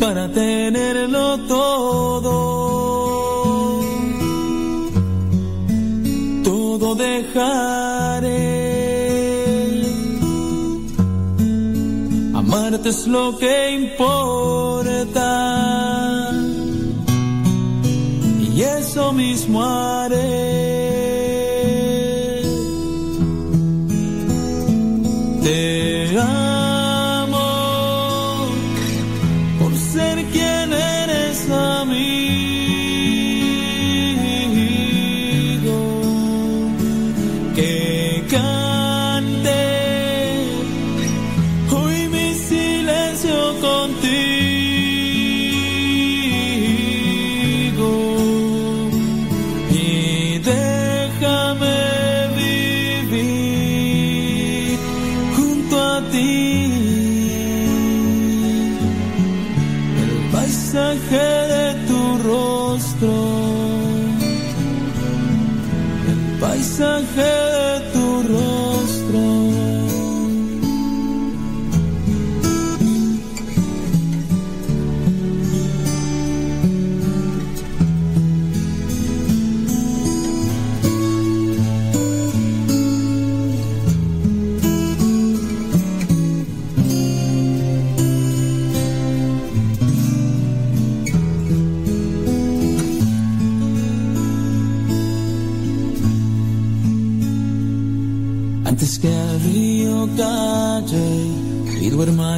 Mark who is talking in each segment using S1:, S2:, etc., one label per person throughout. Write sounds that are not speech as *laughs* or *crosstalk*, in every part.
S1: para tenerlo todo. Todo dejaré. Amarte es lo que importa. Y eso mismo.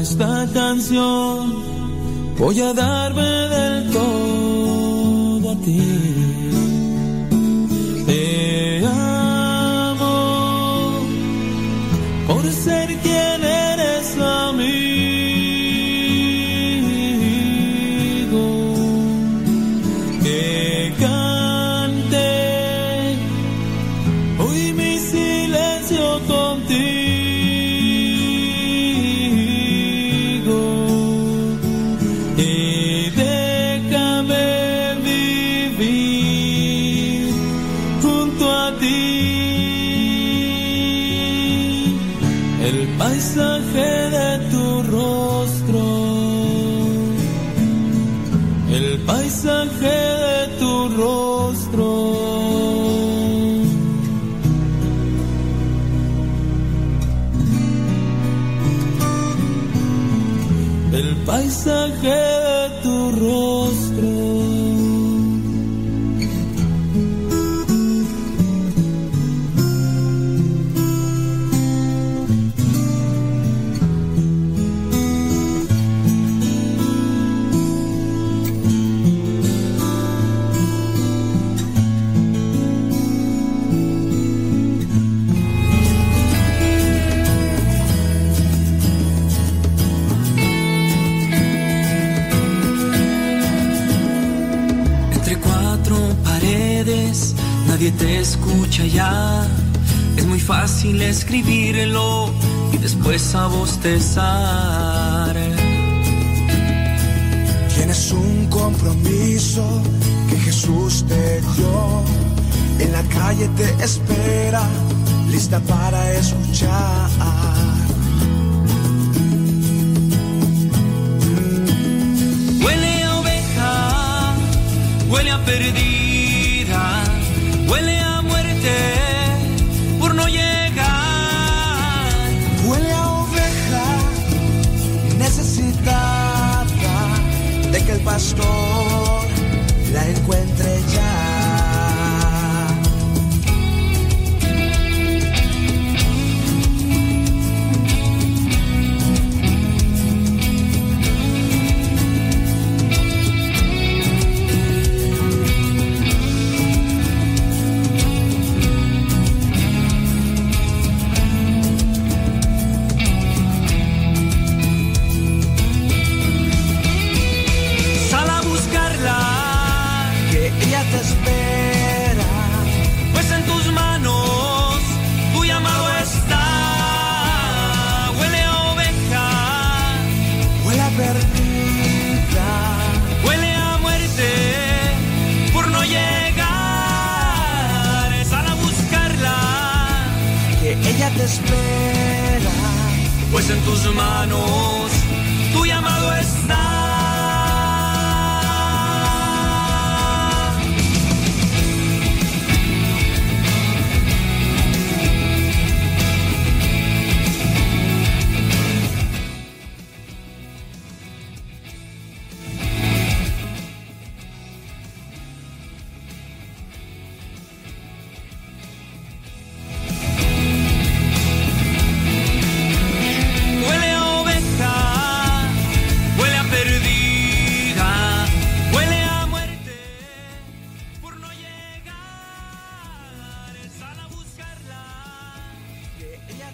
S1: Esta canción, voy a darme
S2: escribirlo y después a bostezar.
S3: Tienes un compromiso que Jesús te dio. En la calle te espera, lista para escuchar.
S2: Huele a oveja, huele a perdida,
S3: pastor
S2: pues en tus manos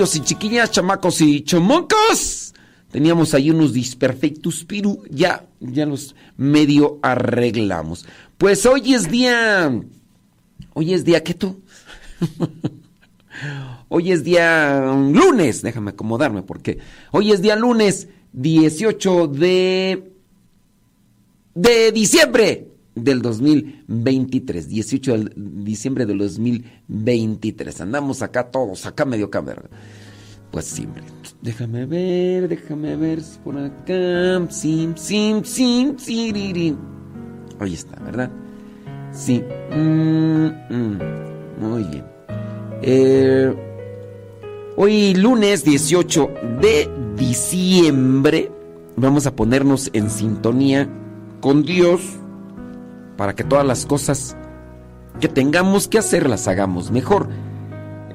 S4: y chiquillas, chamacos y chomocos. Teníamos ahí unos disperfectos, pero ya, ya los medio arreglamos. Pues hoy es día. Hoy es día, ¿qué tú? *laughs* hoy es día lunes, déjame acomodarme porque hoy es día lunes 18 de. de diciembre del 2023, 18 de diciembre del 2023. Andamos acá todos, acá medio cámara. Pues siempre. Déjame ver, déjame ver por acá. Sim, sim, sim, sim, Ahí está, ¿verdad? Sí. Mm, mm. Muy bien. Eh, hoy lunes 18 de diciembre vamos a ponernos en sintonía con Dios para que todas las cosas que tengamos que hacer las hagamos mejor.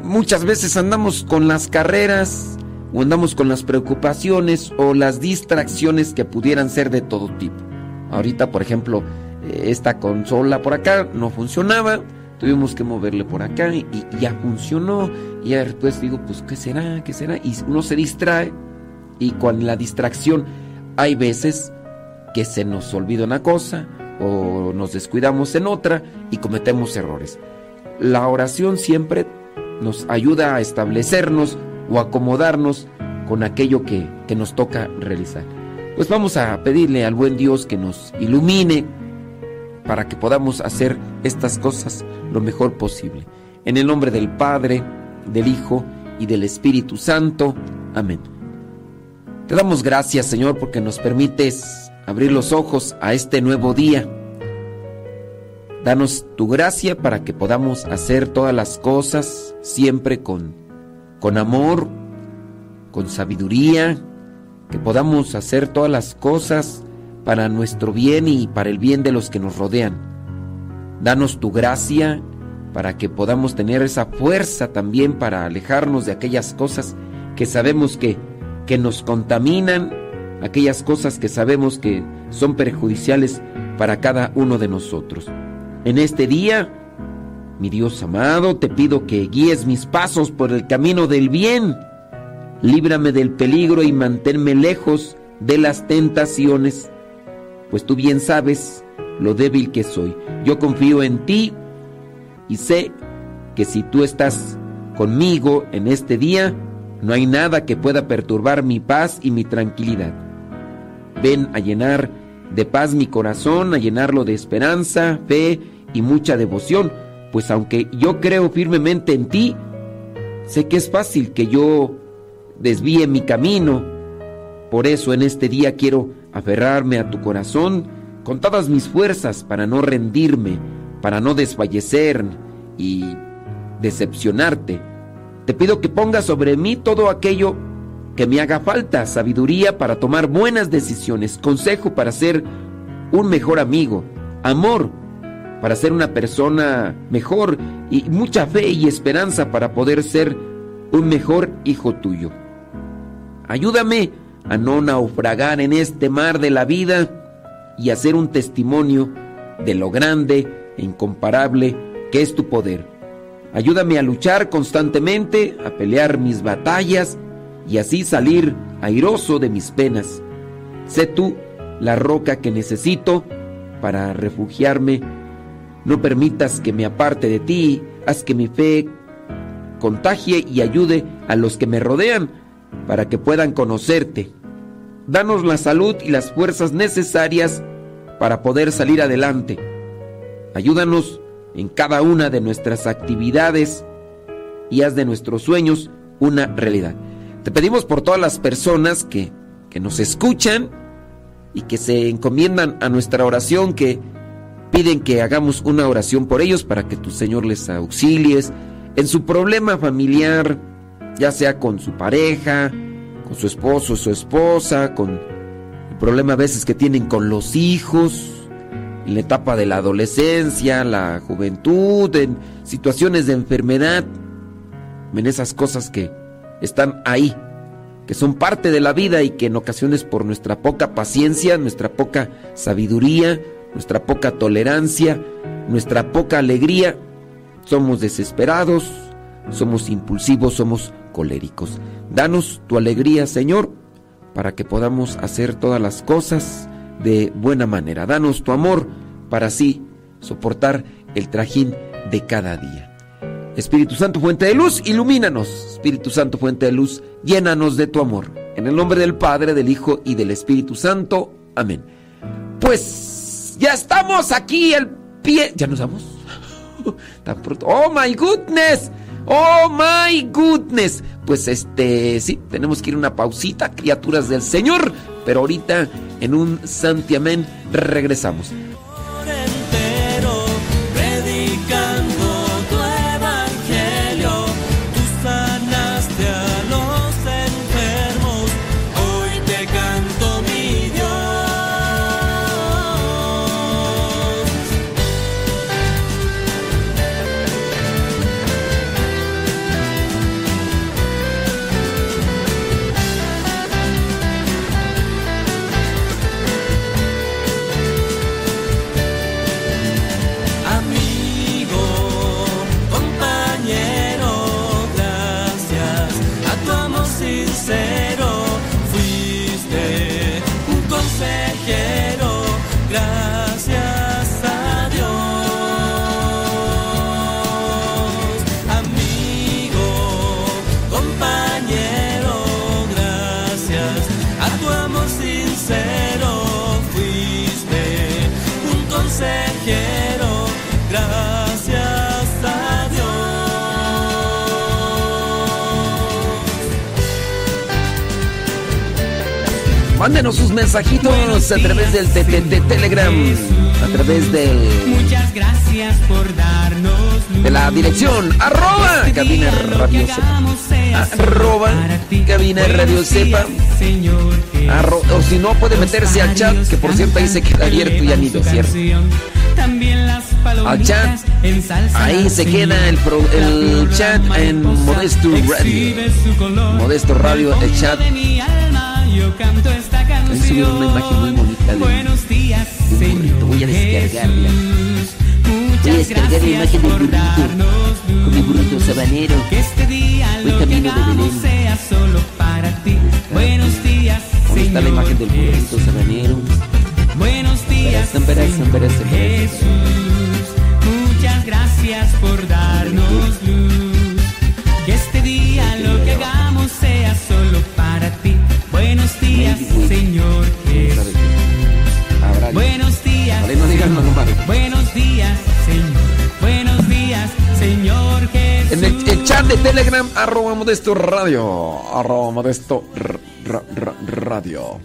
S4: Muchas veces andamos con las carreras o andamos con las preocupaciones o las distracciones que pudieran ser de todo tipo. Ahorita, por ejemplo, eh, esta consola por acá no funcionaba, tuvimos que moverle por acá y, ya funcionó. Y después digo, pues, ¿qué será? ¿Qué será? Y uno se distrae y con la distracción hay veces que se nos olvida una cosa o nos descuidamos en otra y cometemos errores. La oración siempre nos ayuda a establecernos o acomodarnos con aquello que, que nos toca realizar. Pues vamos a pedirle al buen Dios que nos ilumine para que podamos hacer estas cosas lo mejor posible. En el nombre del Padre, del Hijo y del Espíritu Santo. Amén. Te damos gracias, Señor, porque nos permites abrir los ojos a este nuevo día. Danos tu gracia para que podamos hacer todas las cosas siempre con, con amor, con sabiduría, que podamos hacer todas las cosas para nuestro bien y para el bien de los que nos rodean. Danos tu gracia para que podamos tener esa fuerza también para alejarnos de aquellas cosas que sabemos que, que nos contaminan aquellas cosas que sabemos que son perjudiciales para cada uno de nosotros. En este día, mi Dios amado, te pido que guíes mis pasos por el camino del bien. Líbrame del peligro y manténme lejos de las tentaciones, pues tú bien sabes lo débil que soy. Yo confío en ti y sé que si tú estás conmigo en este día, no hay nada que pueda perturbar mi paz y mi tranquilidad. Ven a llenar de paz mi corazón, a llenarlo de esperanza, fe y mucha devoción, pues aunque yo creo firmemente en ti, sé que es fácil que yo desvíe mi camino. Por eso en este día quiero aferrarme a tu corazón con todas mis fuerzas para no rendirme, para no desfallecer y decepcionarte. Te pido que pongas sobre mí todo aquello que me haga falta, sabiduría para tomar buenas decisiones, consejo para ser un mejor amigo, amor para ser una persona mejor y mucha fe y esperanza para poder ser un mejor hijo tuyo. Ayúdame a no naufragar en este mar de la vida y a ser un testimonio de lo grande e incomparable que es tu poder. Ayúdame a luchar constantemente, a pelear mis batallas y así salir airoso de mis penas. Sé tú la roca que necesito para refugiarme. No permitas que me aparte de ti, haz que mi fe contagie y ayude a los que me rodean para que puedan conocerte. Danos la salud y las fuerzas necesarias para poder salir adelante. Ayúdanos en cada una de nuestras actividades y haz de nuestros sueños una realidad. Te pedimos por todas las personas que, que nos escuchan y que se encomiendan a nuestra oración, que piden que hagamos una oración por ellos para que tu Señor les auxilies en su problema familiar, ya sea con su pareja, con su esposo su esposa, con el problema a veces que tienen con los hijos, en la etapa de la adolescencia, la juventud, en situaciones de enfermedad, en esas cosas que están ahí, que son parte de la vida y que en ocasiones por nuestra poca paciencia, nuestra poca sabiduría, nuestra poca tolerancia, nuestra poca alegría, somos desesperados, somos impulsivos, somos coléricos. Danos tu alegría, Señor, para que podamos hacer todas las cosas de buena manera. Danos tu amor para así soportar el trajín de cada día. Espíritu Santo, fuente de luz, ilumínanos. Espíritu Santo, fuente de luz, llénanos de tu amor. En el nombre del Padre, del Hijo y del Espíritu Santo. Amén. Pues ya estamos aquí, el pie. ¿Ya nos vamos? *laughs* ¡Oh, my goodness! ¡Oh, my goodness! Pues este, sí, tenemos que ir a una pausita, criaturas del Señor. Pero ahorita, en un santiamén, regresamos. Mándenos sus mensajitos a través del de Telegram, a través de.
S5: Muchas gracias por darnos.
S4: De la dirección arroba cabina radio sepa. Arroba cabina radio sepa. o si no, puede meterse al chat, que por cierto ahí se queda abierto y ya ni lo cierra. Al chat, ahí se queda el, el chat en Modesto Radio. Modesto Radio, el chat yo
S5: canto esta canción. Buenos días, Señor.
S4: Voy a descargarla.
S5: Muchas Voy
S4: a descargar la
S5: Que este día lo que
S4: de Belén.
S5: sea solo para ti. Buenos días,
S4: Señor. la imagen del burrito?
S5: Buenos días, Señor Jesús. Muchas gracias por
S4: darnos luz. Que este día lo que hagamos sea solo para
S5: Buenos días, Señor Jesús. Buenos días, buenos días, Señor. Buenos días, Señor Jesús.
S4: En el, chat de Telegram, arroba modesto radio. Arroba modesto radio.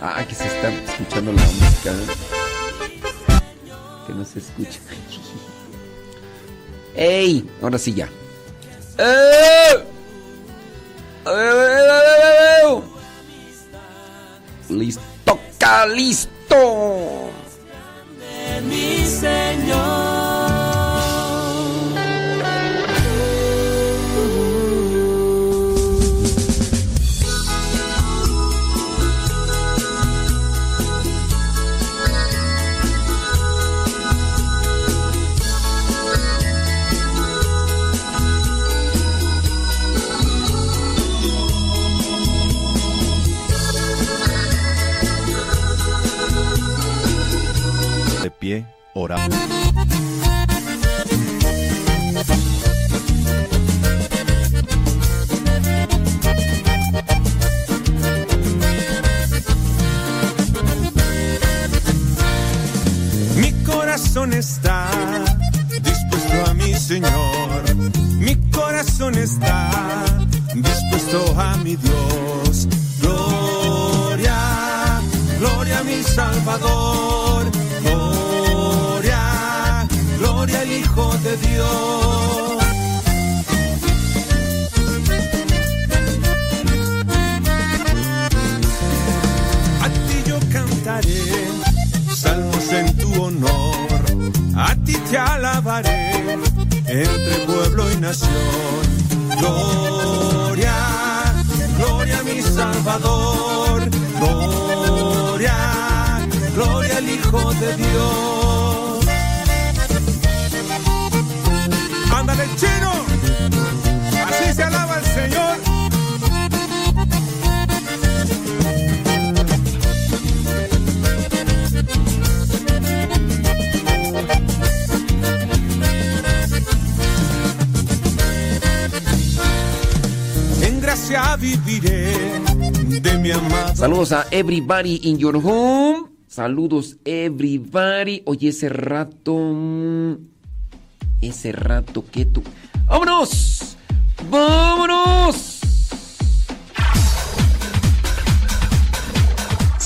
S4: Ah, que se está escuchando la música. ¿eh? Que no se escucha. ¡Ey! Ahora sí ya. ¡Eh! ¡Listo, listo!
S1: mi Señor.
S6: Mi corazón está dispuesto a mi Señor. Mi corazón está dispuesto a mi Dios. Gloria, gloria a mi Salvador. A ti yo cantaré salmos en tu honor. A ti te alabaré entre pueblo y nación. Gloria, gloria a mi Salvador.
S4: Saludos a everybody in your home. Saludos everybody. Oye, ese rato... mm, Ese rato que tú... ¡Vámonos! ¡Vámonos!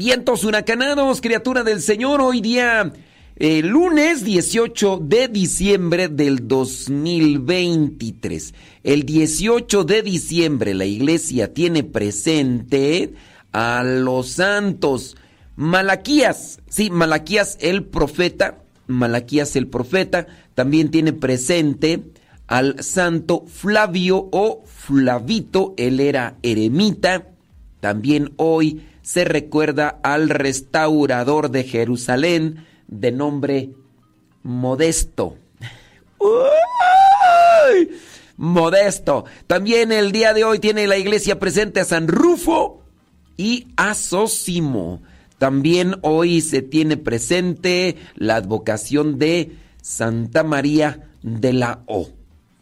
S4: Vientos huracanados, criatura del Señor, hoy día eh, lunes 18 de diciembre del 2023. El 18 de diciembre la iglesia tiene presente a los santos Malaquías, sí, Malaquías el profeta, Malaquías el profeta, también tiene presente al santo Flavio o Flavito, él era eremita, también hoy se recuerda al restaurador de Jerusalén de nombre Modesto. *laughs* ¡Uy! Modesto. También el día de hoy tiene la iglesia presente a San Rufo y a Sosimo. También hoy se tiene presente la advocación de Santa María de la O,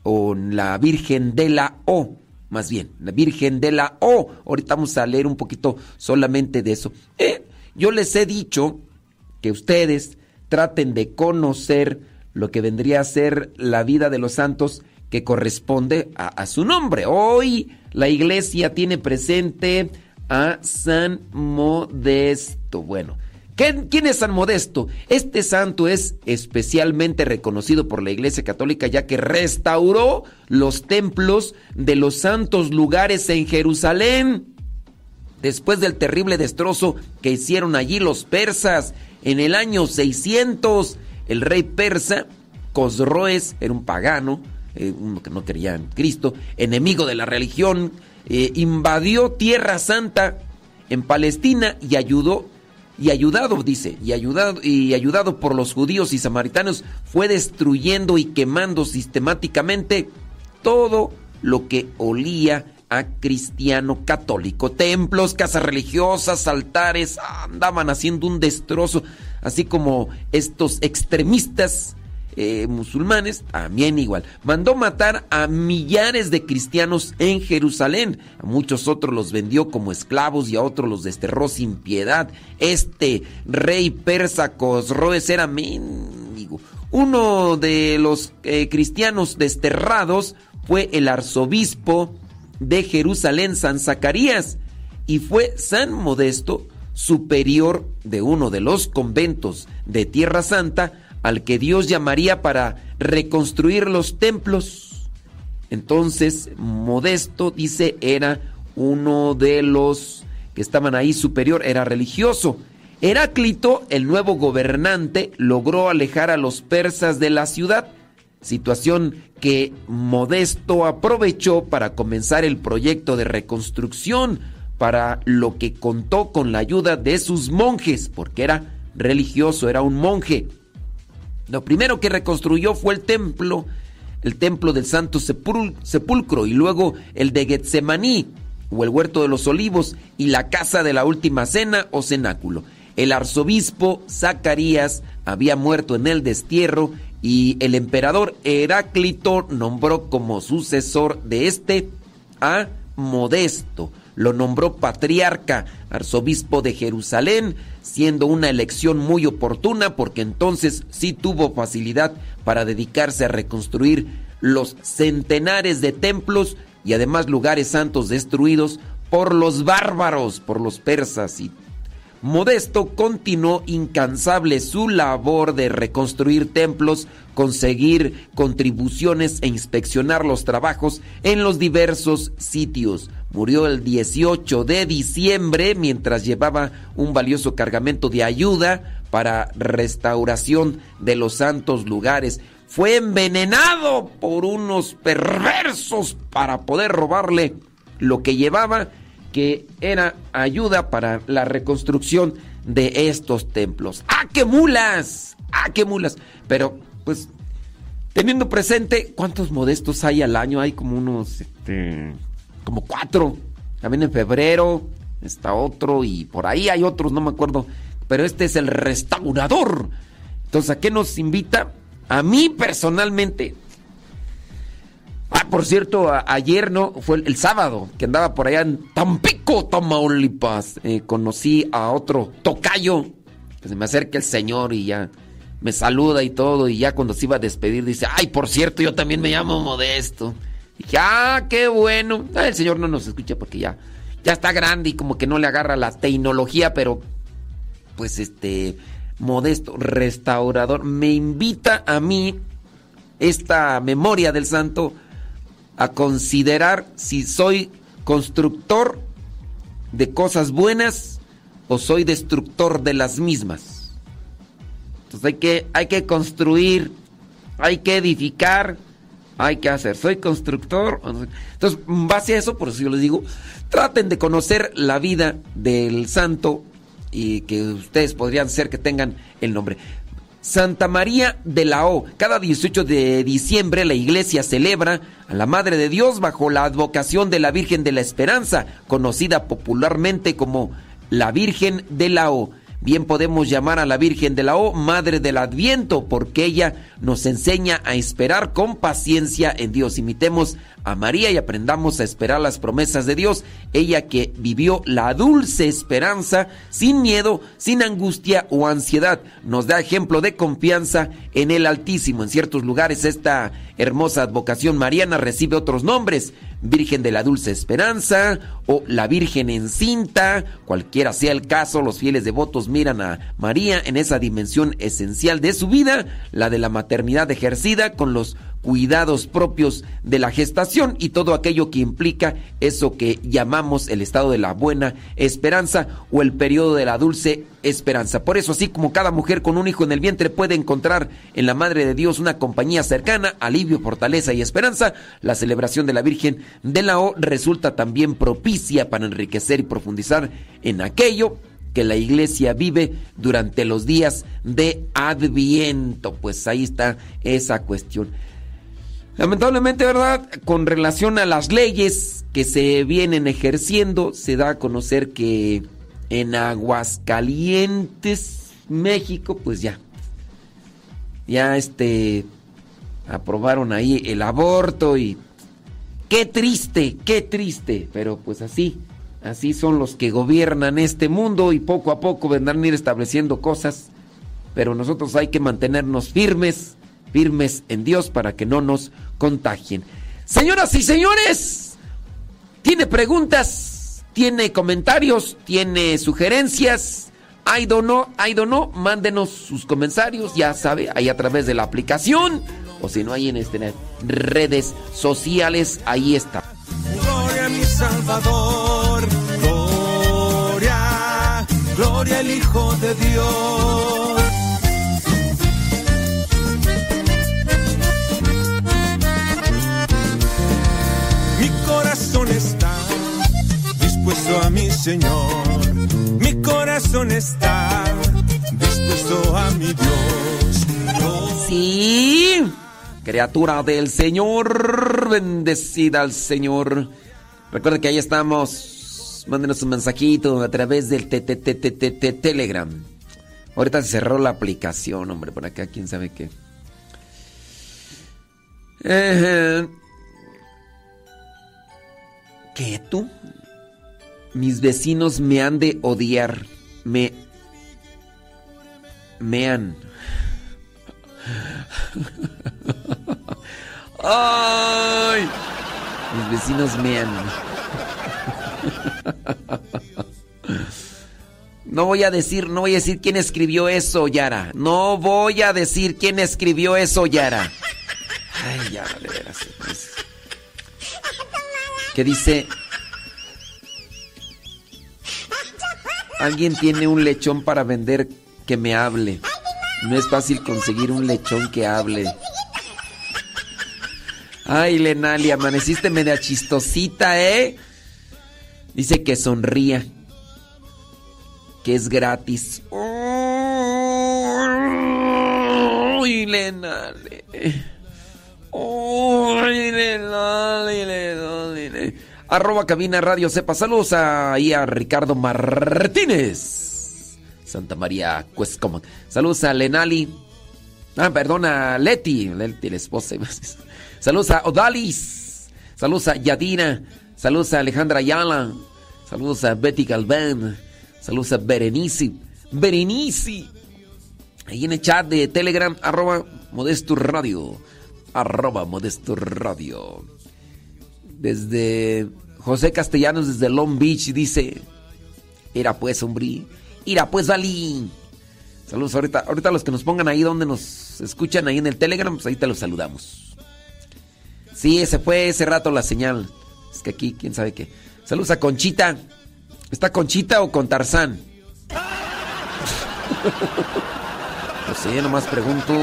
S4: o la Virgen de la O más bien, la Virgen de la O. Ahorita vamos a leer un poquito solamente de eso. Eh, yo les he dicho que ustedes traten de conocer lo que vendría a ser la vida de los santos que corresponde a, a su nombre. Hoy la iglesia tiene presente a San Modesto. Bueno, ¿Quién, es San Modesto? Este santo es especialmente reconocido por la Iglesia Católica ya que restauró los templos de los santos lugares en Jerusalén. Después del terrible destrozo que hicieron allí los persas en el año 600, el rey persa Cosroes era un pagano, eh, uno que no creía en Cristo, enemigo de la religión, eh, invadió Tierra Santa en Palestina y ayudó y ayudado, dice, y ayudado, y ayudado por los judíos y samaritanos, fue destruyendo y quemando sistemáticamente todo lo que olía a cristiano católico. Templos, casas religiosas, altares, andaban haciendo un destrozo, así como estos extremistas eh, musulmanes, también igual. Mandó matar a millares de cristianos en Jerusalén. A muchos otros los vendió como esclavos y a otros los desterró sin piedad. Este rey persa Cosroes era mendigo. Uno de los eh, cristianos desterrados fue el arzobispo de Jerusalén, San Zacarías, y fue San Modesto, superior de uno de los conventos de Tierra Santa, al que Dios llamaría para reconstruir los templos. Entonces, Modesto, dice, era uno de los que estaban ahí superior, era religioso. Heráclito, el nuevo gobernante, logró alejar a los persas de la ciudad, situación que Modesto aprovechó para comenzar el proyecto de reconstrucción, para lo que contó con la ayuda de sus monjes, porque era religioso, era un monje. Lo primero que reconstruyó fue el templo, el templo del Santo Sepulcro y luego el de Getsemaní o el huerto de los olivos y la casa de la última cena o cenáculo. El arzobispo Zacarías había muerto en el destierro y el emperador Heráclito nombró como sucesor de este a Modesto. Lo nombró patriarca, arzobispo de Jerusalén, siendo una elección muy oportuna porque entonces sí tuvo facilidad para dedicarse a reconstruir los centenares de templos y además lugares santos destruidos por los bárbaros, por los persas y Modesto continuó incansable su labor de reconstruir templos, conseguir contribuciones e inspeccionar los trabajos en los diversos sitios. Murió el 18 de diciembre mientras llevaba un valioso cargamento de ayuda para restauración de los santos lugares. Fue envenenado por unos perversos para poder robarle lo que llevaba, que era ayuda para la reconstrucción de estos templos. ¡Ah, qué mulas! ¡Ah, qué mulas! Pero, pues, teniendo presente cuántos modestos hay al año, hay como unos, este como cuatro. También en febrero está otro y por ahí hay otros, no me acuerdo. Pero este es el restaurador. Entonces, ¿a qué nos invita? A mí personalmente. Por cierto, ayer no, fue el, sábado, que andaba por allá en Tampico, Tamaulipas. Eh, conocí a otro tocayo. Que se me acerca el señor y ya me saluda y todo. Y ya cuando se iba a despedir dice, ay, por cierto, yo también me llamo Modesto. Dije, ah, qué bueno. Ah, el Señor no nos escucha porque ya, ya está grande y como que no le agarra la tecnología, pero pues este modesto restaurador me invita a mí esta memoria del santo a considerar si soy constructor de cosas buenas o soy destructor de las mismas. Entonces hay que, hay que construir, hay que edificar, hay que hacer. Soy constructor. Entonces, base a eso, por eso yo les digo, traten de conocer la vida del santo y que ustedes podrían ser que tengan el nombre. Santa María de la O. Cada 18 de diciembre la iglesia celebra a la Madre de Dios bajo la advocación de la Virgen de la Esperanza, conocida popularmente como la Virgen de la O. Bien podemos llamar a la Virgen de la O Madre del Adviento, porque ella nos enseña a esperar con paciencia en Dios. Imitemos a María y aprendamos a esperar las promesas de Dios. Ella que vivió la dulce esperanza sin miedo, sin angustia o ansiedad. Nos da ejemplo de confianza en el Altísimo. En ciertos lugares esta hermosa advocación mariana recibe otros nombres. Virgen de la Dulce Esperanza o la Virgen encinta, cualquiera sea el caso, los fieles devotos miran a María en esa dimensión esencial de su vida, la de la maternidad ejercida con los cuidados propios de la gestación y todo aquello que implica eso que llamamos el estado de la buena esperanza o el periodo de la dulce esperanza. Por eso, así como cada mujer con un hijo en el vientre puede encontrar en la Madre de Dios una compañía cercana, alivio, fortaleza y esperanza, la celebración de la Virgen de la O resulta también propicia para enriquecer y profundizar en aquello que la iglesia vive durante los días de Adviento. Pues ahí está esa cuestión. Lamentablemente, ¿verdad? Con relación a las leyes que se vienen ejerciendo, se da a conocer que en Aguascalientes, México, pues ya. Ya este aprobaron ahí el aborto y qué triste, qué triste, pero pues así, así son los que gobiernan este mundo y poco a poco vendrán a ir estableciendo cosas, pero nosotros hay que mantenernos firmes, firmes en Dios para que no nos contagien. Señoras y señores, ¿tiene preguntas? ¿Tiene comentarios? ¿Tiene sugerencias? I don't know, I don't. Mándenos sus comentarios, ya sabe, ahí a través de la aplicación o si no hay en este, redes sociales, ahí está.
S3: Gloria a mi Salvador, gloria, gloria al Hijo de Dios. Dispuesto a mi Señor, mi corazón está dispuesto a mi Dios.
S4: Sí criatura del Señor, bendecida al Señor. Recuerda que ahí estamos. Mándenos un mensajito a través del Telegram. Ahorita se cerró la aplicación, hombre, por acá, quién sabe qué. ¿Qué tú? Mis vecinos me han de odiar. Me. Me han. *laughs* ¡Ay! Mis vecinos mean. *laughs* No voy a decir, no voy a decir quién escribió eso, Yara. No voy a decir quién escribió eso, Yara. Ay, Yara, de veras. ¿Qué dice? Alguien tiene un lechón para vender que me hable. No es fácil conseguir un lechón que hable. Ay, Lenali, amaneciste media chistosita, ¿eh? Dice que sonría. Que es gratis. Uy, Lenali. Uy, Lenali, Lenali. Arroba cabina radio sepa. Saludos ahí a Ricardo Martínez. Santa María Cuescoma. Saludos a Lenali. Ah, perdón, a Leti. Leti, la esposa. Saludos a Odalis. Saludos a Yadina. Saludos a Alejandra Ayala. Saludos a Betty Galván. Saludos a Berenice. Berenice. Ahí en el chat de Telegram, arroba Modesto Radio. Arroba Modesto Radio. Desde José Castellanos, desde Long Beach, dice: Era pues, hombre. Mira, pues, Vali. Saludos ahorita. Ahorita los que nos pongan ahí donde nos escuchan ahí en el Telegram, pues ahí te los saludamos. Sí, se fue ese rato la señal. Es que aquí, quién sabe qué. Saludos a Conchita. ¿Está Conchita o con Tarzán? *laughs* no sé, nomás pregunto.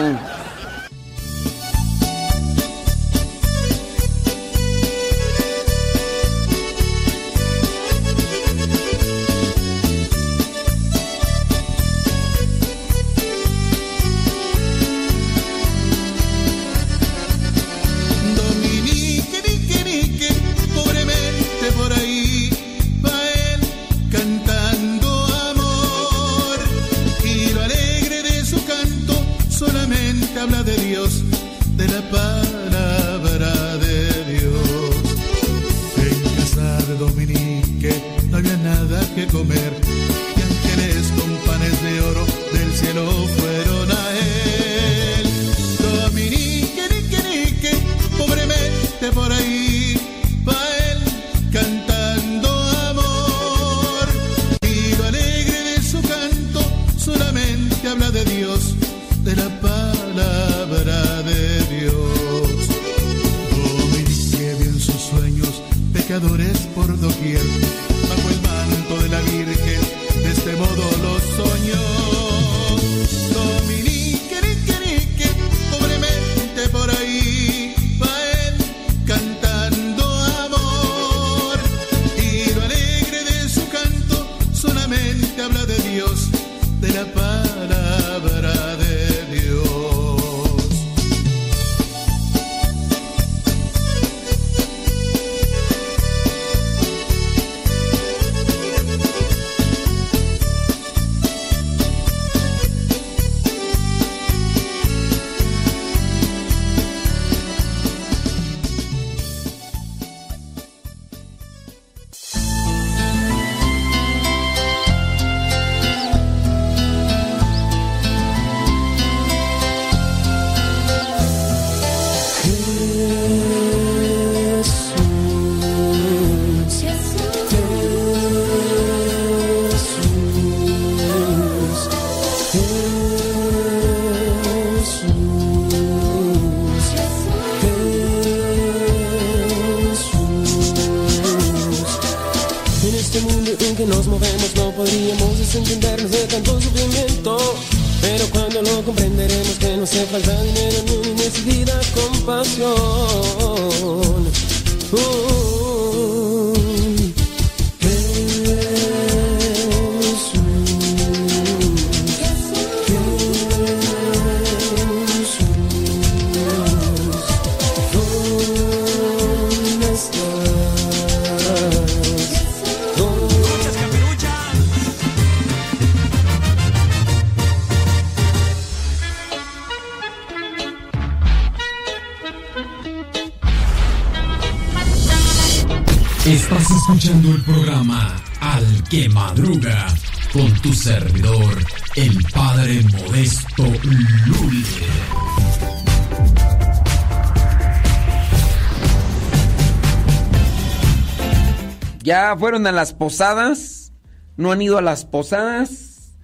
S4: ¿Ya fueron a las posadas? ¿No han ido a las posadas?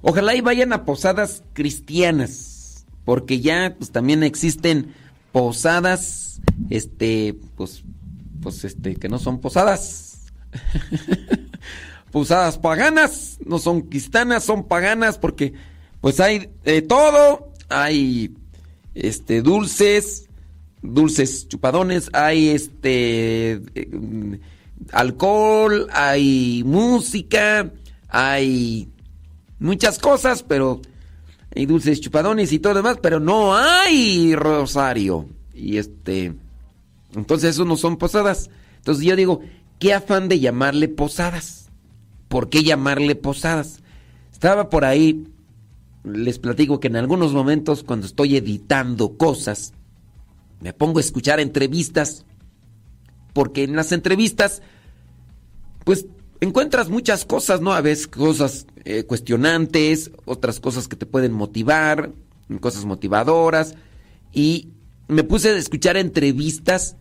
S4: Ojalá y vayan a posadas cristianas, porque ya pues también existen posadas, este, pues, pues este, que no son posadas. *laughs* posadas paganas, no son cristianas, son paganas, porque pues hay de todo, hay este dulces, dulces chupadones, hay este eh, alcohol, hay música, hay muchas cosas, pero hay dulces chupadones y todo demás, pero no hay rosario. Y este, entonces eso no son posadas. Entonces yo digo, ¿qué afán de llamarle posadas? ¿Por qué llamarle posadas? Estaba por ahí, les platico que en algunos momentos cuando estoy editando cosas, me pongo a escuchar entrevistas, porque en las entrevistas, pues encuentras muchas cosas, ¿no? A veces cosas eh, cuestionantes, otras cosas que te pueden motivar, cosas motivadoras, y me puse a escuchar entrevistas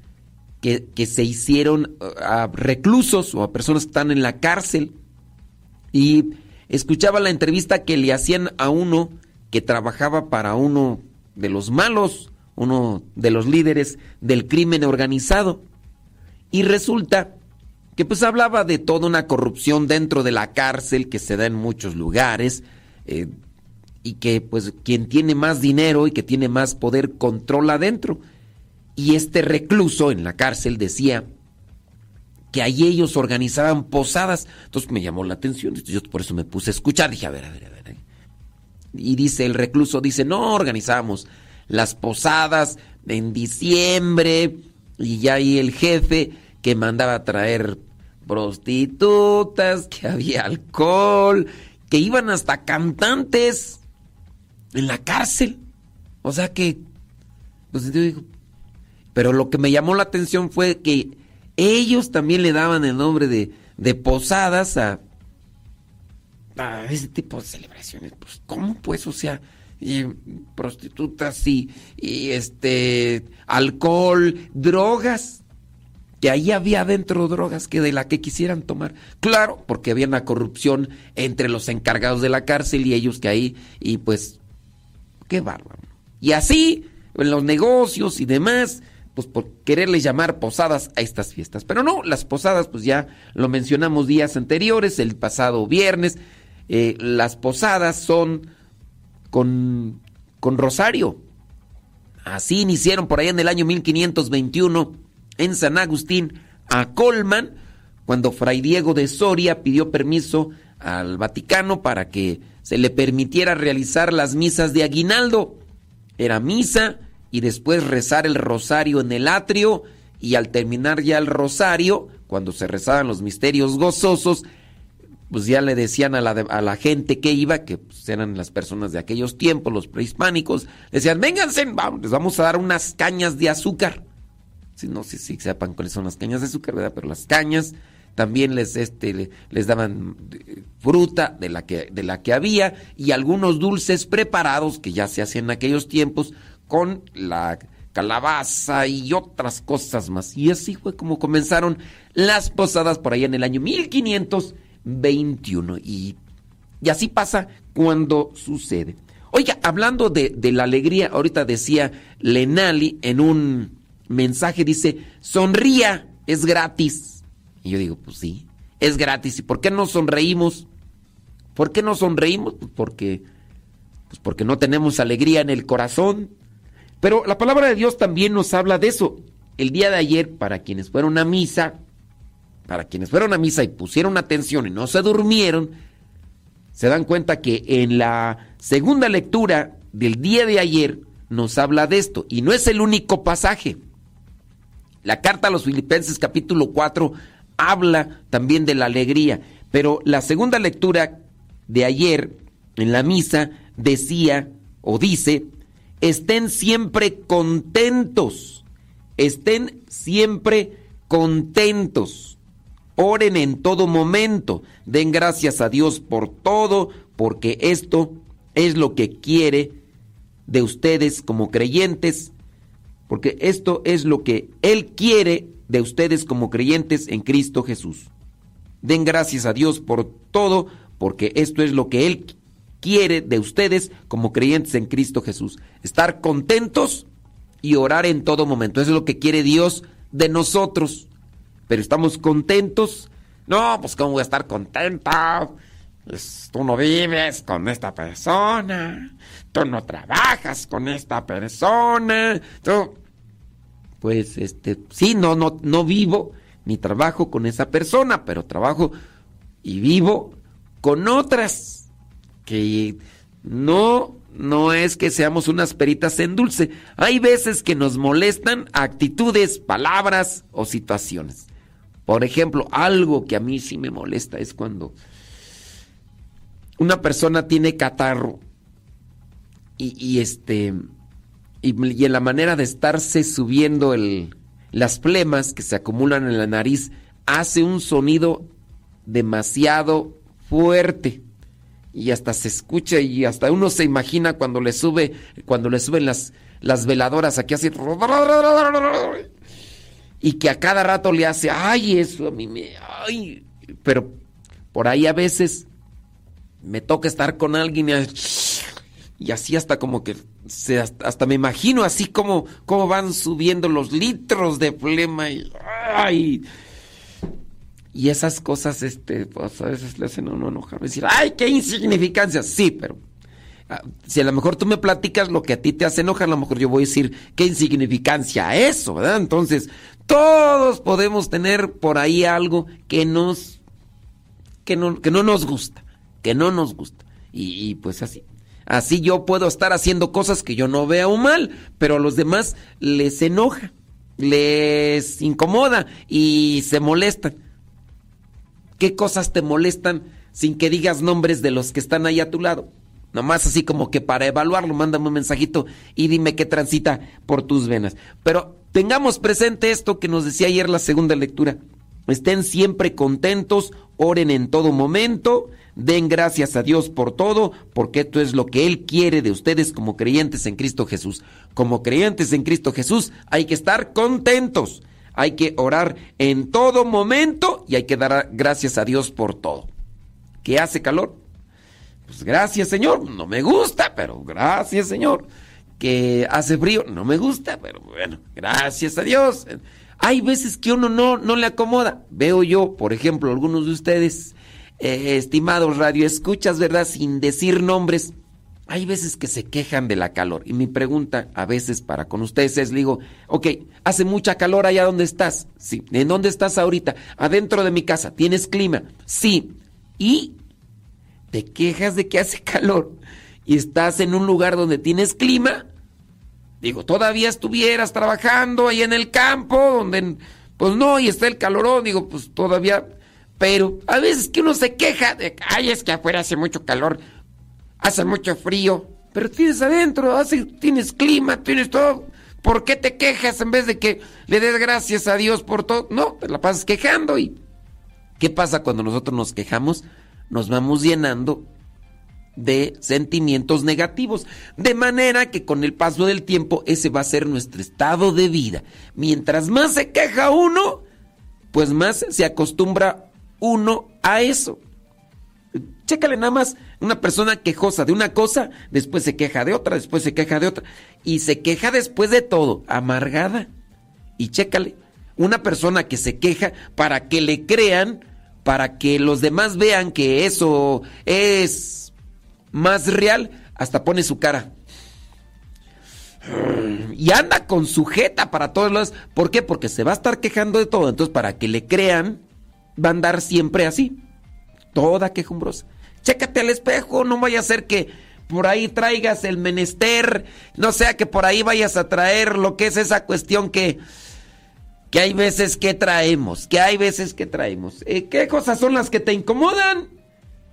S4: que, se hicieron eh, a reclusos o a personas que están en la cárcel, y escuchaba la entrevista que le hacían a uno que trabajaba para uno de los malos, uno de los líderes del crimen organizado. Y resulta que pues hablaba de toda una corrupción dentro de la cárcel que se da en muchos lugares eh, y que pues quien tiene más dinero y que tiene más poder controla dentro. Y este recluso en la cárcel decía que ahí ellos organizaban posadas. Entonces me llamó la atención, yo por eso me puse a escuchar, dije, a ver, a ver, a ver. Y dice el recluso, dice, no, organizamos las posadas en diciembre y ya ahí el jefe que mandaba a traer prostitutas, que había alcohol, que iban hasta cantantes en la cárcel. O sea que, pues digo, pero lo que me llamó la atención fue que ellos también le daban el nombre de, de posadas a, a ese tipo de celebraciones. Pues, ¿cómo pues? O sea, y prostitutas y, y este alcohol, drogas. Que ahí había dentro drogas que de la que quisieran tomar. Claro, porque había una corrupción entre los encargados de la cárcel y ellos que ahí, y pues, qué bárbaro. Y así, en los negocios y demás, pues por quererles llamar posadas a estas fiestas. Pero no, las posadas, pues ya lo mencionamos días anteriores, el pasado viernes. eh, las posadas son con, con rosario. Así iniciaron por allá en el año 1521 en San Agustín a Colman, cuando Fray Diego de Soria pidió permiso al Vaticano para que se le permitiera realizar las misas de aguinaldo. Era misa y después rezar el rosario en el atrio y al terminar ya el rosario, cuando se rezaban los misterios gozosos, pues ya le decían a la, a la gente que iba, que pues, eran las personas de aquellos tiempos, los prehispánicos, decían, vénganse, vamos, les vamos a dar unas cañas de azúcar. Sí, no sé si sepan cuáles son las cañas de azúcar, ¿verdad? Pero las cañas también les, este, le- les daban eh, fruta de la, que, de la que había y algunos dulces preparados que ya se hacían en aquellos tiempos con la calabaza y otras cosas más. Y así fue como comenzaron las posadas por allá en el año 1521. Y, y así pasa cuando sucede. Oiga, hablando de, de la alegría, ahorita decía Lenali en un mensaje, dice, sonría, es gratis. Y yo digo, pues sí. es gratis. ¿Y por qué no sonreímos? ¿Por qué no sonreímos? Pues porque, pues porque no tenemos alegría en el corazón. Pero la palabra de Dios también nos habla de eso. El día de ayer, para quienes fueron a misa, para quienes fueron a misa y pusieron atención y no se durmieron, se dan cuenta que en la segunda lectura del día de ayer nos habla de esto. Y no es el único pasaje. La carta a los Filipenses capítulo 4 habla también de la alegría. Pero la segunda lectura de ayer en la misa decía o dice, estén siempre contentos, estén siempre contentos, oren en todo momento, den gracias a Dios por todo, porque esto es lo que quiere de ustedes como creyentes, porque esto es lo que Él quiere de ustedes como creyentes en Cristo Jesús. Den gracias a Dios por todo, porque esto es lo que Él quiere de ustedes como creyentes en Cristo Jesús. Estar contentos y orar en todo momento. Es lo que quiere Dios de nosotros. Pero estamos contentos. No, pues cómo voy a estar contento. Pues, tú no vives con esta persona. Tú no trabajas con esta persona. Tú pues este, sí, no, no, no vivo ni trabajo con esa persona, pero trabajo y vivo con otras que no, no es que seamos unas peritas en dulce. Hay veces que nos molestan actitudes, palabras o situaciones. Por ejemplo, algo que a mí sí me molesta es cuando una persona tiene catarro y, este y, en la manera de estarse subiendo el, las plemas que se acumulan en la nariz, hace un sonido demasiado fuerte. Y hasta se escucha y hasta uno se imagina cuando le sube, cuando le suben las, las veladoras aquí así. Y que a cada rato le hace, ay, eso a mí me. Ay. Pero por ahí a veces me toca estar con alguien y, así hasta como que hasta, me imagino así como, como van subiendo los litros de flema y, ay, y esas cosas, este, pues a veces le hacen a uno enojar, decir, ay, qué insignificancia, sí, pero ah, si a lo mejor tú me platicas lo que a ti te hace enojar, a lo mejor yo voy a decir, qué insignificancia eso, ¿verdad? Entonces, todos podemos tener por ahí algo que nos, que no, que no nos gusta, que no nos gusta, y pues así. Así yo puedo estar haciendo cosas que yo no veo mal, pero a los demás les enoja, les incomoda y se molestan. ¿Qué cosas te molestan sin que digas nombres de los que están ahí a tu lado? Nomás así como que para evaluarlo, mándame un mensajito y dime qué transita por tus venas. Pero tengamos presente esto que nos decía ayer la segunda lectura. Estén siempre contentos, oren en todo momento, Den gracias a Dios por todo, porque esto es lo que Él quiere de ustedes como creyentes en Cristo Jesús. Como creyentes en Cristo Jesús hay que estar contentos, hay que orar en todo momento y hay que dar gracias a Dios por todo. ¿Qué hace calor? Pues gracias Señor, no me gusta, pero gracias Señor. Que hace frío, no me gusta, pero bueno, gracias a Dios. Hay veces que uno no, no le acomoda. Veo yo, por ejemplo, algunos de ustedes eh, estimados radioescuchas, ¿verdad? Sin decir nombres, hay veces que se quejan de la calor. Y mi pregunta a veces para con ustedes es, digo, ok, hace mucha calor allá donde estás. Sí. ¿En dónde estás ahorita? Adentro de mi casa. ¿Tienes clima? Sí. ¿Y te quejas de que hace *laughs* calor y estás en un lugar donde tienes clima? Digo, todavía estuvieras trabajando ahí en el campo, donde, pues no, y está el calorón, digo, pues todavía pero a veces que uno se queja de ay, es que afuera hace mucho calor, hace mucho frío, pero tienes adentro, hace, tienes clima, tienes todo. ¿Por qué te quejas en vez de que le des gracias a Dios por todo? No, te la pasas quejando y ¿qué pasa cuando nosotros nos quejamos? Nos vamos llenando de sentimientos negativos. De manera que con el paso del tiempo ese va a ser nuestro estado de vida. Mientras más se queja uno, pues más se acostumbra uno a eso. Chécale nada más, una persona quejosa de una cosa, después se queja de otra, después se queja de otra, y se queja después de todo, amargada. Y chécale, una persona que se queja para que le crean, para que los demás vean que eso es más real, hasta pone su cara. Y anda con sujeta para todos los... ¿Por qué? Porque se va a estar quejando de todo. Entonces, para que le crean, va a andar siempre así. Toda quejumbrosa. Chécate al espejo, no vaya a ser que por ahí traigas el menester, no sea que por ahí vayas a traer lo que es esa cuestión que, que hay veces que traemos, que hay veces que traemos. Eh, ¿Qué cosas son las que te incomodan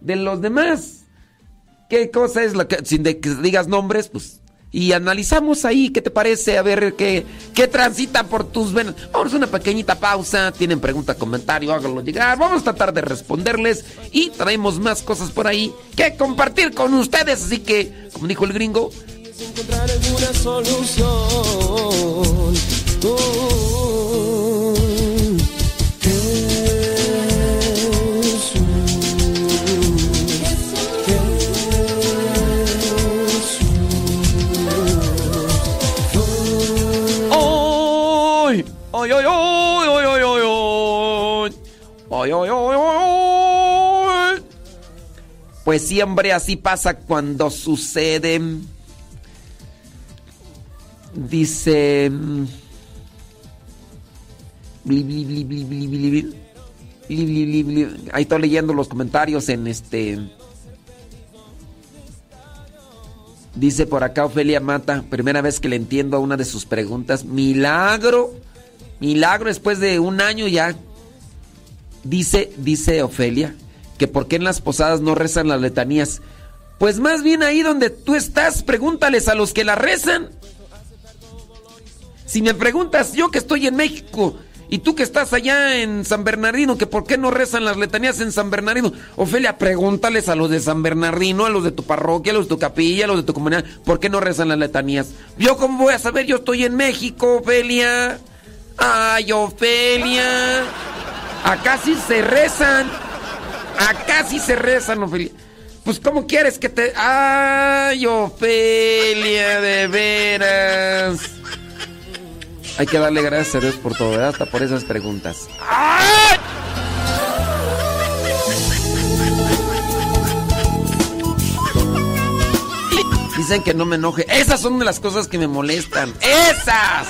S4: de los demás? ¿Qué cosa es la que, sin de que digas nombres, pues y analizamos ahí qué te parece, a ver qué, qué transita por tus venas. Vamos a una pequeñita pausa, tienen pregunta, comentario, háganlo llegar, vamos a tratar de responderles y traemos más cosas por ahí que compartir con ustedes, así que, como dijo el gringo,
S1: encontrar alguna solución.
S4: Ay, ay, ay, ay, ay, ay. Ay, ay, ay, ay. Pues siempre así pasa cuando sucede. Dice. Ahí estoy leyendo los comentarios en este. Dice por acá Ofelia Mata, primera vez que le entiendo a una de sus preguntas. Milagro. Milagro después de un año ya. Dice, dice Ofelia, que por qué en las posadas no rezan las letanías. Pues más bien ahí donde tú estás, pregúntales a los que la rezan. Si me preguntas, yo que estoy en México y tú que estás allá en San Bernardino, que por qué no rezan las letanías en San Bernardino. Ofelia, pregúntales a los de San Bernardino, a los de tu parroquia, a los de tu capilla, a los de tu comunidad, ¿por qué no rezan las letanías? Yo cómo voy a saber, yo estoy en México, Ofelia. Ay, Ofelia. Acá sí se rezan. Acá sí se rezan, Ofelia. Pues, ¿cómo quieres que te.? Ay, Ofelia, de veras. Hay que darle gracias a Dios por todo, ¿verdad? Hasta por esas preguntas. ¡Ay! Dicen que no me enoje. Esas son de las cosas que me molestan. ¡Esas!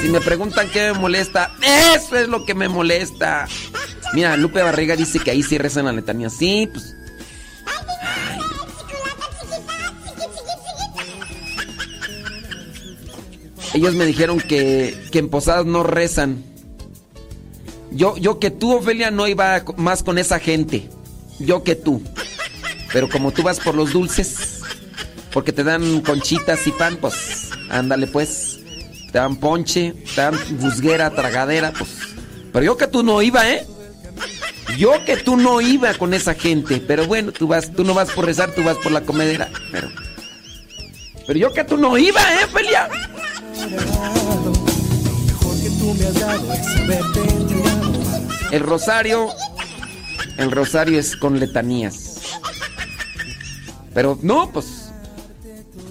S4: Si me preguntan qué me molesta, eso es lo que me molesta. Mira, Lupe Barriga dice que ahí sí rezan la letanía. Sí, pues. Ay. Ellos me dijeron que, que en Posadas no rezan. Yo, yo que tú, Ofelia, no iba más con esa gente. Yo que tú. Pero como tú vas por los dulces, porque te dan conchitas y pan, pues ándale pues. Te dan ponche, te dan busguera, tragadera, pues. Pero yo que tú no iba, ¿eh? Yo que tú no iba con esa gente. Pero bueno, tú vas, tú no vas por rezar, tú vas por la comedera. Pero, pero yo que tú no iba, ¿eh, Felia? El rosario, el rosario es con letanías. Pero no, pues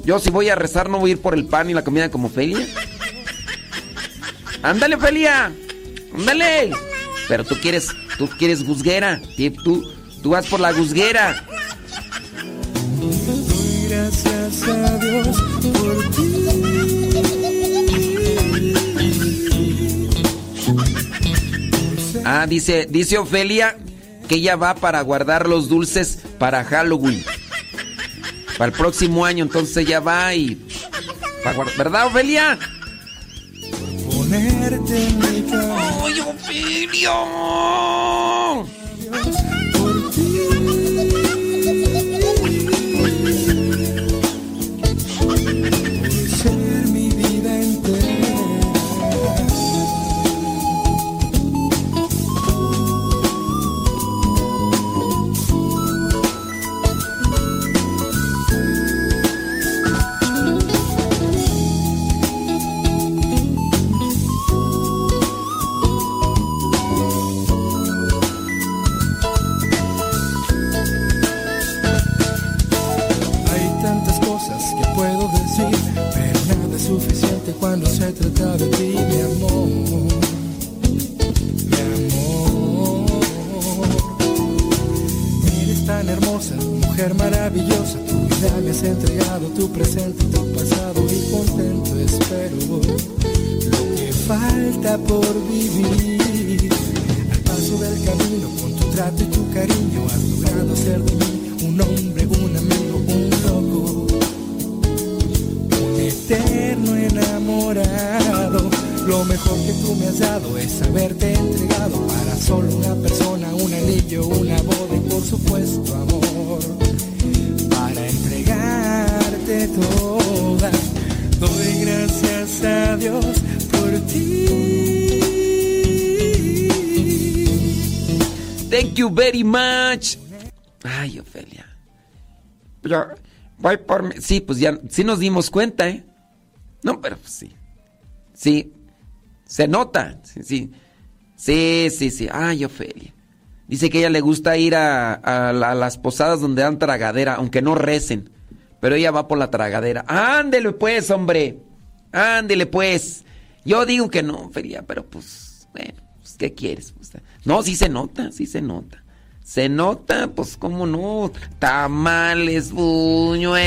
S4: yo si voy a rezar no voy a ir por el pan y la comida como Felia. Ándale, Felia. Ándale. Pero tú quieres, tú quieres guzguera. Tú, tú vas por la guzguera.
S3: Gracias a Dios por
S4: Ah, dice, dice Ofelia que ella va para guardar los dulces para Halloween. Para el próximo año, entonces ella va y. para ¿Verdad, Ofelia?
S3: Ponerte en mi.
S4: Sí, pues ya, sí nos dimos cuenta, ¿eh? No, pero pues sí. Sí, se nota. Sí, sí. Sí, sí, sí. Ay, Ofelia. Dice que ella le gusta ir a, a la- a las posadas donde dan tragadera, aunque no recen. Pero ella va por la tragadera. Ándele pues, hombre. Ándele pues. Yo digo que no, Ofelia, pero pues, bueno, pues, ¿qué quieres? Pues, no, sí se nota, sí se nota. Se nota, pues, ¿cómo no? Tamales, buñuelos.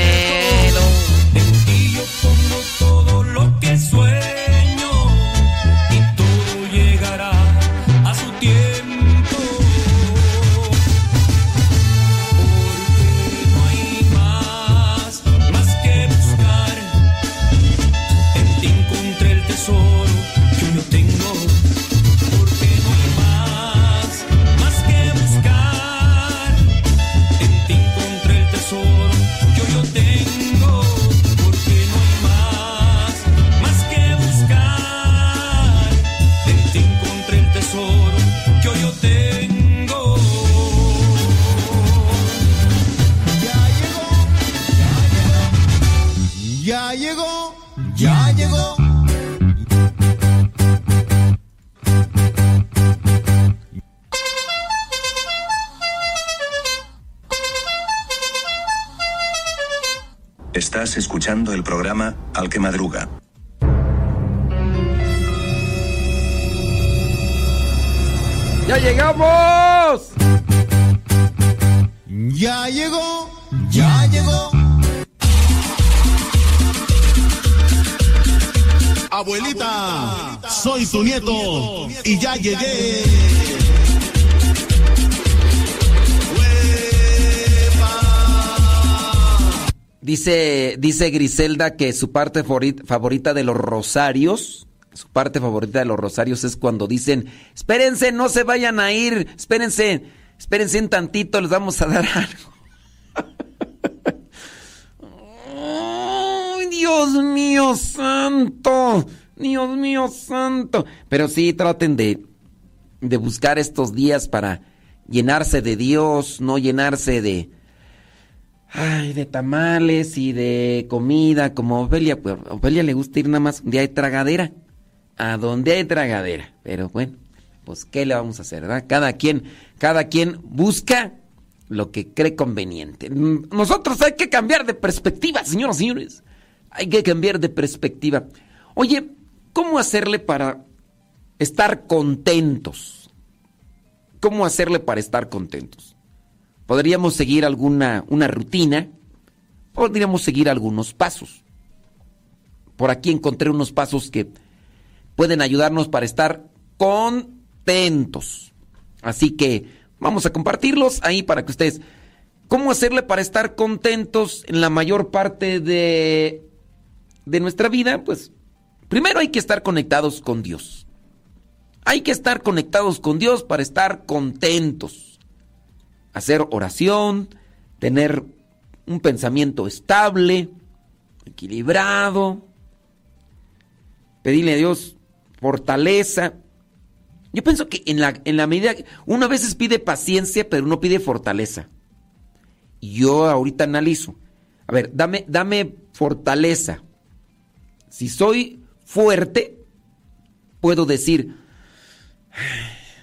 S7: Ya llegó, ya llegó.
S8: Estás escuchando el programa Al que Madruga.
S4: ¡Ya llegamos!
S7: Ya llegó, ya llegó. Abuelita, soy tu nieto y ya llegué.
S4: Dice, dice Griselda que su parte favori- favorita de los rosarios, su parte favorita de los rosarios es cuando dicen, espérense, no se vayan a ir, espérense, espérense un tantito, les vamos a dar *laughs* algo. ¡Ay, Dios mío santo! Dios mío santo. Pero sí, traten de, de buscar estos días para llenarse de Dios, no llenarse de... Ay, de tamales y de comida, como Ofelia, pues Ofelia le gusta ir nada más donde hay tragadera, a donde hay tragadera, pero bueno, pues qué le vamos a hacer, ¿verdad? Cada quien, cada quien busca lo que cree conveniente. Nosotros hay que cambiar de perspectiva, señoras y señores, hay que cambiar de perspectiva. Oye, ¿cómo hacerle para estar contentos? ¿Cómo hacerle para estar contentos? Podríamos seguir alguna una rutina, podríamos seguir algunos pasos. Por aquí encontré unos pasos que pueden ayudarnos para estar contentos. Así que vamos a compartirlos ahí para que ustedes... ¿Cómo hacerle para estar contentos en la mayor parte de, de nuestra vida? Pues primero hay que estar conectados con Dios. Hay que estar conectados con Dios para estar contentos hacer oración, tener un pensamiento estable, equilibrado, pedirle a Dios fortaleza. Yo pienso que en la, en la medida que uno a veces pide paciencia, pero uno pide fortaleza. Y yo ahorita analizo. A ver, dame, dame fortaleza. Si soy fuerte, puedo decir,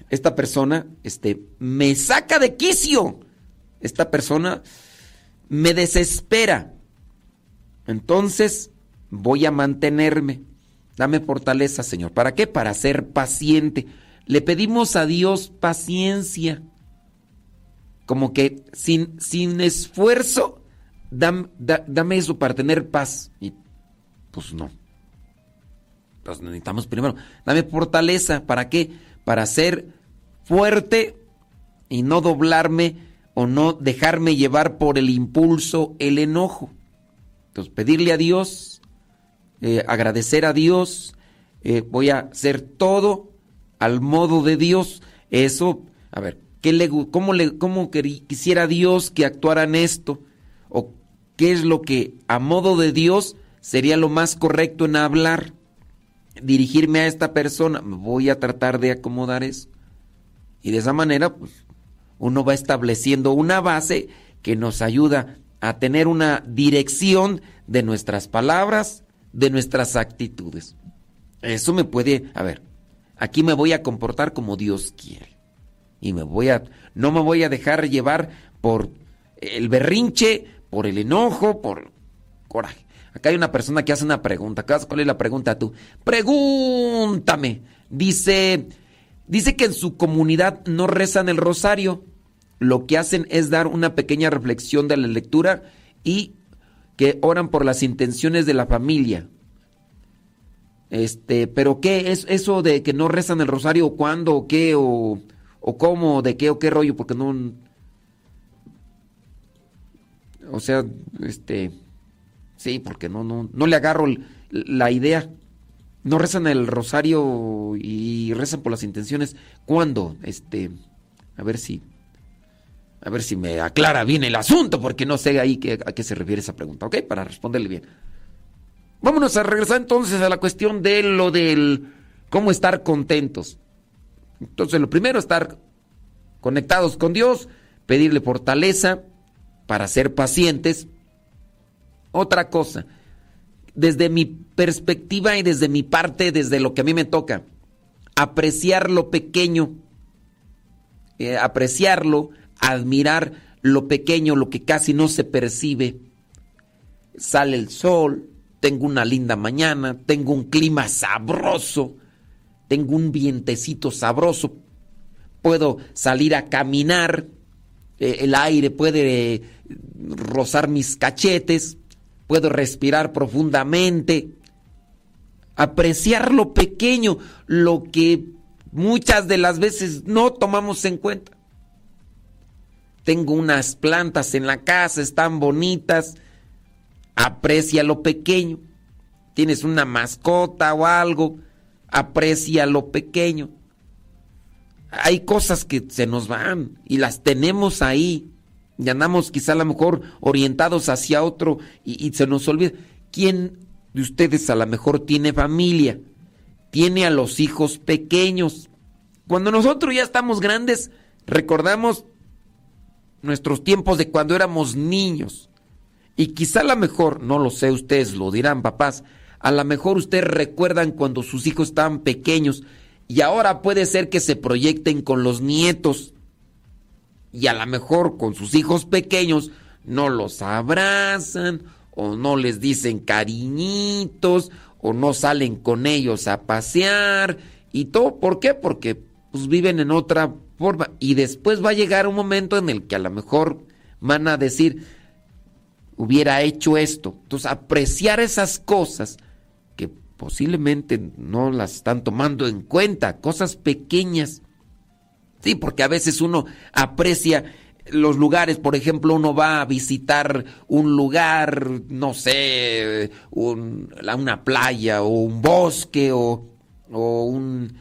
S4: esta persona este, me saca de quicio. Esta persona me desespera. Entonces voy a mantenerme. Dame fortaleza, Señor. ¿Para qué? Para ser paciente. Le pedimos a Dios paciencia. Como que sin, sin esfuerzo, dam- da- dame eso para tener paz. Y pues no. Pues necesitamos primero, dame fortaleza. ¿Para qué? Para ser fuerte y no doblarme o no dejarme llevar por el impulso, el enojo. Entonces, pedirle a Dios, eh, agradecer a Dios, eh, voy a hacer todo al modo de Dios. Eso, a ver, ¿qué le, ¿cómo, le, cómo quisiera Dios que actuara en esto? ¿O qué es lo que a modo de Dios sería lo más correcto en hablar? Dirigirme a esta persona, voy a tratar de acomodar eso. Y de esa manera, pues, uno va estableciendo una base que nos ayuda a tener una dirección de nuestras palabras, de nuestras actitudes. Eso me puede, a ver, aquí me voy a comportar como Dios quiere. Y me voy a, no me voy a dejar llevar por el berrinche, por el enojo, por coraje. Acá hay una persona que hace una pregunta. ¿Cuál es la pregunta tú? Pregúntame. Dice, dice que en su comunidad no rezan el rosario. Lo que hacen es dar una pequeña reflexión de la lectura y que oran por las intenciones de la familia. Este, pero ¿qué es eso de que no rezan el rosario? ¿Cuándo? ¿O qué? ¿O, o cómo? ¿De qué? ¿O qué rollo? Porque no... O sea, este... Sí, porque no, no, no le agarro la idea. No rezan el rosario y rezan por las intenciones. ¿Cuándo? Este, a ver si, a ver si me aclara bien el asunto, porque no sé ahí qué- a qué se refiere esa pregunta, ¿ok? Para responderle bien. Vámonos a regresar entonces a la cuestión de lo del cómo estar contentos. Entonces, lo primero, estar conectados con Dios, pedirle fortaleza para ser pacientes. Otra cosa, desde mi perspectiva y desde mi parte, desde lo que a mí me toca, apreciar lo pequeño, eh, apreciarlo, admirar lo pequeño, lo que casi no se percibe. Sale el sol, tengo una linda mañana, tengo un clima sabroso, tengo un vientecito sabroso, puedo salir a caminar, eh, el aire puede rozar mis cachetes, puedo respirar profundamente, apreciar lo pequeño, lo que muchas de las veces no tomamos en cuenta. Tengo unas plantas en la casa, están bonitas, aprecia lo pequeño. Tienes una mascota o algo, aprecia lo pequeño. Hay cosas que se nos van y las tenemos ahí y andamos quizá a lo mejor orientados hacia otro y, y se nos olvida. ¿Quién de ustedes a lo mejor tiene familia? Tiene a los hijos pequeños. Cuando nosotros ya estamos grandes, recordamos nuestros tiempos de cuando éramos niños. Y quizá a lo mejor, no lo sé, ustedes lo dirán, papás, a lo mejor ustedes recuerdan cuando sus hijos estaban pequeños y ahora puede ser que se proyecten con los nietos y a lo mejor con sus hijos pequeños no los abrazan o no les dicen cariñitos o no salen con ellos a pasear y todo, ¿por qué? Porque pues viven en otra forma y después va a llegar un momento en el que a lo mejor van a decir hubiera hecho esto. Entonces, apreciar esas cosas que posiblemente no las están tomando en cuenta, cosas pequeñas. Sí, porque a veces uno aprecia los lugares, por ejemplo, uno va a visitar un lugar, no sé, un- una playa o un bosque o, o un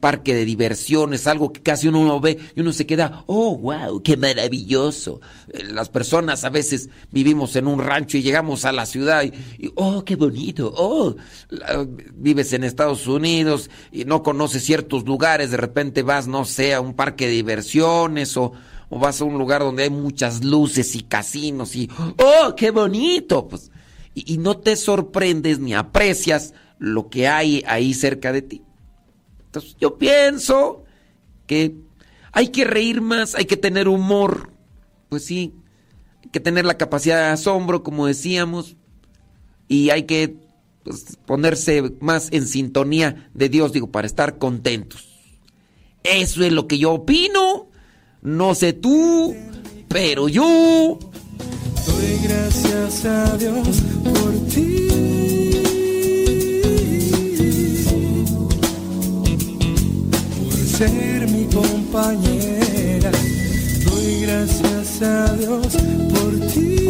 S4: parque de diversiones, algo que casi uno no ve y uno se queda, oh, wow, qué maravilloso. Eh, Las personas a veces vivimos en un rancho y llegamos a la ciudad y, oh, qué bonito, oh, vives en Estados Unidos y no conoces ciertos lugares, de repente vas, no sé, a un parque de diversiones o, o vas a un lugar donde hay muchas luces y casinos y, oh, qué bonito, pues, y no te sorprendes ni aprecias lo que hay ahí cerca de ti. Entonces yo pienso que hay que reír más, hay que tener humor, pues sí, hay que tener la capacidad de asombro, como decíamos, y hay que pues, ponerse más en sintonía de Dios, digo, para estar contentos. Eso es lo que yo opino. No sé tú, pero yo.
S3: Doy gracias a Dios por ti. Ser mi compañera. Doy gracias a Dios por ti.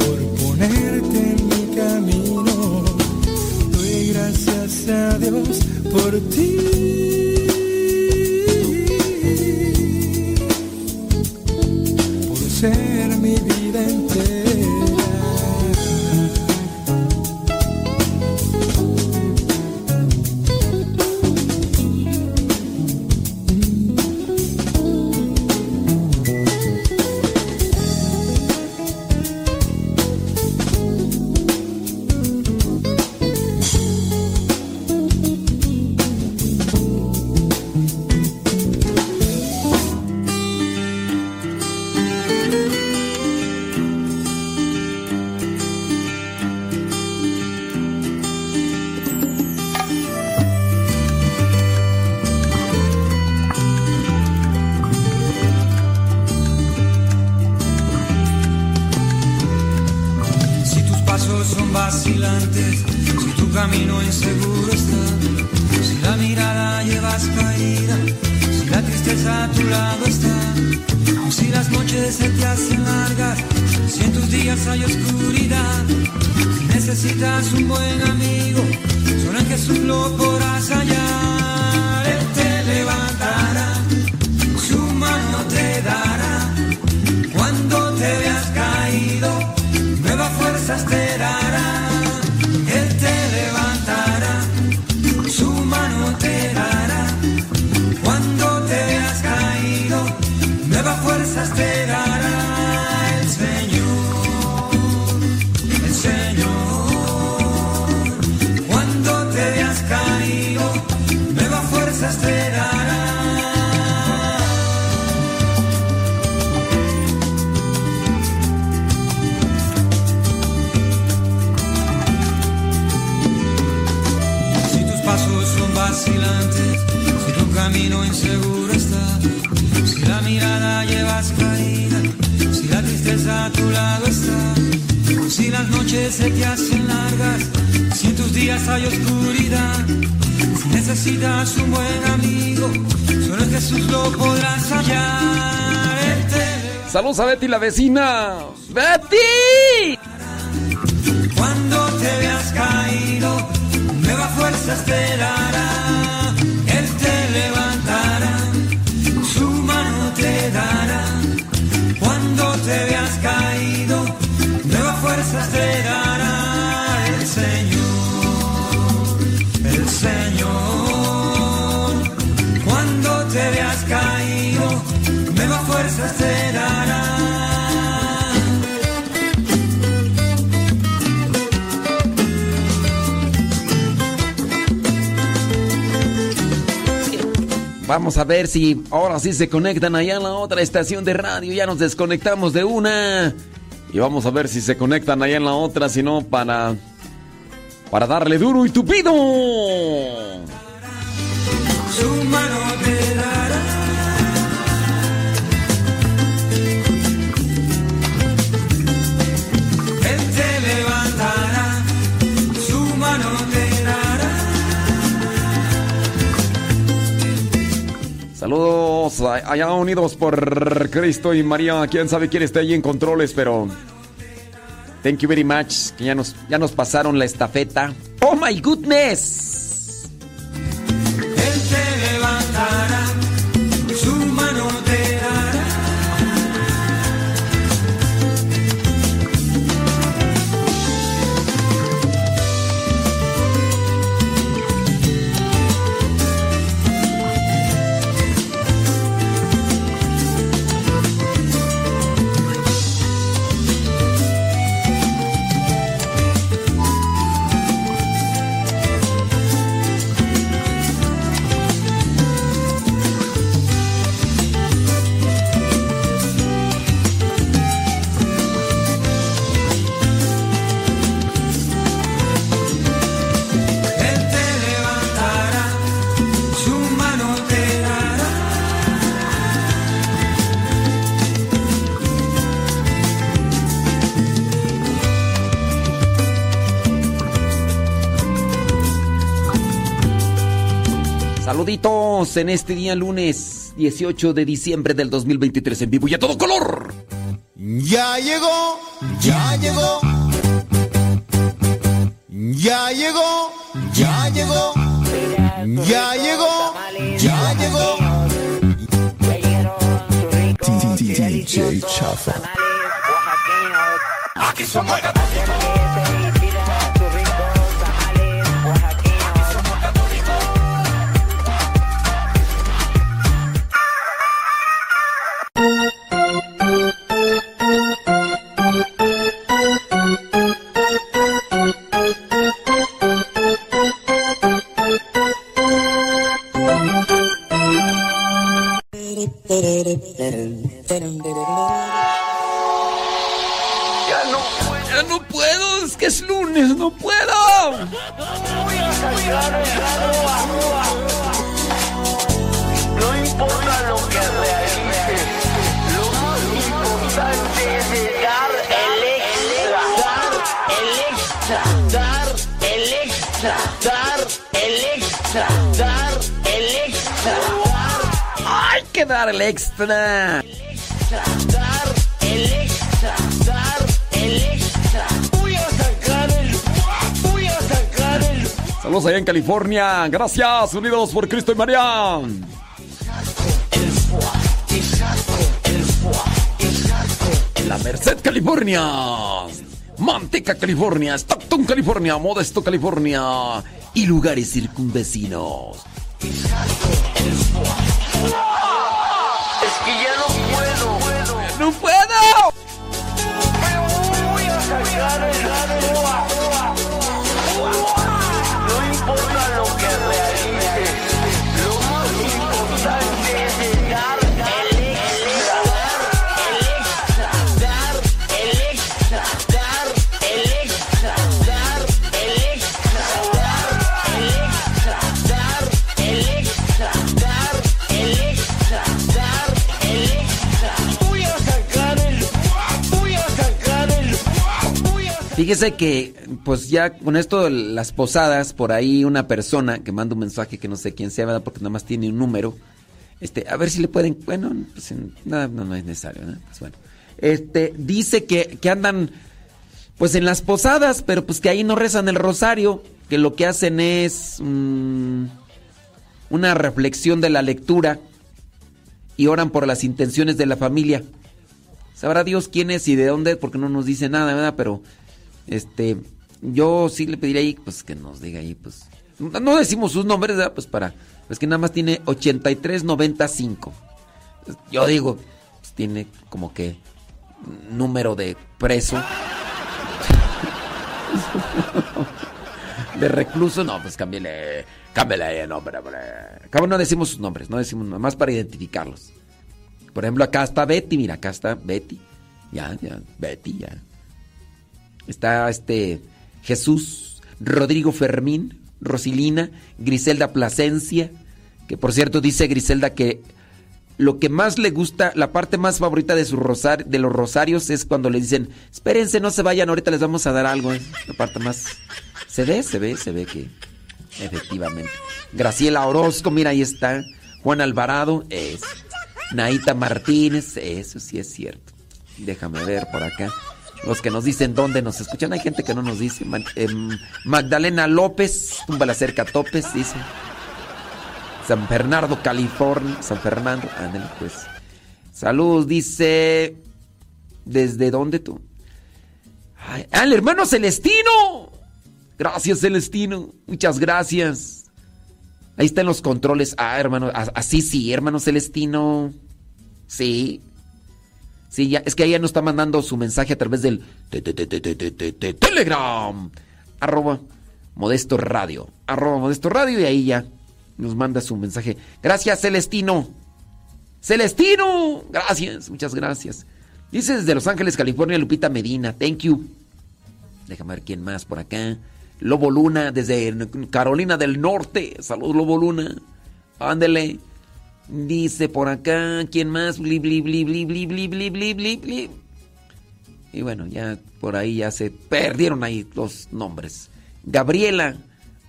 S3: Por ponerte en mi camino. Doy gracias a Dios por ti. Por ser mi vida entera.
S2: A
S4: Betty la vecina. ¡Betty!
S2: Cuando te veas caído, nuevas fuerzas te
S4: Vamos a ver si ahora sí se conectan allá en la otra estación de radio. Ya nos desconectamos de una. Y vamos a ver si se conectan allá en la otra, si no, para. Para darle duro y tupido. Saludos allá unidos por Cristo y María. Quién sabe quién está ahí en controles, pero. Thank you very much. Que ya nos, ya nos pasaron la estafeta. ¡Oh my goodness! En este día lunes 18 de diciembre del 2023 en vivo y a todo color.
S7: Ya llegó, ya llegó. Ya llegó, ya llegó. Ya llegó, ya llegó. DJ Chafa. Aquí somos
S9: extra. extra, extra, extra. Voy a sacar el, voy a sacar el.
S4: Saludos allá en California. Gracias, unidos por Cristo y María. La Merced, California. Manteca, California. Stockton, California. Modesto, California. Y lugares circunvecinos.
S9: Que ya no puedo.
S4: ¡No puedo!
S9: Voy a sacar el
S4: Fíjese que, pues ya con esto de las posadas, por ahí una persona que manda un mensaje que no sé quién sea, ¿verdad? Porque nada más tiene un número. Este, a ver si le pueden. Bueno, pues nada, no, no es necesario, ¿no? Pues bueno. Este, dice que, que andan, pues en las posadas, pero pues que ahí no rezan el rosario, que lo que hacen es mm, una reflexión de la lectura y oran por las intenciones de la familia. Sabrá Dios quién es y de dónde, porque no nos dice nada, ¿verdad? Pero, este, yo sí le pediría ahí, pues que nos diga ahí, pues. No decimos sus nombres, ¿verdad? Pues para. Pues que nada más tiene 8395. Yo digo, pues tiene como que número de preso. De recluso, no, pues cámbiale, cámbiale el nombre, hombre. No decimos sus nombres, no decimos nada más para identificarlos. Por ejemplo, acá está Betty, mira, acá está Betty. Ya, ya, Betty, ya. Está este Jesús, Rodrigo Fermín, Rosilina, Griselda Plasencia, que por cierto dice Griselda que lo que más le gusta, la parte más favorita de su rosar, de los rosarios es cuando le dicen, espérense, no se vayan, ahorita les vamos a dar algo. Es la parte más... Se ve, se ve, se ve que efectivamente. Graciela Orozco, mira, ahí está. Juan Alvarado, es. Naita Martínez, eso sí es cierto. Déjame ver por acá. Los que nos dicen dónde nos escuchan. Hay gente que no nos dice. Em, Magdalena López, tumba la cerca Topes, dice. San Bernardo, California. San Fernando, ándale pues. Saludos, dice. ¿Desde dónde tú? Ay, ¡Ah, el hermano Celestino! Gracias, Celestino. Muchas gracias. Ahí están los controles. Ah, hermano. Así sí, hermano Celestino. Sí. Sí, ya, es que ella nos está mandando su mensaje a través del Telegram. Arroba Modesto Radio. Arroba Modesto Radio y ahí ya nos manda su mensaje. Gracias, Celestino. Celestino. Gracias, muchas gracias. Dice desde Los Ángeles, California, Lupita Medina. Thank you. Déjame ver quién más por acá. Lobo Luna, desde Carolina del Norte. Saludos, Lobo Luna. Ándele. Dice por acá, ¿quién más? Bli, bli, bli, bli, bli, bli, bli, bli, bli, bli. Y bueno, ya por ahí ya se perdieron ahí los nombres. Gabriela.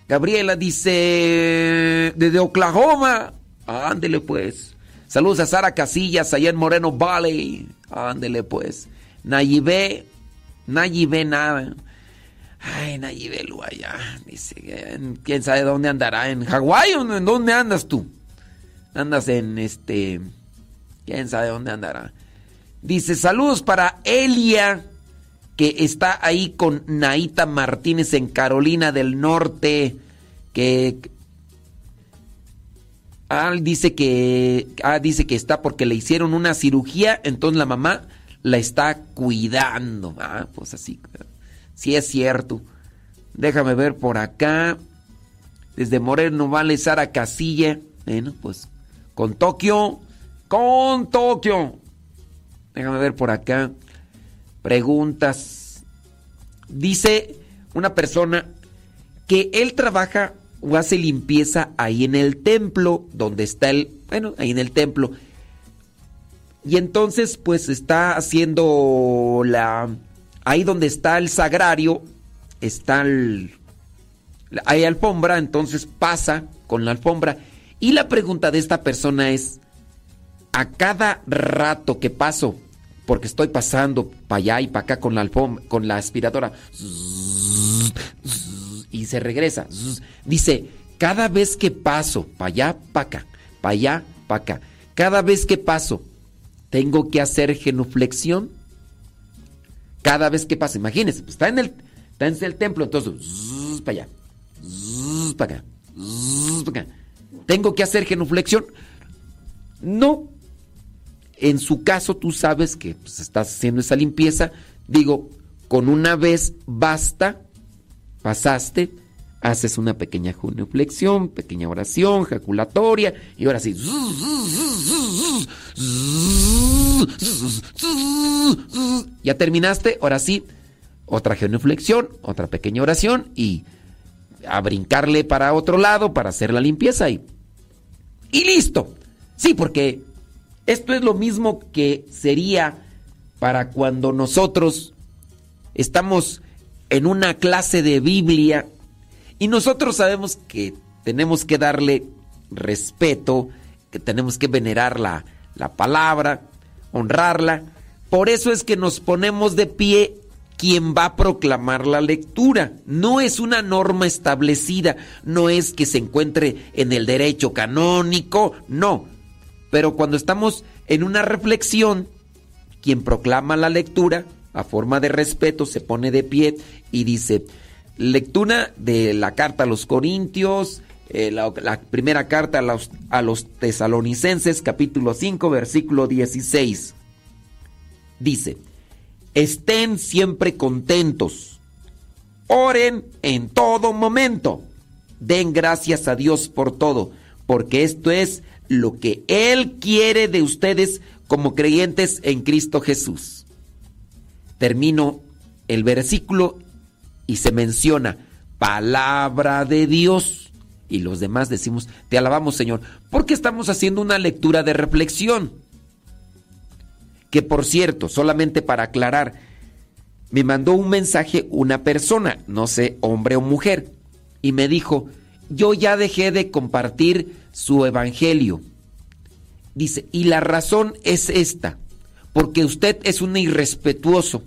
S4: Gabriela dice, desde Oklahoma. Ándele pues. Saludos a Sara Casillas allá en Moreno Valley. Ándele pues. Nayibé, Nayibé nada. Ay, Nayibé allá. Dice, quién sabe dónde andará. ¿En Hawái o en dónde andas tú? Andas en este. Quién sabe dónde andará. Dice, saludos para Elia, que está ahí con Naita Martínez en Carolina del Norte. Que. Ah, dice que. Ah, dice que está porque le hicieron una cirugía, entonces la mamá la está cuidando. Ah, pues así. Sí es cierto. Déjame ver por acá. Desde Moreno Vale, Sara Casilla. Bueno, pues con Tokio. Con Tokio. Déjame ver por acá. Preguntas. Dice una persona que él trabaja o hace limpieza ahí en el templo, donde está el, bueno, ahí en el templo. Y entonces pues está haciendo la, ahí donde está el sagrario, está el, hay alfombra, entonces pasa con la alfombra. Y la pregunta de esta persona es, a cada rato que paso, porque estoy pasando para allá y para acá con la alfombra, con la aspiradora, y se regresa. Dice, cada vez que paso para allá, para acá, para allá, para acá, cada vez que paso, tengo que hacer genuflexión. Cada vez que paso, imagínense, pues, está en el, está en el templo, entonces, para allá, para acá, para acá. ¿Tengo que hacer genuflexión? No. En su caso, tú sabes que pues, estás haciendo esa limpieza. Digo, con una vez basta, pasaste, haces una pequeña genuflexión, pequeña oración, jaculatoria, y ahora sí. Ya terminaste, ahora sí, otra genuflexión, otra pequeña oración y a brincarle para otro lado para hacer la limpieza y, y listo. Sí, porque esto es lo mismo que sería para cuando nosotros estamos en una clase de Biblia y nosotros sabemos que tenemos que darle respeto, que tenemos que venerar la, la palabra, honrarla. Por eso es que nos ponemos de pie quien va a proclamar la lectura. No es una norma establecida, no es que se encuentre en el derecho canónico, no. Pero cuando estamos en una reflexión, quien proclama la lectura, a forma de respeto, se pone de pie y dice, lectura de la carta a los Corintios, eh, la, primera carta a los, a los tesalonicenses, capítulo 5, versículo 16. Dice, estén siempre contentos, oren en todo momento, den gracias a Dios por todo, porque esto es lo que Él quiere de ustedes como creyentes en Cristo Jesús. Termino el versículo y se menciona palabra de Dios. Y los demás decimos, te alabamos Señor, porque estamos haciendo una lectura de reflexión. Que por cierto, solamente para aclarar, me mandó un mensaje una persona, no sé, hombre o mujer, y me dijo, yo ya dejé de compartir su evangelio. Dice, y la razón es esta, porque usted es un irrespetuoso.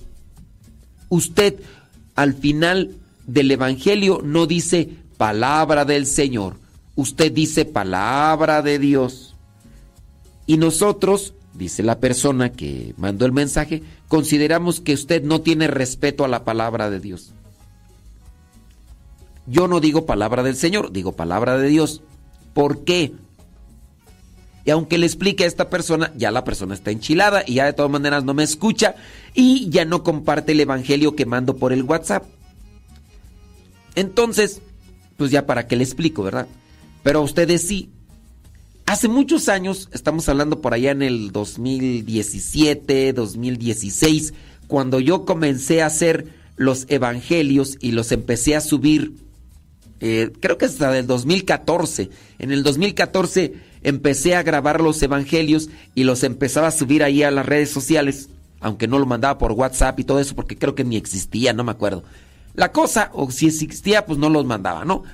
S4: Usted al final del evangelio no dice palabra del Señor, usted dice palabra de Dios. Y nosotros dice la persona que mandó el mensaje, consideramos que usted no tiene respeto a la palabra de Dios. Yo no digo palabra del Señor, digo palabra de Dios. ¿Por qué? Y aunque le explique a esta persona, ya la persona está enchilada y ya de todas maneras no me escucha y ya no comparte el evangelio que mando por el WhatsApp. Entonces, pues ya para qué le explico, ¿verdad? Pero a ustedes sí, Hace muchos años, estamos hablando por allá en el 2017, 2016, cuando yo comencé a hacer los evangelios y los empecé a subir, eh, creo que hasta el 2014. En el 2014 empecé a grabar los evangelios y los empezaba a subir ahí a las redes sociales, aunque no lo mandaba por WhatsApp y todo eso, porque creo que ni existía, no me acuerdo. La cosa, o si existía, pues no los mandaba, ¿no?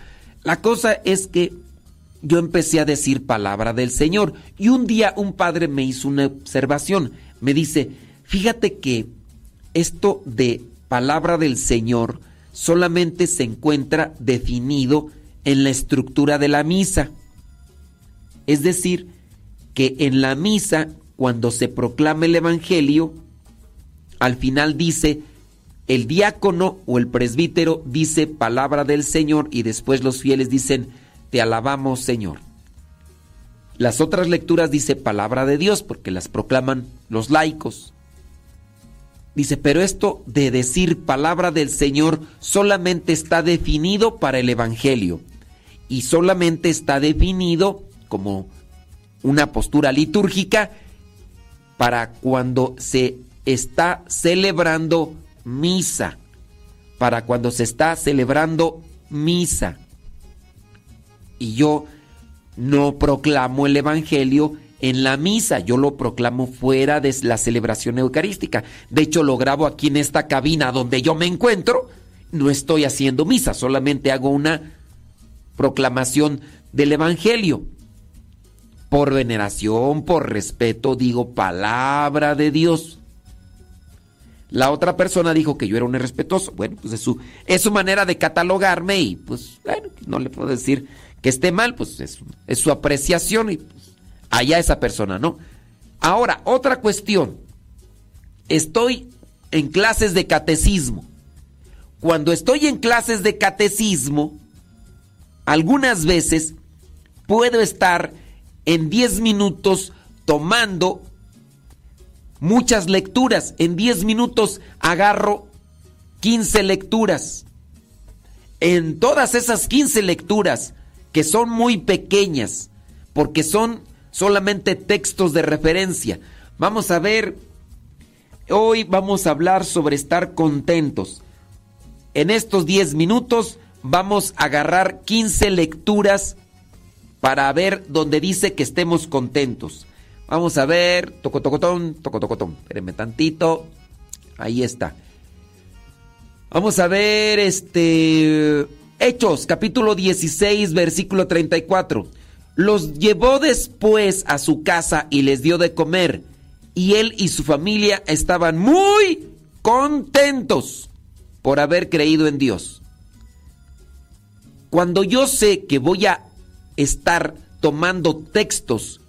S4: La cosa es que yo empecé a decir palabra del Señor y un día un padre me hizo una observación. Me dice, fíjate que esto de palabra del Señor solamente se encuentra definido en la estructura de la misa. Es decir, que en la misa, cuando se proclama el Evangelio, al final dice, el diácono o el presbítero dice palabra del Señor y después los fieles dicen, te alabamos Señor. Las otras lecturas dice palabra de Dios porque las proclaman los laicos. Dice, pero esto de decir palabra del Señor solamente está definido para el Evangelio y solamente está definido como una postura litúrgica para cuando se está celebrando misa, para cuando se está celebrando misa. Y yo no proclamo el Evangelio en la misa, yo lo proclamo fuera de la celebración eucarística. De hecho, lo grabo aquí en esta cabina donde yo me encuentro. No estoy haciendo misa, solamente hago una proclamación del Evangelio. Por veneración, por respeto, digo palabra de Dios. La otra persona dijo que yo era un irrespetuoso. Bueno, pues es su, es su manera de catalogarme y pues bueno, no le puedo decir esté mal, pues es, es su apreciación y pues, allá esa persona, ¿no? Ahora, otra cuestión. Estoy en clases de catecismo. Cuando estoy en clases de catecismo, algunas veces puedo estar en 10 minutos tomando muchas lecturas. En 10 minutos agarro 15 lecturas. En todas esas 15 lecturas, que son muy pequeñas, porque son solamente textos de referencia, vamos a ver, hoy vamos a hablar sobre estar contentos. En estos 10 minutos vamos a agarrar 15 lecturas para ver donde dice que estemos contentos. Vamos a ver, toco tocotón, toco tocotón. Espérenme tantito. Ahí está. Vamos a ver este Hechos, capítulo 16, versículo 34. Los llevó después a su casa y les dio de comer, y él y su familia estaban muy contentos por haber creído en Dios. Cuando yo sé que voy a estar tomando textos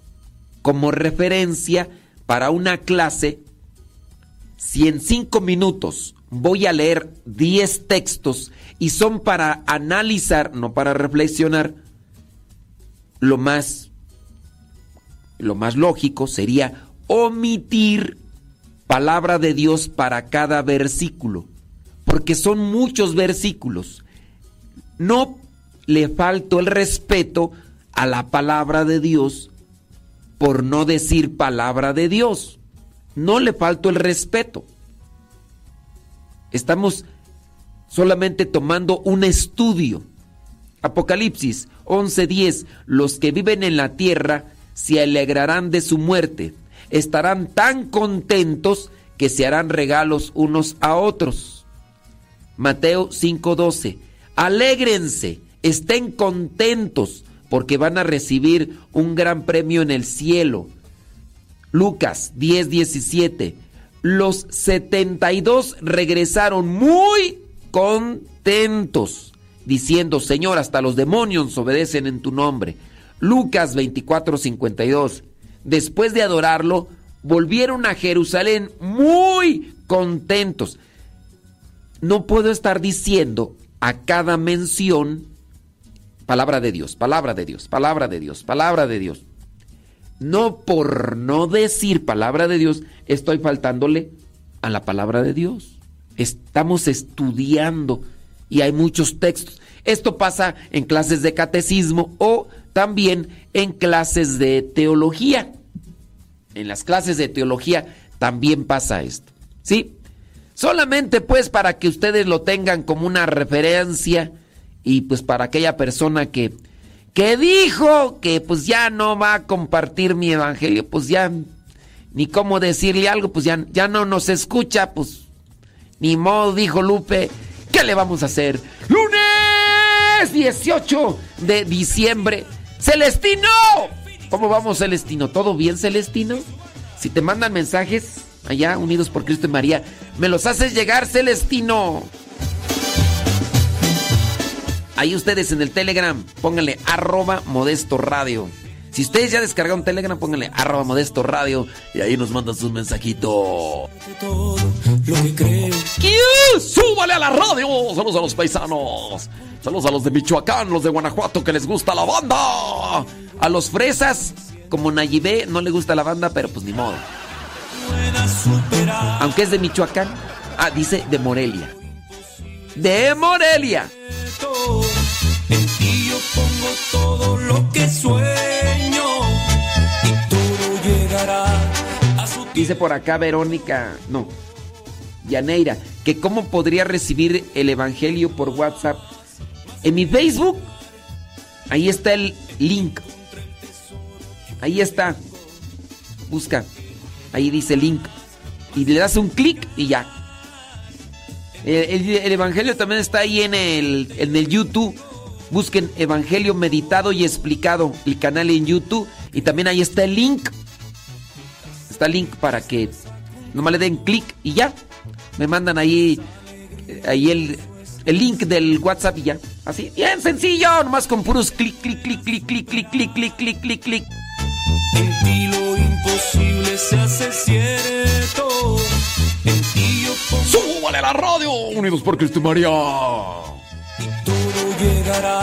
S4: como referencia para una clase, si en cinco minutos voy a leer diez textos y son para analizar, no para reflexionar, lo más, lo más lógico sería omitir palabra de Dios para cada versículo, porque son muchos versículos. No le falto el respeto a la palabra de Dios por no decir palabra de Dios. No le falto el respeto. Estamos solamente tomando un estudio. Apocalipsis 11:10. Los que viven en la tierra se alegrarán de su muerte. Estarán tan contentos que se harán regalos unos a otros. Mateo 5:12. Alégrense, estén contentos porque van a recibir un gran premio en el cielo. Lucas 10:17. Los 72 regresaron muy contentos, diciendo, Señor, hasta los demonios obedecen en tu nombre. Lucas 24:52. Después de adorarlo, volvieron a Jerusalén muy contentos. No puedo estar diciendo a cada mención Palabra de Dios, palabra de Dios, palabra de Dios, palabra de Dios. No por no decir palabra de Dios, estoy faltándole a la palabra de Dios. Estamos estudiando y hay muchos textos. Esto pasa en clases de catecismo o también en clases de teología. En las clases de teología también pasa esto. ¿Sí? Solamente pues para que ustedes lo tengan como una referencia y pues para aquella persona que, que dijo que pues ya no va a compartir mi evangelio, pues ya ni cómo decirle algo, pues ya, ya no nos escucha, pues ni modo, dijo Lupe, ¿qué le vamos a hacer? ¡Lunes lunes 18 de diciembre. Celestino. ¿Cómo vamos, Celestino? ¿Todo bien, Celestino? Si te mandan mensajes allá, unidos por Cristo y María, me los haces llegar, Celestino. Ahí ustedes en el Telegram, pónganle arroba modesto radio. Si ustedes ya descargaron Telegram, pónganle arroba modesto radio y ahí nos mandan sus mensajitos.
S1: Lo que creo.
S4: ¡Kiu! ¡Súbale a la radio! Saludos a los paisanos. Saludos a los de Michoacán, los de Guanajuato que les gusta la banda. A los fresas, como Nayibé, no le gusta la banda, pero pues ni modo. Aunque es de Michoacán. Ah, dice de Morelia. De Morelia.
S2: En ti yo pongo todo lo que sueño
S4: Dice por acá Verónica, no, Yaneira, que cómo podría recibir el Evangelio por WhatsApp. En mi Facebook, ahí está el link. Ahí está. Busca. Ahí dice link. Y le das un clic y ya. El, el- el Evangelio también está ahí en el, en el YouTube. Busquen Evangelio meditado y explicado. El canal en YouTube. Y también ahí está el link. Está el link para que nomás le den clic y ya. Me mandan ahí, eh, ahí el, el link del WhatsApp y ya. Así, bien sencillo. Nomás con puros clic, clic, clic, clic, clic, clic, clic, clic, clic, clic, clic.
S2: En ti lo imposible se hace cierto. En ti yo pongo
S4: ¡Súbale a la radio! Unidos por Cristo y María.
S2: todo llegará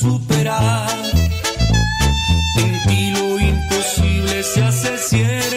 S2: superar. En ti lo imposible se hace cierto.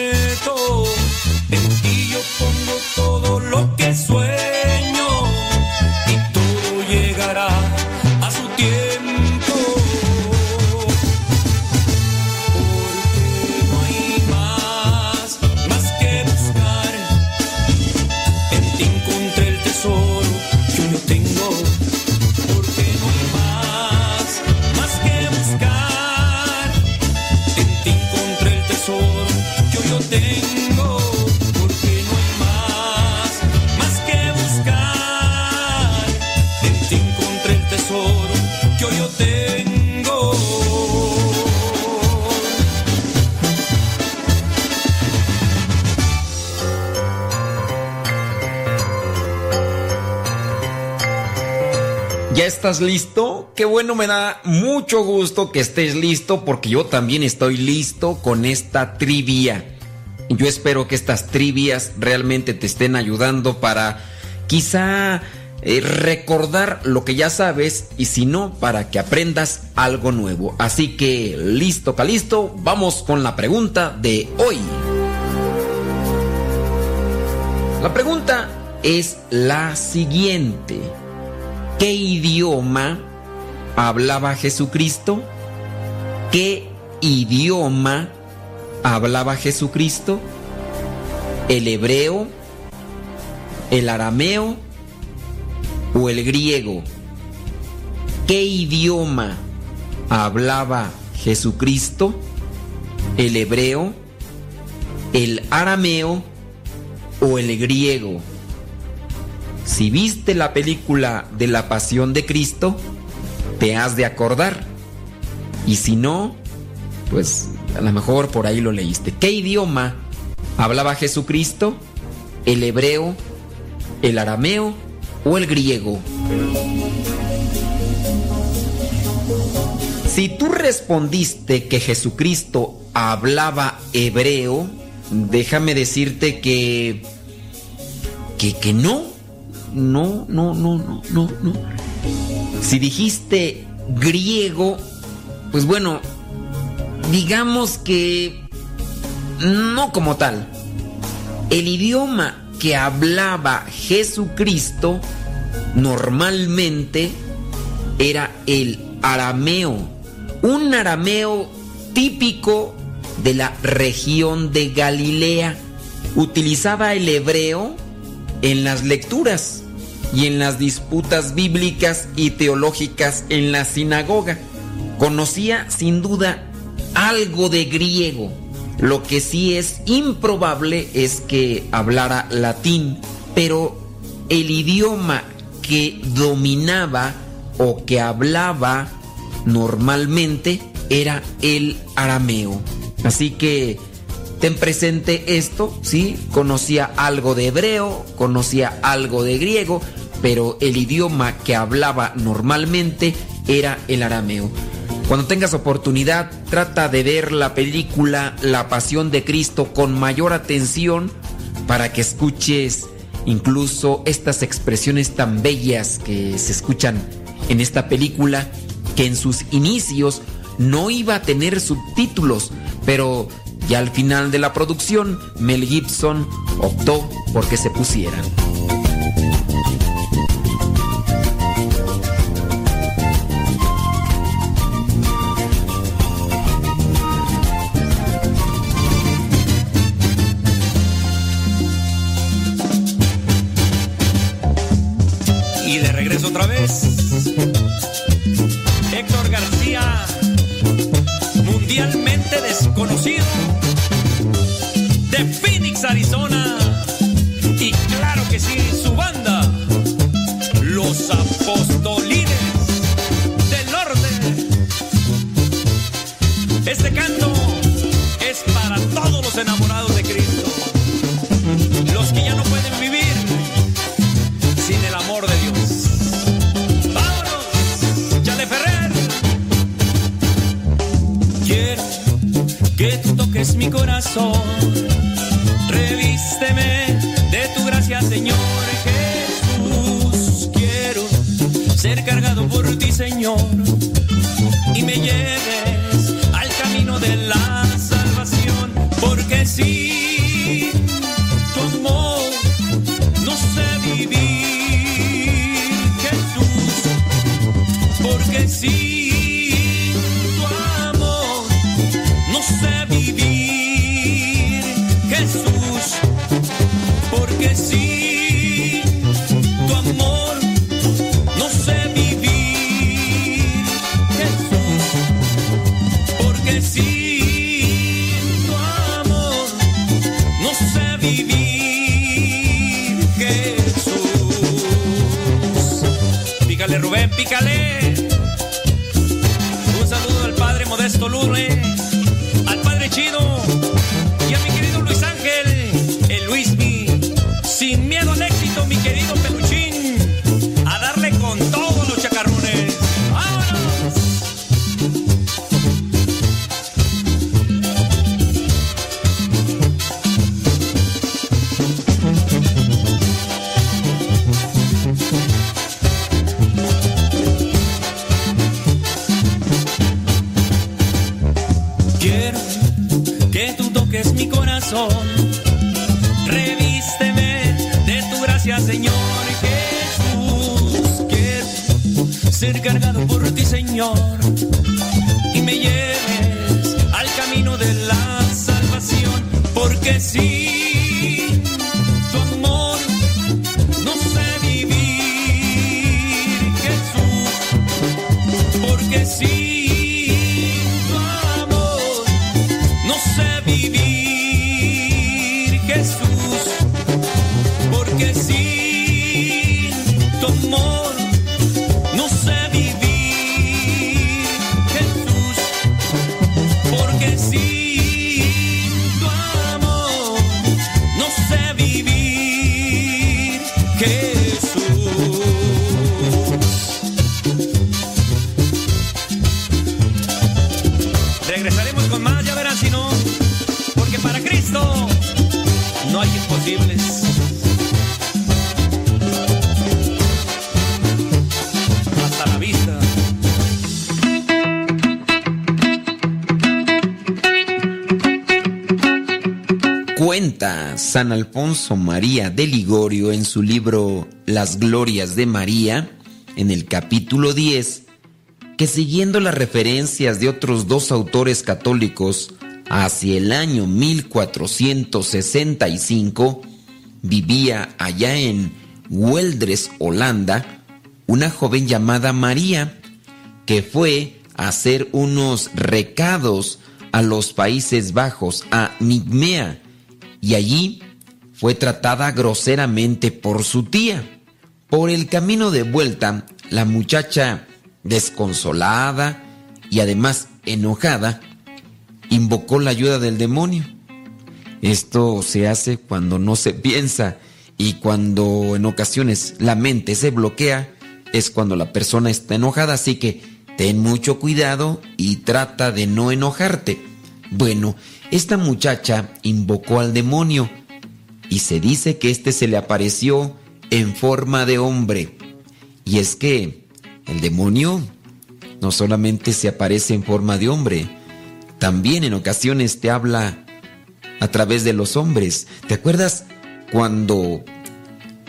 S10: Estás listo? Qué bueno, me da mucho gusto que estés listo porque yo también estoy listo con esta trivia. Yo espero que estas trivias realmente te estén ayudando para quizá eh, recordar lo que ya sabes y si no, para que aprendas algo nuevo. Así que, listo, calisto, vamos con la pregunta de hoy. La pregunta es la siguiente. ¿Qué idioma hablaba Jesucristo? ¿Qué idioma hablaba Jesucristo? ¿El hebreo? ¿El arameo? ¿O el griego? ¿Qué idioma hablaba Jesucristo? ¿El hebreo? ¿El arameo? ¿O el griego? Si viste la película de la Pasión de Cristo, te has de acordar. Y si no, pues a lo mejor por ahí lo leíste. ¿Qué idioma hablaba Jesucristo? ¿El hebreo, el arameo o el griego? Si tú respondiste que Jesucristo hablaba hebreo, déjame decirte que que, que no, no, no, no, no, no, no.
S2: Si dijiste griego, pues bueno, digamos que no como tal. El idioma que hablaba Jesucristo normalmente era el arameo, un arameo típico de la región de Galilea. Utilizaba el hebreo en las lecturas y en las disputas bíblicas y teológicas en la sinagoga. Conocía sin duda algo de griego. Lo que sí es improbable es que hablara latín, pero el idioma que dominaba o que hablaba normalmente era el arameo. Así que ten presente esto, ¿sí? Conocía algo de hebreo, conocía algo de griego, pero el idioma que hablaba normalmente era el arameo. Cuando tengas oportunidad, trata de ver la película La Pasión de Cristo con mayor atención para que escuches incluso estas expresiones tan bellas que se escuchan en esta película, que en sus inicios no iba a tener subtítulos, pero ya al final de la producción Mel Gibson optó por que se pusieran.
S4: San Alfonso María de Ligorio en su libro Las Glorias de María, en el capítulo 10, que siguiendo las referencias de otros dos autores católicos, hacia el año 1465, vivía allá en Weldres, Holanda, una joven llamada María, que fue a hacer unos recados a los Países Bajos, a Nigmea, y allí fue tratada groseramente por su tía. Por el camino de vuelta, la muchacha, desconsolada y además enojada, invocó la ayuda del demonio. Esto se hace cuando no se piensa y cuando en ocasiones la mente se bloquea, es cuando la persona está enojada, así que ten mucho cuidado y trata de no enojarte. Bueno, esta muchacha invocó al demonio y se dice que éste se le apareció en forma de hombre. Y es que el demonio no solamente se aparece en forma de hombre, también en ocasiones te habla a través de los hombres. ¿Te acuerdas cuando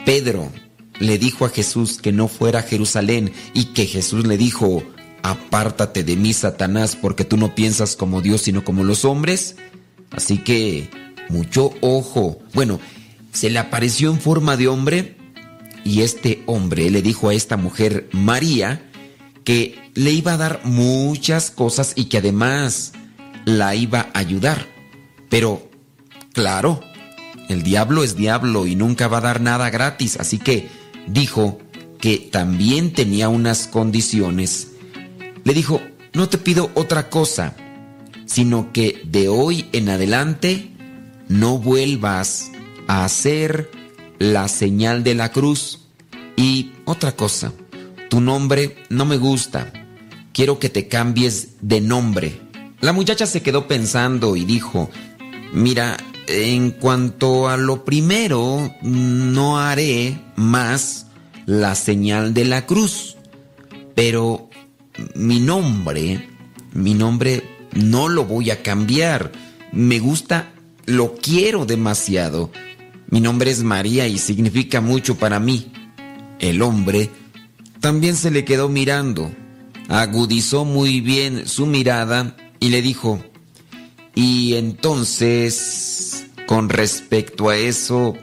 S4: Pedro le dijo a Jesús que no fuera a Jerusalén y que Jesús le dijo, apártate de mí, Satanás, porque tú no piensas como Dios, sino como los hombres? Así que, mucho ojo. Bueno, se le apareció en forma de hombre y este hombre le dijo a esta mujer, María, que le iba a dar muchas cosas y que además la iba a ayudar. Pero, claro, el diablo es diablo y nunca va a dar nada gratis, así que dijo que también tenía unas condiciones. Le dijo, no te pido otra cosa, sino que de hoy en adelante no vuelvas a hacer la señal de la cruz. Y otra cosa, tu nombre no me gusta, quiero que te cambies de nombre. La muchacha se quedó pensando y dijo, mira, en cuanto a lo primero, no haré más la señal de la cruz, pero mi nombre, mi nombre no lo voy a cambiar. Me gusta, lo quiero demasiado. Mi nombre es María y significa mucho para mí. El hombre también se le quedó mirando, agudizó muy bien su mirada y le dijo, y entonces, con respecto a eso,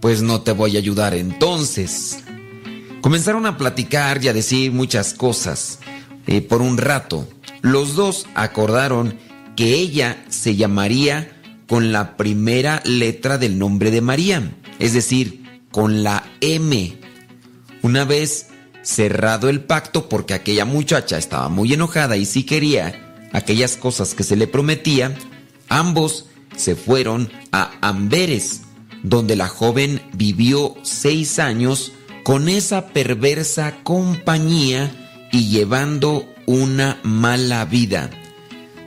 S4: pues no te voy a ayudar entonces. Comenzaron a platicar y a decir muchas cosas. Eh, por un rato, los dos acordaron que ella se llamaría con la primera letra del nombre de María, es decir, con la M. Una vez cerrado el pacto, porque aquella muchacha estaba muy enojada y sí quería aquellas cosas que se le prometía, ambos se fueron a Amberes, donde la joven vivió seis años con esa perversa compañía y llevando una mala vida.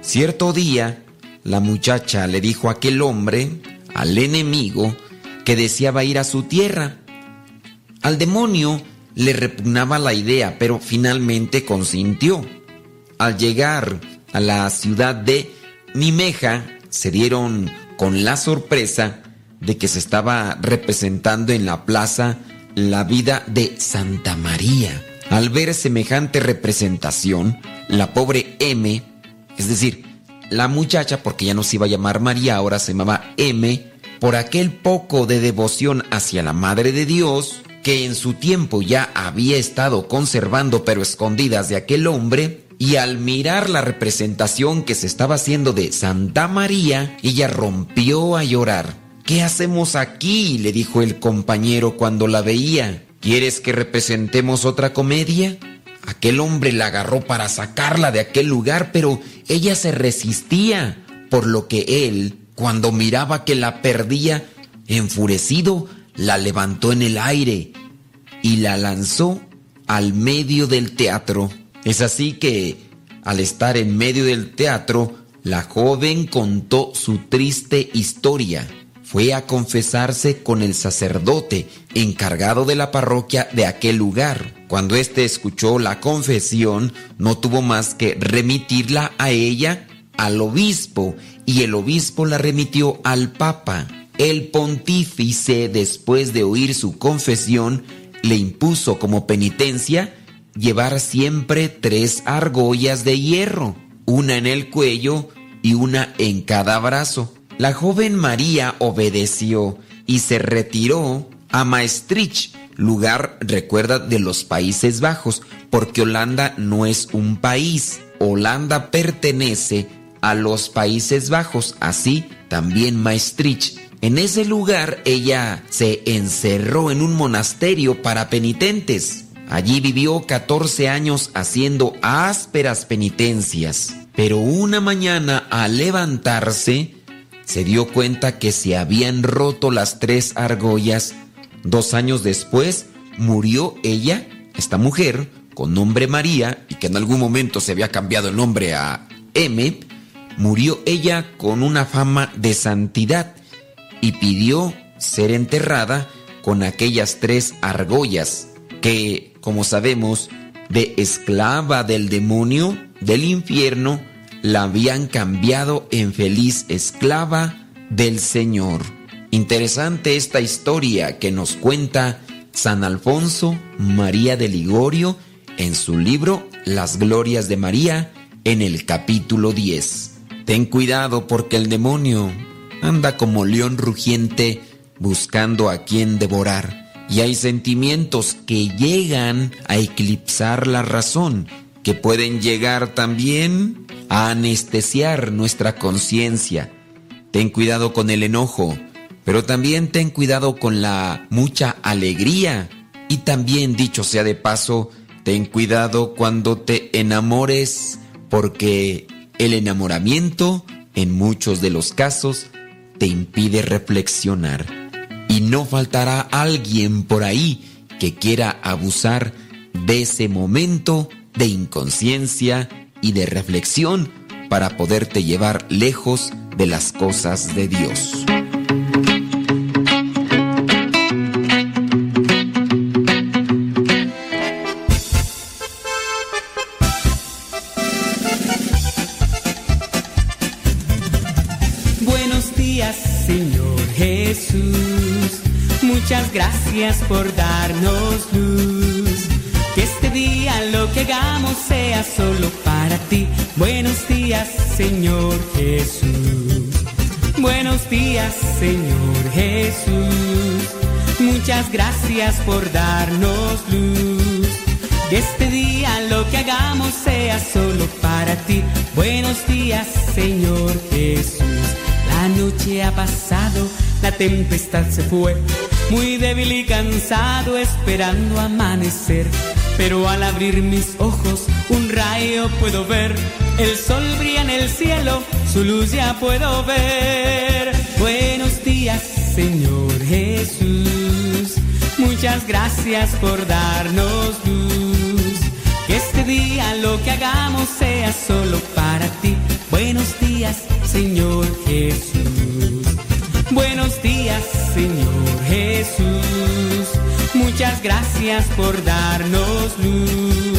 S4: Cierto día, la muchacha le dijo a aquel hombre, al enemigo, que deseaba ir a su tierra. Al demonio le repugnaba la idea, pero finalmente consintió. Al llegar a la ciudad de Nimeja, se dieron con la sorpresa de que se estaba representando en la plaza la vida de Santa María. Al ver semejante representación, la pobre M, es decir, la muchacha, porque ya no se iba a llamar María, ahora se llamaba M, por aquel poco de devoción hacia la Madre de Dios, que en su tiempo ya había estado conservando pero escondidas de aquel hombre, y al mirar la representación que se estaba haciendo de Santa María, ella rompió a llorar. ¿Qué hacemos aquí? le dijo el compañero cuando la veía. ¿Quieres que representemos otra comedia? Aquel hombre la agarró para sacarla de aquel lugar, pero ella se resistía, por lo que él, cuando miraba que la perdía, enfurecido, la levantó en el aire y la lanzó al medio del teatro. Es así que, al estar en medio del teatro, la joven contó su triste historia. Fue a confesarse con el sacerdote encargado de la parroquia de aquel lugar. Cuando éste escuchó la confesión, no tuvo más que remitirla a ella al obispo y el obispo la remitió al papa. El pontífice, después de oír su confesión, le impuso como penitencia llevar siempre tres argollas de hierro, una en el cuello y una en cada brazo. La joven María obedeció y se retiró a Maastricht, lugar, recuerda, de los Países Bajos, porque Holanda no es un país. Holanda pertenece a los Países Bajos, así también Maastricht. En ese lugar ella se encerró en un monasterio para penitentes. Allí vivió 14 años haciendo ásperas penitencias. Pero una mañana al levantarse, se dio cuenta que se habían roto las tres argollas. Dos años después murió ella, esta mujer, con nombre María, y que en algún momento se había cambiado el nombre a M, murió ella con una fama de santidad y pidió ser enterrada con aquellas tres argollas que, como sabemos, de esclava del demonio del infierno, la habían cambiado en feliz esclava del Señor. Interesante esta historia que nos cuenta San Alfonso María de Ligorio en su libro Las Glorias de María en el capítulo 10. Ten cuidado porque el demonio anda como león rugiente buscando a quien devorar. Y hay sentimientos que llegan a eclipsar la razón, que pueden llegar también a anestesiar nuestra conciencia. Ten cuidado con el enojo, pero también ten cuidado con la mucha alegría. Y también, dicho sea de paso, ten cuidado cuando te enamores, porque el enamoramiento, en muchos de los casos, te impide reflexionar. Y no faltará alguien por ahí que quiera abusar de ese momento de inconsciencia y de reflexión para poderte llevar lejos de las cosas de Dios.
S5: Buenos días, Señor Jesús. Muchas gracias por darnos luz. Que este día lo que hagamos sea solo para. Buenos días, Señor Jesús. Buenos días, Señor Jesús. Muchas gracias por darnos luz. Que este día lo que hagamos sea solo para ti. Buenos días, Señor Jesús. La noche ha pasado, la tempestad se fue. Muy débil y cansado esperando amanecer. Pero al abrir mis ojos, un rayo puedo ver. El sol brilla en el cielo, su luz ya puedo ver. Buenos días, Señor Jesús. Muchas gracias por darnos luz. Que este día lo que hagamos sea solo para ti. Buenos días, Señor Jesús. Buenos días, Señor Jesús. Muchas gracias por darnos luz.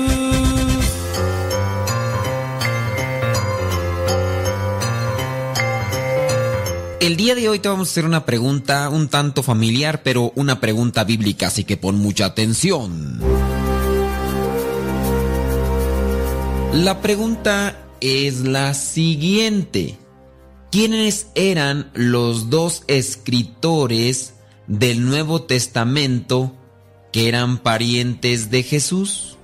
S4: El día de hoy te vamos a hacer una pregunta un tanto familiar, pero una pregunta bíblica, así que pon mucha atención. La pregunta es la siguiente. ¿Quiénes eran los dos escritores del Nuevo Testamento que eran parientes de Jesús?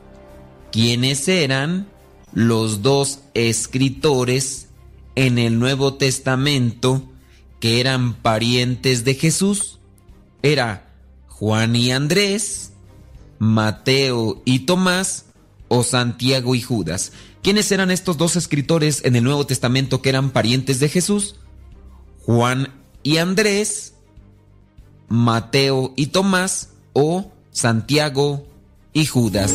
S4: ¿Quiénes eran los dos escritores en el Nuevo Testamento que eran parientes de Jesús? Era Juan y Andrés, Mateo y Tomás o Santiago y Judas. ¿Quiénes eran estos dos escritores en el Nuevo Testamento que eran parientes de Jesús? Juan y Andrés, Mateo y Tomás o Santiago y Judas.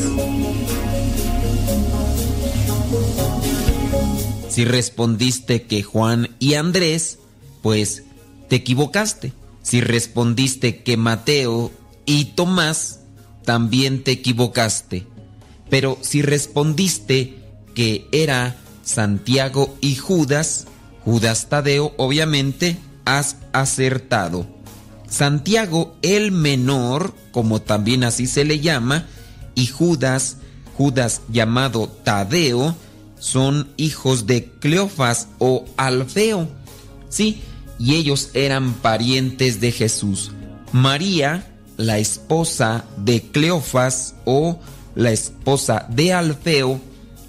S4: Si respondiste que Juan y Andrés, pues te equivocaste. Si respondiste que Mateo y Tomás, también te equivocaste. Pero si respondiste que era Santiago y Judas, Judas Tadeo, obviamente has acertado. Santiago el menor, como también así se le llama, y Judas, Judas llamado Tadeo, son hijos de Cleofas o Alfeo. Sí, y ellos eran parientes de Jesús. María, la esposa de Cleofas o la esposa de Alfeo,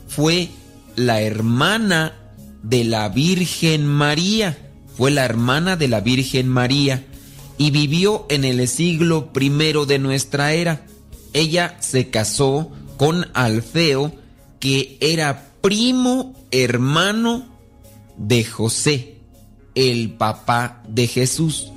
S4: fue la hermana de la Virgen María. Fue la hermana de la Virgen María y vivió en el siglo primero de nuestra era. Ella se casó con Alfeo, que era primo hermano de José, el papá de Jesús.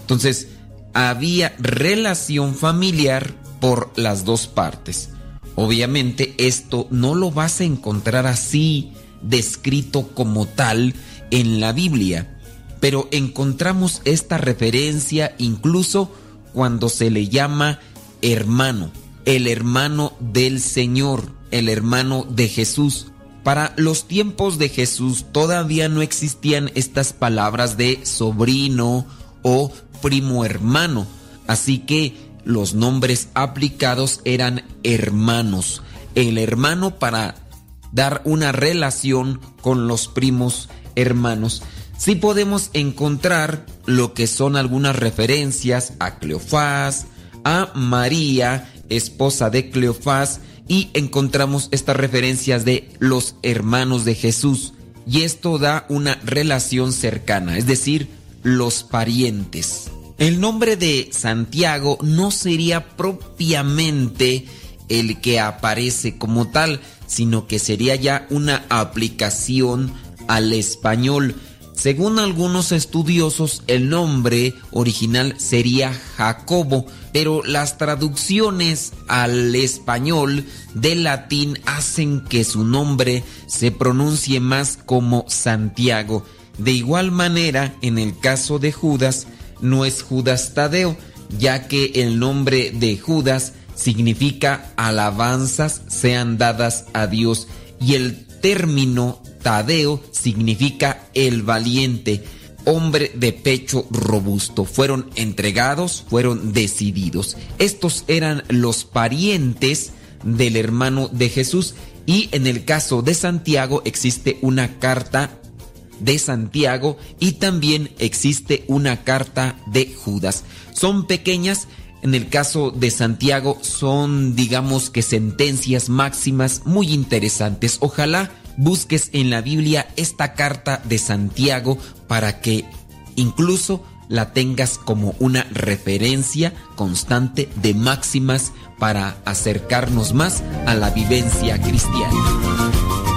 S4: Entonces, había relación familiar por las dos partes. Obviamente esto no lo vas a encontrar así descrito como tal en la Biblia, pero encontramos esta referencia incluso cuando se le llama hermano, el hermano del Señor, el hermano de Jesús. Para los tiempos de Jesús todavía no existían estas palabras de sobrino o primo hermano, así que los nombres aplicados eran hermanos. El hermano para dar una relación con los primos hermanos. Sí podemos encontrar lo que son algunas referencias a Cleofás, a María, esposa de Cleofás, y encontramos estas referencias de los hermanos de Jesús. Y esto da una relación cercana, es decir, los parientes. El nombre de Santiago no sería propiamente el que aparece como tal, sino que sería ya una aplicación al español. Según algunos estudiosos, el nombre original sería Jacobo, pero las traducciones al español del latín hacen que su nombre se pronuncie más como Santiago. De igual manera, en el caso de Judas, no es Judas Tadeo, ya que el nombre de Judas significa alabanzas sean dadas a Dios y el término Tadeo significa el valiente, hombre de pecho robusto. Fueron entregados, fueron decididos. Estos eran los parientes del hermano de Jesús y en el caso de Santiago existe una carta de Santiago y también existe una carta de Judas. Son pequeñas, en el caso de Santiago son digamos que sentencias máximas muy interesantes. Ojalá busques en la Biblia esta carta de Santiago para que incluso la tengas como una referencia constante de máximas para acercarnos más a la vivencia cristiana.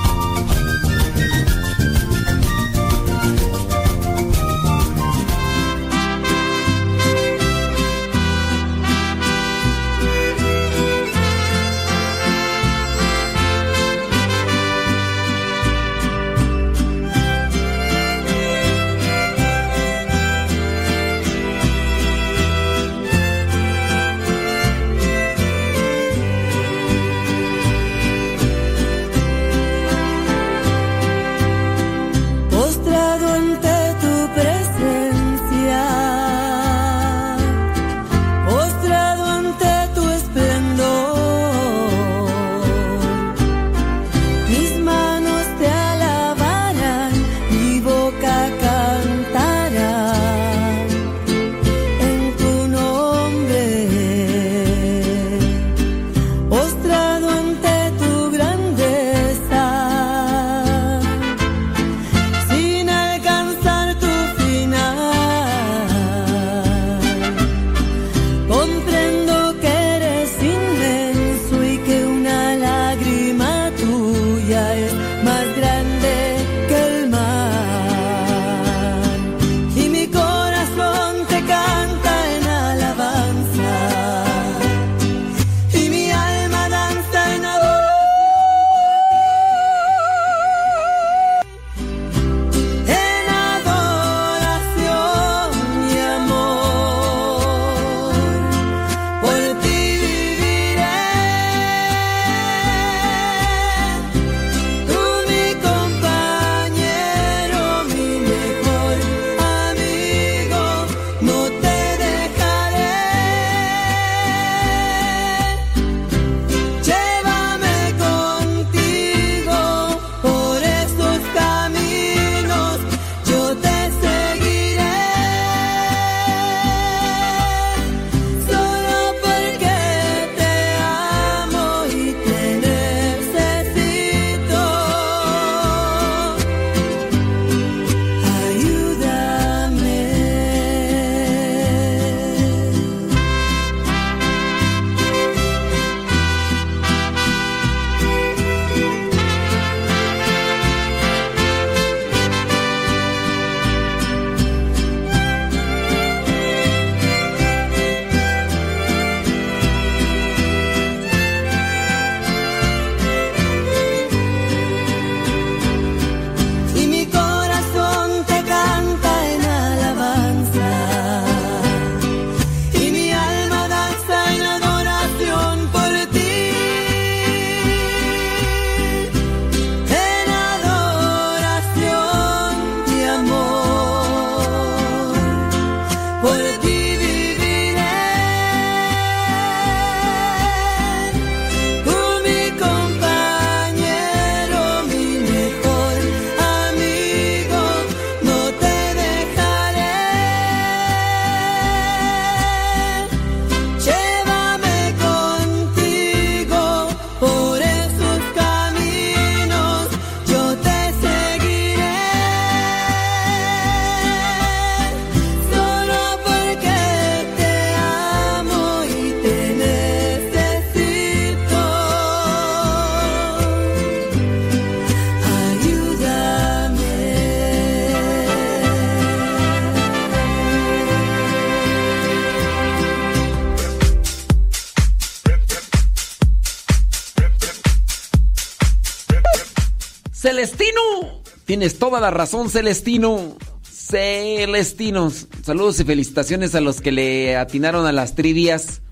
S4: Tienes toda la razón, Celestino. Celestinos. Saludos y felicitaciones a los que le atinaron a las trivias.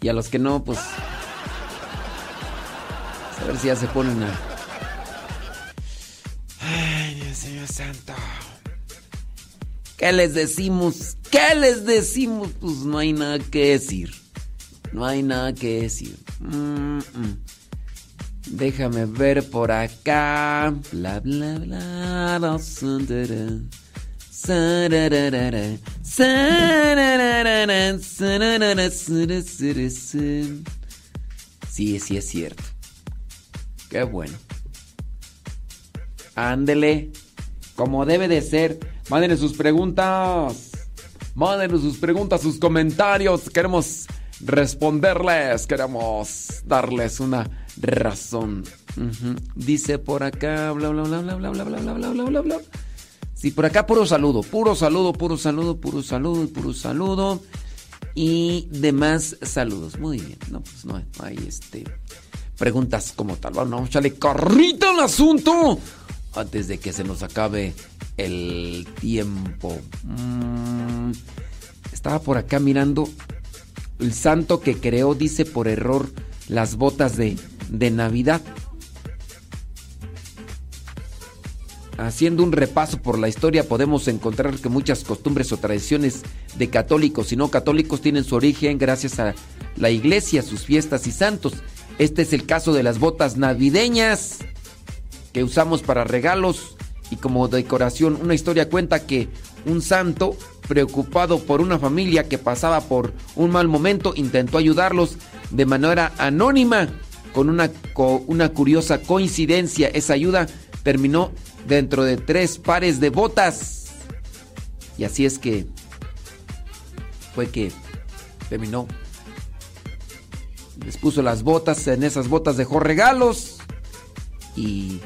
S4: Y a los que no, pues. A ver si ya se ponen a. Ay, Dios mío santo. ¿Qué les decimos? ¿Qué les decimos? Pues no hay nada que decir. No hay nada que decir. Mm, mm. Déjame ver por acá. Bla, bla, bla. Sí, sí es cierto. Qué bueno. Ándele. Como debe de ser. Mándenle sus preguntas. Mándenle sus preguntas, sus comentarios. Queremos responderles. Queremos darles una razón. Dice por acá, bla bla bla bla bla bla bla bla bla bla bla bla. Sí, por acá puro saludo, puro saludo, puro saludo, puro saludo, puro saludo. Y demás saludos. Muy bien. No, pues no, hay este preguntas como tal. Vamos, échale carrito al asunto. Antes de que se nos acabe el tiempo. Mm, estaba por acá mirando. El santo que creó, dice por error, las botas de, de Navidad. Haciendo un repaso por la historia podemos encontrar que muchas costumbres o tradiciones de católicos y no católicos tienen su origen gracias a la iglesia, sus fiestas y santos. Este es el caso de las botas navideñas que usamos para regalos y como decoración. Una historia cuenta que un santo, preocupado por una familia que pasaba por un mal momento, intentó ayudarlos de manera anónima. Con una, una curiosa coincidencia, esa ayuda terminó dentro de tres pares de botas. Y así es que fue que terminó. Les puso las botas, en esas botas dejó regalos. Y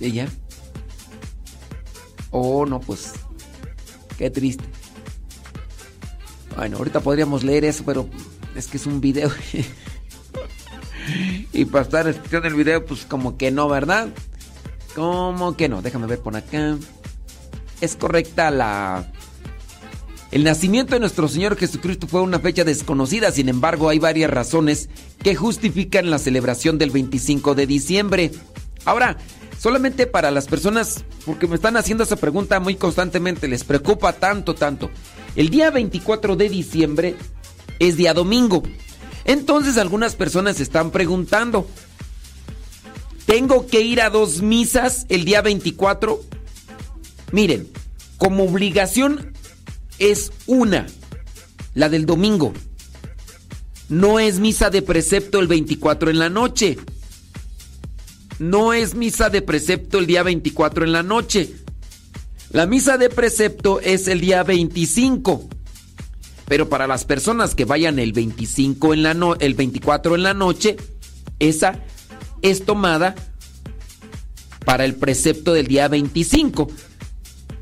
S4: ella. Oh, no, pues. Qué triste. Bueno, ahorita podríamos leer eso, pero es que es un video. *laughs* y para estar escuchando el video, pues como que no, ¿verdad? Como que no. Déjame ver por acá. Es correcta la... El nacimiento de nuestro Señor Jesucristo fue una fecha desconocida, sin embargo hay varias razones que justifican la celebración del 25 de diciembre. Ahora, solamente para las personas, porque me están haciendo esa pregunta muy constantemente, les preocupa tanto, tanto. El día 24 de diciembre es día domingo. Entonces algunas personas están preguntando, ¿tengo que ir a dos misas el día 24? Miren, como obligación es una, la del domingo. No es misa de precepto el 24 en la noche. No es misa de precepto el día 24 en la noche. La misa de precepto es el día 25. Pero para las personas que vayan el 25 en la no- el 24 en la noche, esa es tomada para el precepto del día 25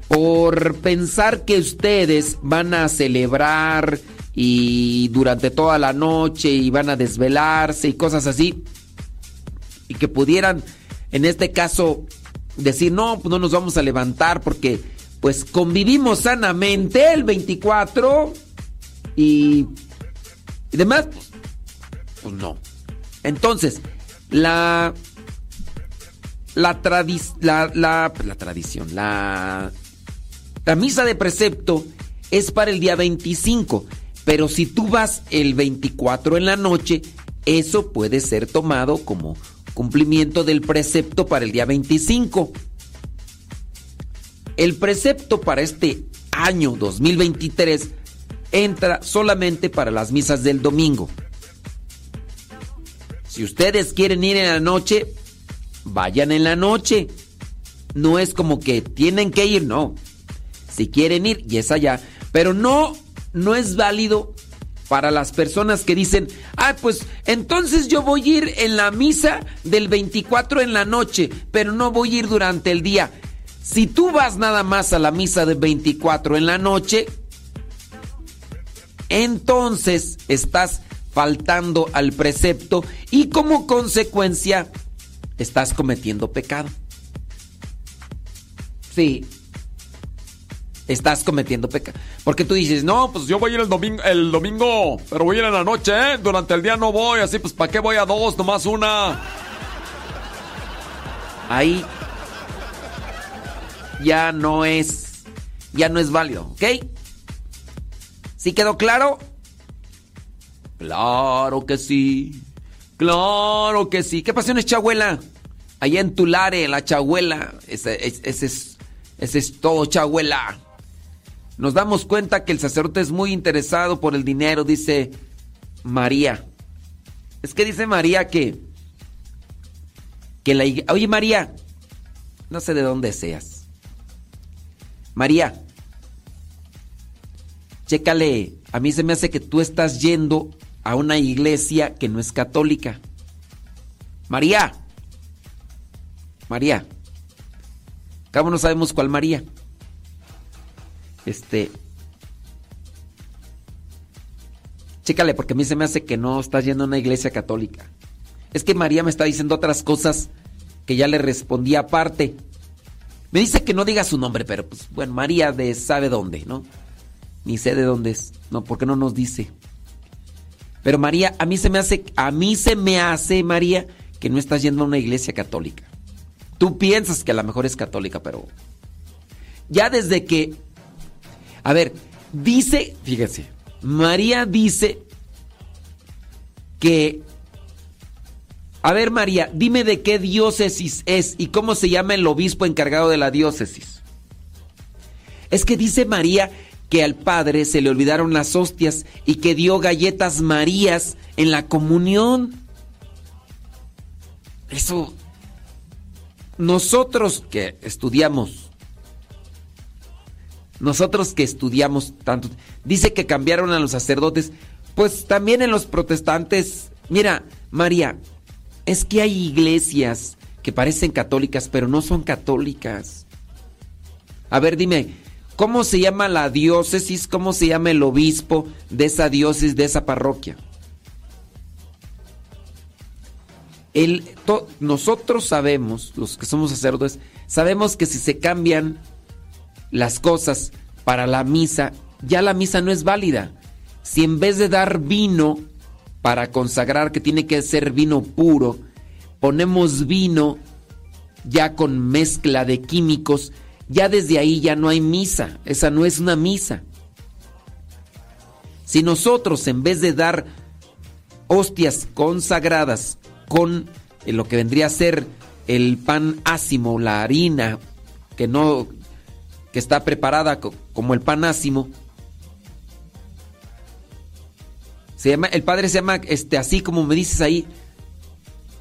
S4: por pensar que ustedes van a celebrar y durante toda la noche y van a desvelarse y cosas así y que pudieran en este caso decir no pues no nos vamos a levantar porque pues convivimos sanamente el 24 y, y demás pues, pues no entonces la la, la, la, la tradición, la, la misa de precepto es para el día 25, pero si tú vas el 24 en la noche, eso puede ser tomado como cumplimiento del precepto para el día 25. El precepto para este año 2023 entra solamente para las misas del domingo. Si ustedes quieren ir en la noche, vayan en la noche. No es como que tienen que ir, no. Si quieren ir, y es allá. Pero no, no es válido para las personas que dicen, ah, pues entonces yo voy a ir en la misa del 24 en la noche, pero no voy a ir durante el día. Si tú vas nada más a la misa del 24 en la noche, entonces estás faltando al precepto y como consecuencia estás cometiendo pecado. Sí. Estás cometiendo pecado. Porque tú dices, no, pues yo voy a ir el domingo, el domingo, pero voy a ir en la noche, ¿eh? Durante el día no voy, así pues ¿para qué voy a dos? Nomás una. Ahí ya no es, ya no es válido, ¿ok? ¿Sí quedó claro? Claro que sí. Claro que sí. ¿Qué pasión es Chabuela? Allá en Tulare, la Chabuela. Ese, es, ese es todo, Chabuela. Nos damos cuenta que el sacerdote es muy interesado por el dinero, dice María. Es que dice María que. Que la Oye, María. No sé de dónde seas. María. Chécale. A mí se me hace que tú estás yendo a una iglesia que no es católica. María. María. Cabo no sabemos cuál María. Este. Chécale, porque a mí se me hace que no estás yendo a una iglesia católica. Es que María me está diciendo otras cosas que ya le respondí aparte. Me dice que no diga su nombre, pero pues bueno, María de sabe dónde, ¿no? Ni sé de dónde es. No, ¿por qué no nos dice? Pero María, a mí se me hace, a mí se me hace, María, que no estás yendo a una iglesia católica. Tú piensas que a lo mejor es católica, pero ya desde que, a ver, dice, fíjese, María dice que, a ver María, dime de qué diócesis es y cómo se llama el obispo encargado de la diócesis. Es que dice María que al padre se le olvidaron las hostias y que dio galletas Marías en la comunión. Eso, nosotros que estudiamos, nosotros que estudiamos tanto, dice que cambiaron a los sacerdotes, pues también en los protestantes, mira, María, es que hay iglesias que parecen católicas, pero no son católicas. A ver, dime, ¿cómo se llama la diócesis? ¿Cómo se llama el obispo de esa diócesis, de esa parroquia? El, nosotros sabemos, los que somos sacerdotes, sabemos que si se cambian las cosas para la misa, ya la misa no es válida. Si en vez de dar vino para consagrar, que tiene que ser vino puro, ponemos vino ya con mezcla de químicos, ya desde ahí ya no hay misa. Esa no es una misa. Si nosotros en vez de dar hostias consagradas con eh, lo que vendría a ser el pan ácimo, la harina que no que está preparada co- como el pan ácimo. Se llama el padre se llama este así como me dices ahí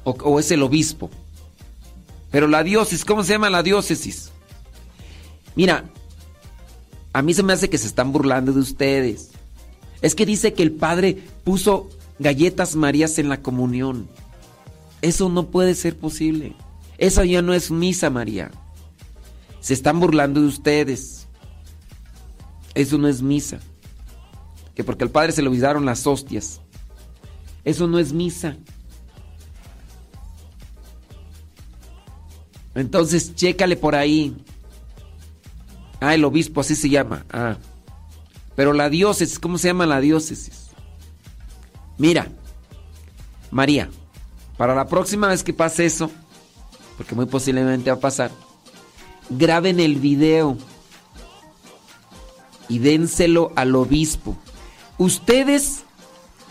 S4: o, o es el obispo. Pero la diócesis, ¿cómo se llama la diócesis? Mira, a mí se me hace que se están burlando de ustedes. Es que dice que el padre puso galletas marías en la comunión. Eso no puede ser posible. Eso ya no es misa, María. Se están burlando de ustedes. Eso no es misa. Que porque al padre se le olvidaron las hostias. Eso no es misa. Entonces, chécale por ahí. Ah, el obispo, así se llama. Ah. Pero la diócesis, ¿cómo se llama la diócesis? Mira, María, para la próxima vez que pase eso, porque muy posiblemente va a pasar, graben el video y dénselo al obispo. Ustedes,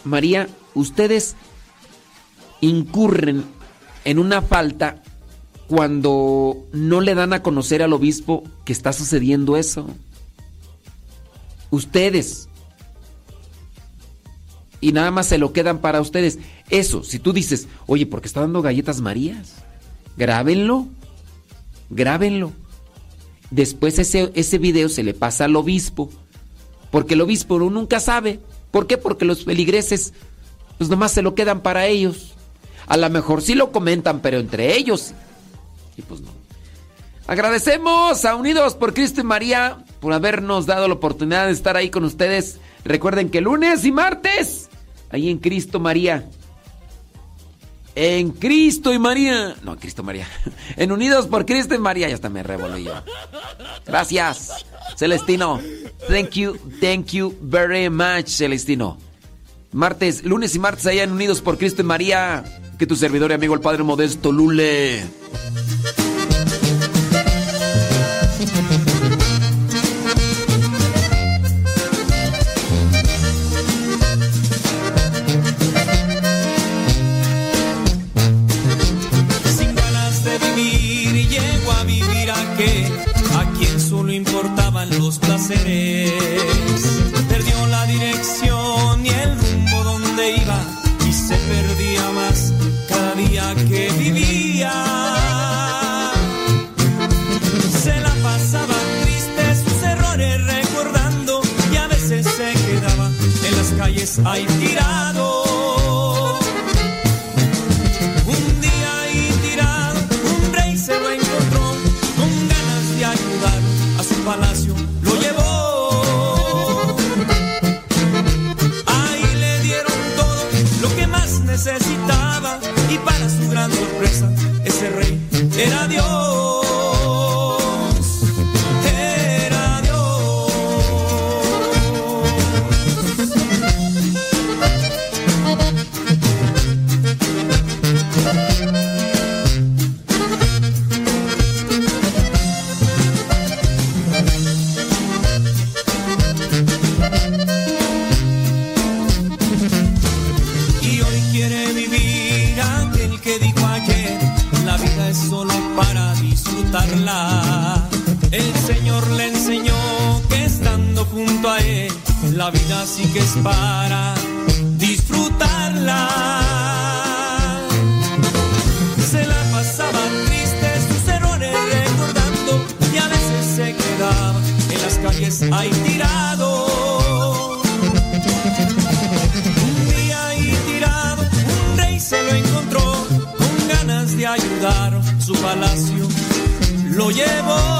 S4: María, ustedes incurren en una falta cuando no le dan a conocer al obispo que está sucediendo eso. Ustedes. Y nada más se lo quedan para ustedes. Eso, si tú dices, oye, ¿por qué está dando galletas Marías? Grábenlo. Grábenlo. Después ese, ese video se le pasa al obispo. Porque el obispo nunca sabe. ¿Por qué? Porque los feligreses, pues nomás se lo quedan para ellos. A lo mejor sí lo comentan, pero entre ellos. Y pues no. Agradecemos a Unidos por Cristo y María por habernos dado la oportunidad de estar ahí con ustedes. Recuerden que lunes y martes, ahí en Cristo María. En Cristo y María. No, en Cristo María. *laughs* En Unidos por Cristo y María. Ya está, me revolví yo. Gracias, Celestino. Thank you, thank you very much, Celestino. Martes, lunes y martes allá en Unidos por Cristo y María. Que tu servidor y amigo el Padre Modesto Lule.
S2: En las la vida sí que es para disfrutarla. Se la pasaba triste, sus errores recordando y a veces se quedaba en las calles ahí tirado. Un día ahí tirado, un rey se lo encontró con ganas de ayudar, su palacio lo llevó.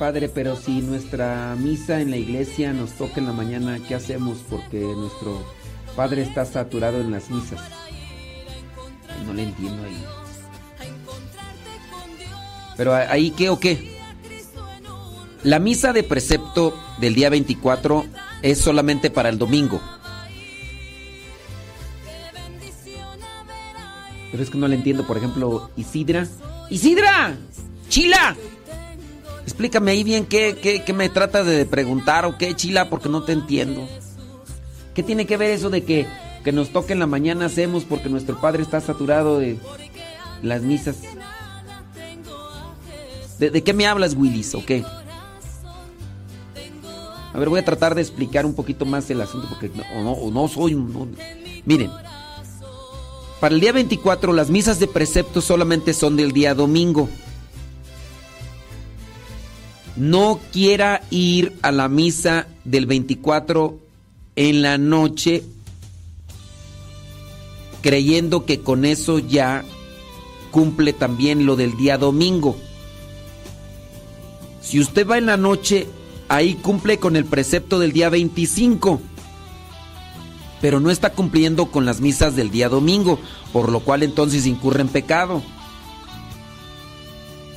S4: Padre, pero si nuestra misa en la iglesia nos toca en la mañana, ¿qué hacemos? Porque nuestro padre está saturado en las misas. No le entiendo ahí. Pero ahí qué o qué? La misa de precepto del día 24 es solamente para el domingo. Pero es que no le entiendo, por ejemplo, Isidra. ¡Isidra! Chila. Explícame ahí bien qué, qué, me tratas de preguntar o qué, Chila, porque no te entiendo. ¿Qué tiene que ver eso de que, que nos toque en la mañana hacemos porque nuestro padre está saturado de las misas? ¿De, qué me hablas, Willis, o qué? A ver, voy a tratar de explicar un poquito más el asunto porque no, no, soy... no- Miren, para el día 24 las misas de precepto solamente son del día domingo. No quiera ir a la misa del 24 en la noche creyendo que con eso ya cumple también lo del día domingo. Si usted va en la noche, ahí cumple con el precepto del día 25 pero no está cumpliendo con las misas del día domingo, por lo cual entonces incurre en pecado.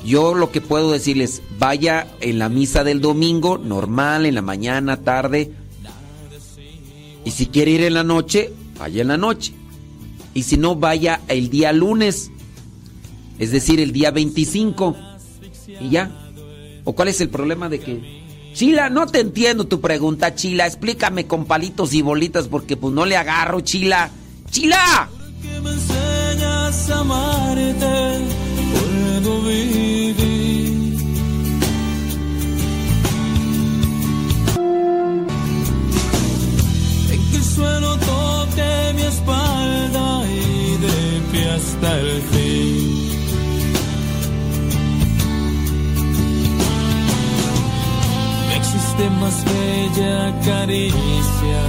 S4: Yo lo que puedo decirles, vaya en la misa del domingo, normal, en la mañana, tarde, y si quiere ir en la noche, vaya en la noche. Y si no, vaya el día lunes, es decir, el día 25, y ya. ¿O cuál es el problema de que... Chila, no te entiendo tu pregunta, Chila. Explícame con palitos y bolitas porque pues no le agarro, Chila. ¡Chila!
S2: Espalda y de pie hasta el fin. No existe más bella caricia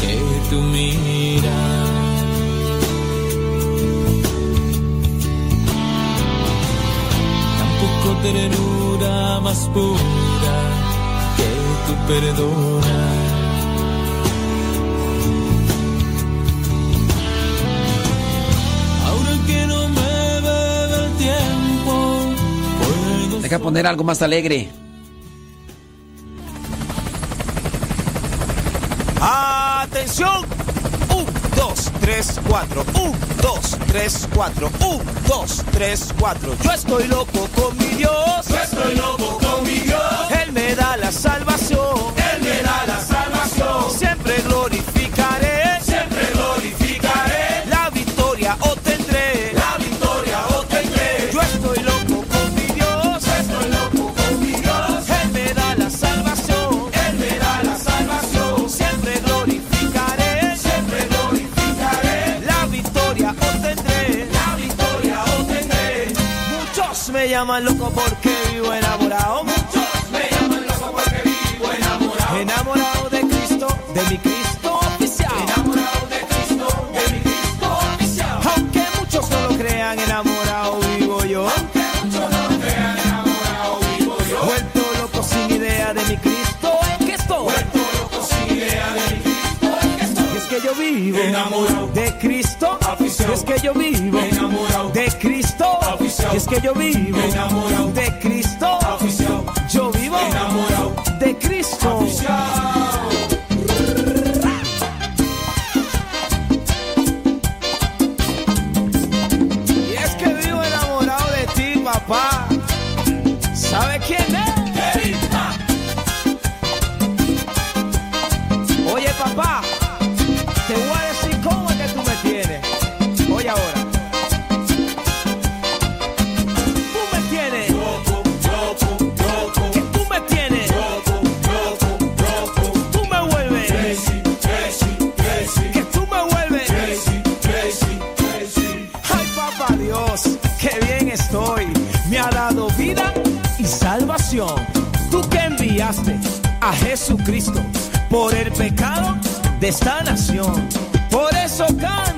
S2: que tu mirar. Tampoco ternura más pura que tu perdonar.
S4: Deja poner algo más alegre.
S11: ¡Atención! Un, dos, tres, cuatro. Un, dos, tres, cuatro. Un, dos, tres, cuatro. Yo estoy loco con mi Dios. Yo estoy loco con mi Dios. Él me da la salvación. Llaman loco porque vivo enamorado. Muchos me llaman loco porque vivo enamorado. Enamorado de Cristo, de mi Cristo oficial. Enamorado de Cristo, de mi Cristo oficial. Aunque muchos no lo crean, enamorado vivo yo. Aunque muchos no lo crean, enamorado vivo yo. Vuelto loco sin idea de mi Cristo es que estoy. Vuelto loco sin idea de mi Cristo es que estoy. Y es que yo vivo enamorado de Cristo. Y es que yo vivo enamorado. de Cristo. Y es que yo vivo enamorado. de Cristo. Yo vivo enamorado. de Cristo. A Jesucristo por el pecado de esta nación. Por eso canto,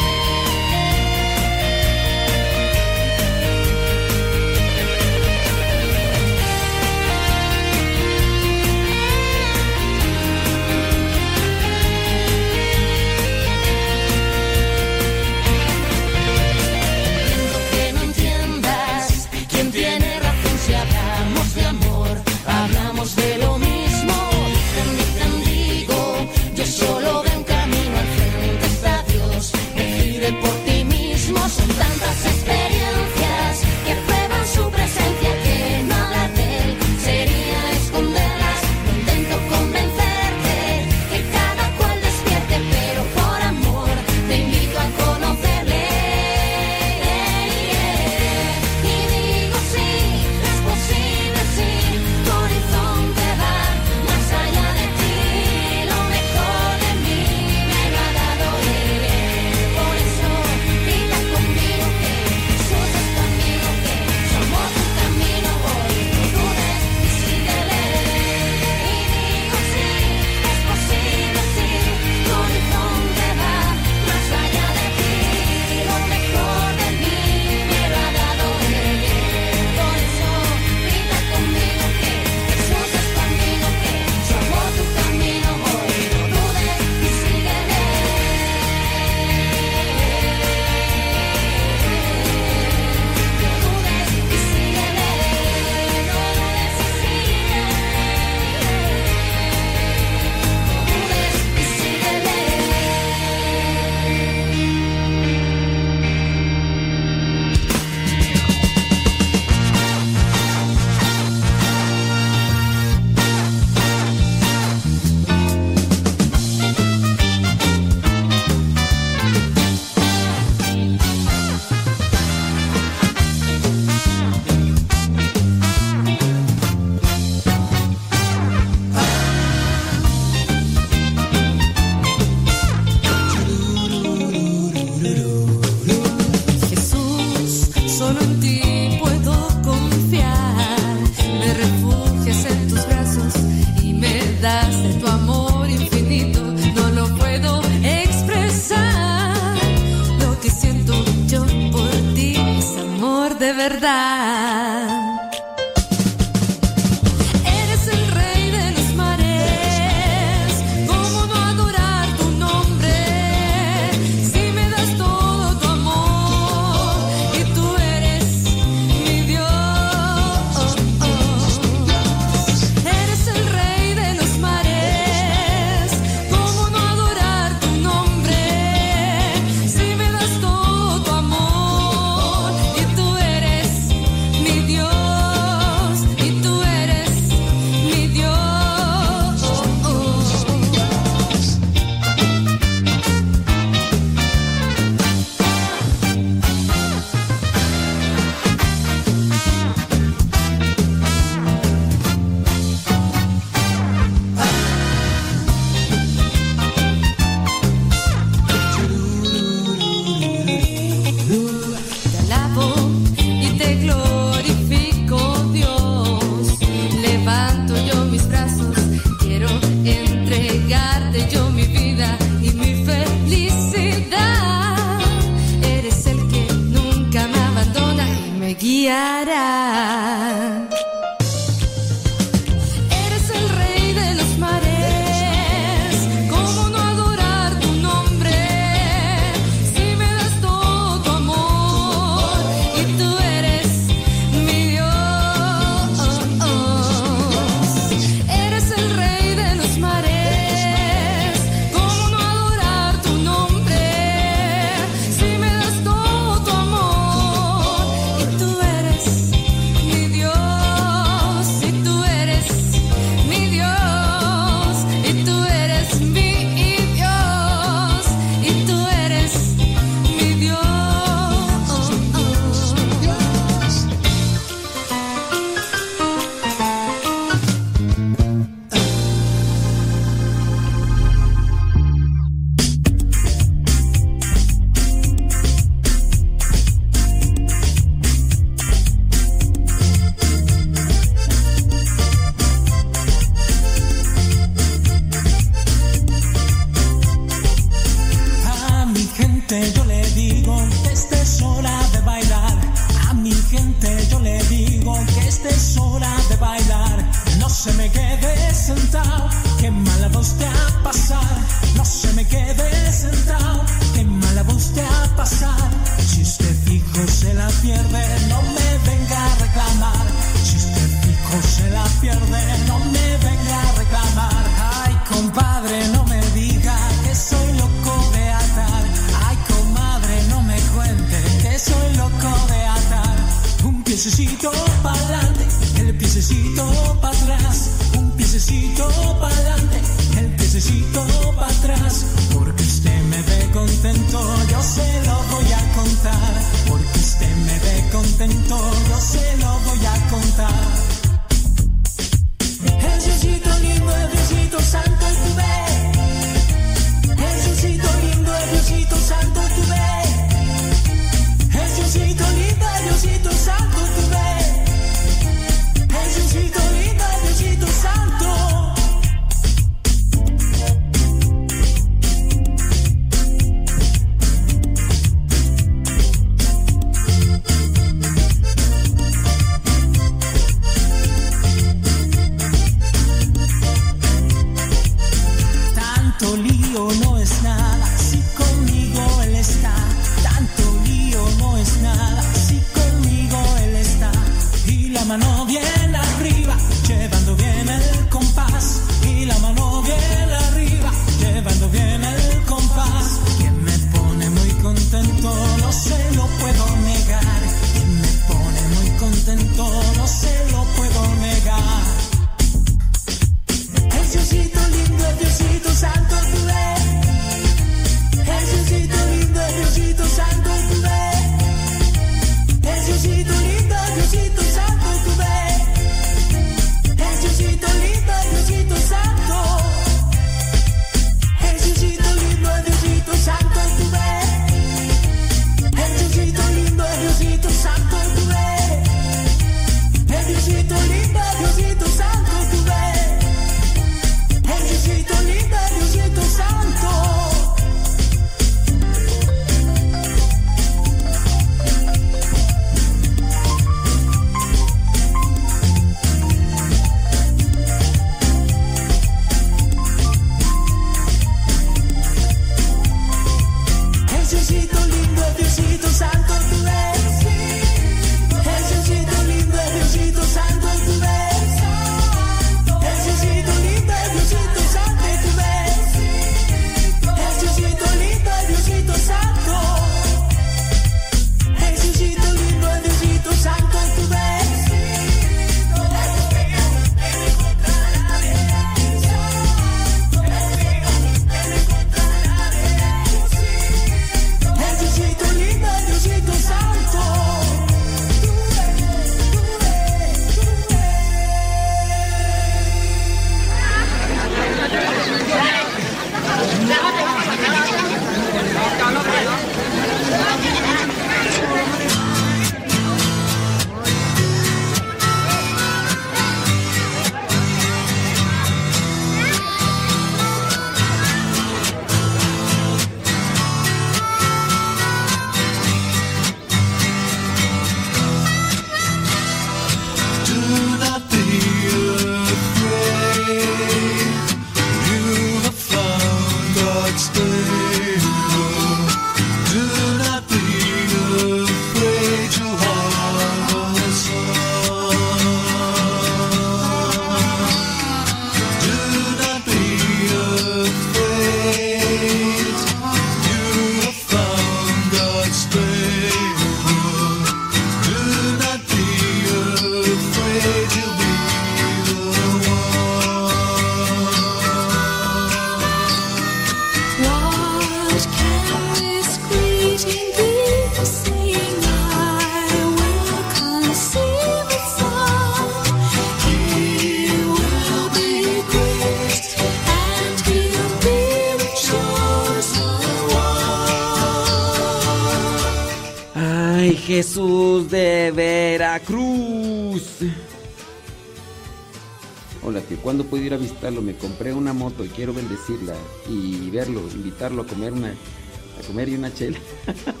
S4: compré una moto y quiero bendecirla y verlo, invitarlo a comer una, a comer y una chela. *laughs*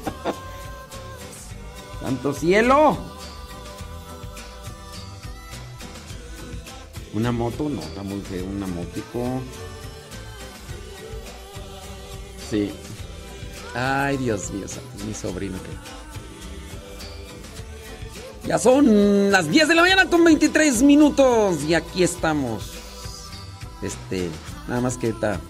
S4: ¡Santo cielo! Una moto, no, está muy feo, una motico. Sí. Ay, Dios mío, mi sobrino que. Ya son las 10 de la mañana con 23 minutos y aquí estamos. Este, nada más que está.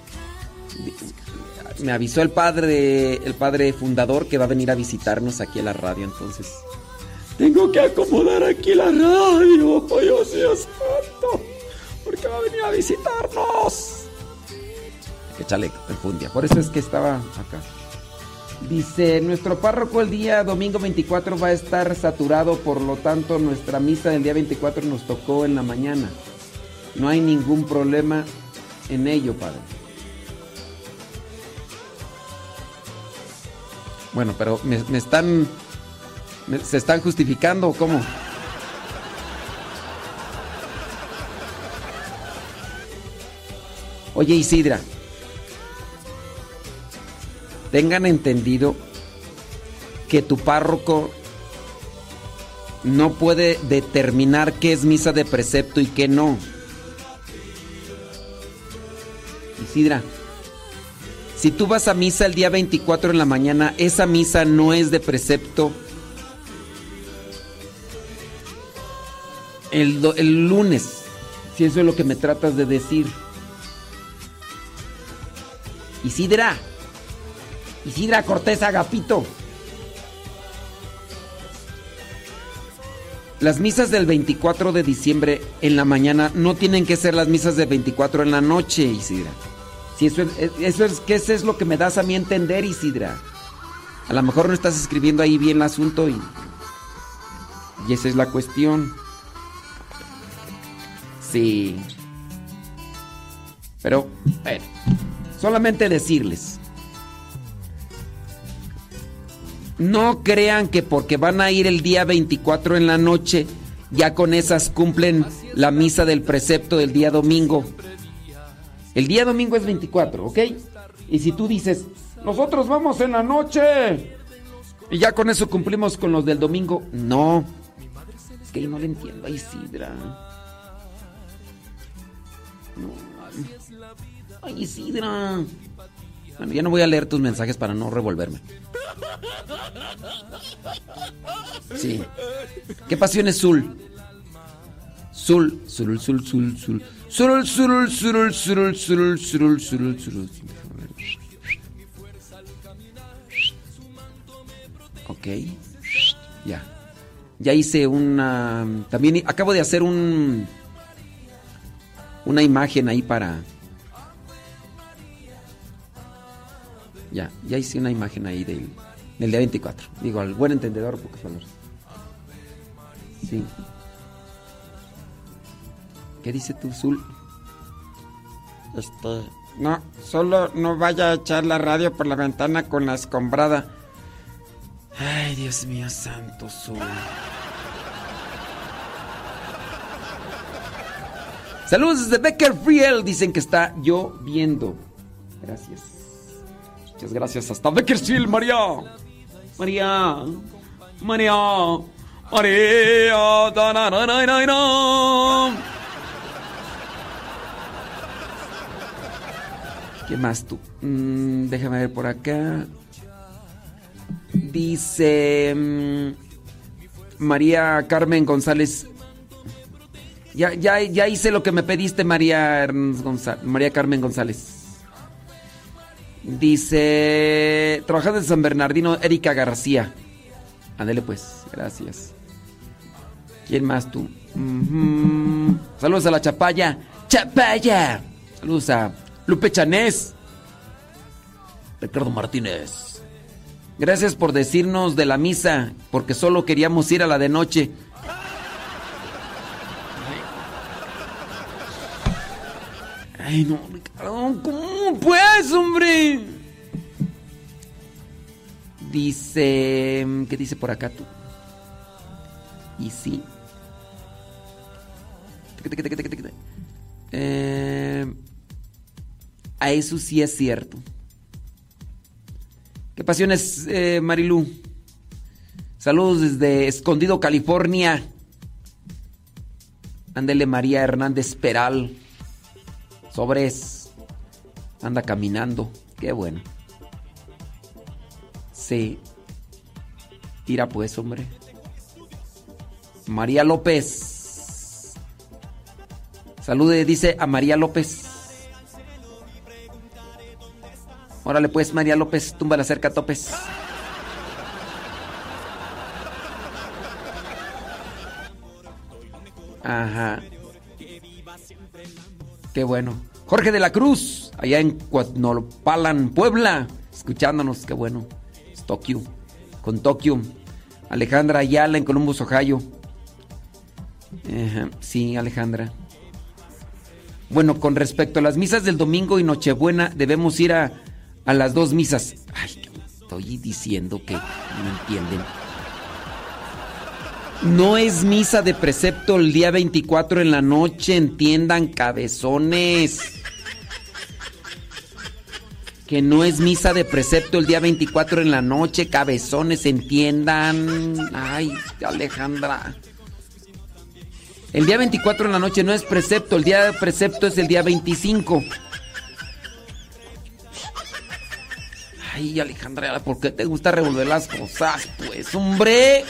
S4: Me avisó el padre, el padre fundador que va a venir a visitarnos aquí a la radio, entonces. Tengo que acomodar aquí la radio, oh Dios mío santo, porque va a venir a visitarnos. Que echarle enfundia, por eso es que estaba acá. Dice, nuestro párroco el día domingo 24 va a estar saturado, por lo tanto nuestra misa del día 24 nos tocó en la mañana. No hay ningún problema en ello, padre. Bueno, pero me, están... me- ¿Se están justificando o cómo? Oye Isidra, tengan entendido que tu párroco no puede determinar qué es misa de precepto y qué no. Isidra, Si tú vas a misa el día 24 en la mañana, esa misa no es de precepto. El, lunes, si eso es lo que me tratas de decir. Isidra. Isidra Cortés Agapito. Las misas del 24 de diciembre en la mañana no tienen que ser las misas del 24 en la noche, Isidra. Si eso es, eso es que eso es lo que me das a mí entender, Isidra. A lo mejor no estás escribiendo ahí bien el asunto y, y esa es la cuestión. Sí. Pero, bueno, solamente decirles. No crean que porque van a ir el día 24 en la noche, ya con esas cumplen la misa del precepto del día domingo. El día domingo es 24, ¿ok? Y si tú dices, nosotros vamos en la noche, y ya con eso cumplimos con los del domingo, no. Es que yo no le entiendo a Isidra. No. Ay, Isidra. Bueno, ya no voy a leer tus mensajes para no revolverme. Sí. ¿Qué pasión es? Zul, Zul, Zul, Zul, Zul. Zul, Zul, Zul, Zul, Zul, Zul, Zul, Zul. Ok. Ya. Ya hice una. También acabo de hacer un. Una imagen ahí para. Ya, ya hice una imagen ahí del, del día 24. Digo, al buen entendedor, pocas palabras. Sí. ¿Qué dice tú, Zul? Este. No, solo no vaya a echar la radio por la ventana con la escombrada. Ay, Dios mío, santo Zul. Saludos desde Beckerfield. Dicen que está lloviendo. Gracias. Muchas gracias. Hasta Beckerfield, María. María. María. María. ¿Qué más tú? Mm, déjame ver por acá. Dice mm, María Carmen González. Ya, ya, ya hice lo que me pediste, María, Ernst Gonzá- María Carmen González. Dice, trabajando en San Bernardino, Erika García. Ándele pues, gracias. ¿Quién más tú? Saludos a la Chapaya. Chapaya. Saludos a Lupe Chanés. Ricardo Martínez. Gracias por decirnos de la misa, porque solo queríamos ir a la de noche. Ay, no, Ricardo, ¿cómo pues, hombre? Dice, ¿qué dice por acá tú? Y sí. Eh, a eso sí es cierto. ¿Qué pasiones, eh, Marilu? Saludos desde Escondido, California. Ándele María Hernández Peral. Sobres. Anda caminando. Qué bueno. Sí. Tira pues, hombre. María López. Salude, dice a María López. Órale pues, María López, tumba la cerca topes. Ajá. Qué bueno. Jorge de la Cruz, allá en Cuatnopalan, Puebla, escuchándonos, qué bueno. Es Tokio, con Tokio. Alejandra Ayala en Columbus, Ohio. Ajá, Sí, Alejandra. Bueno, con respecto a las misas del domingo y Nochebuena, debemos ir a, a las dos misas. Ay, ¿qué estoy diciendo que no entienden. No es misa de precepto el día 24 en la noche, entiendan, cabezones. Que no es misa de precepto el día 24 en la noche, cabezones, entiendan. Ay, Alejandra. El día 24 en la noche no es precepto, el día de precepto es el día 25. Ay, Alejandra, ¿por qué te gusta revolver las cosas? Pues, hombre.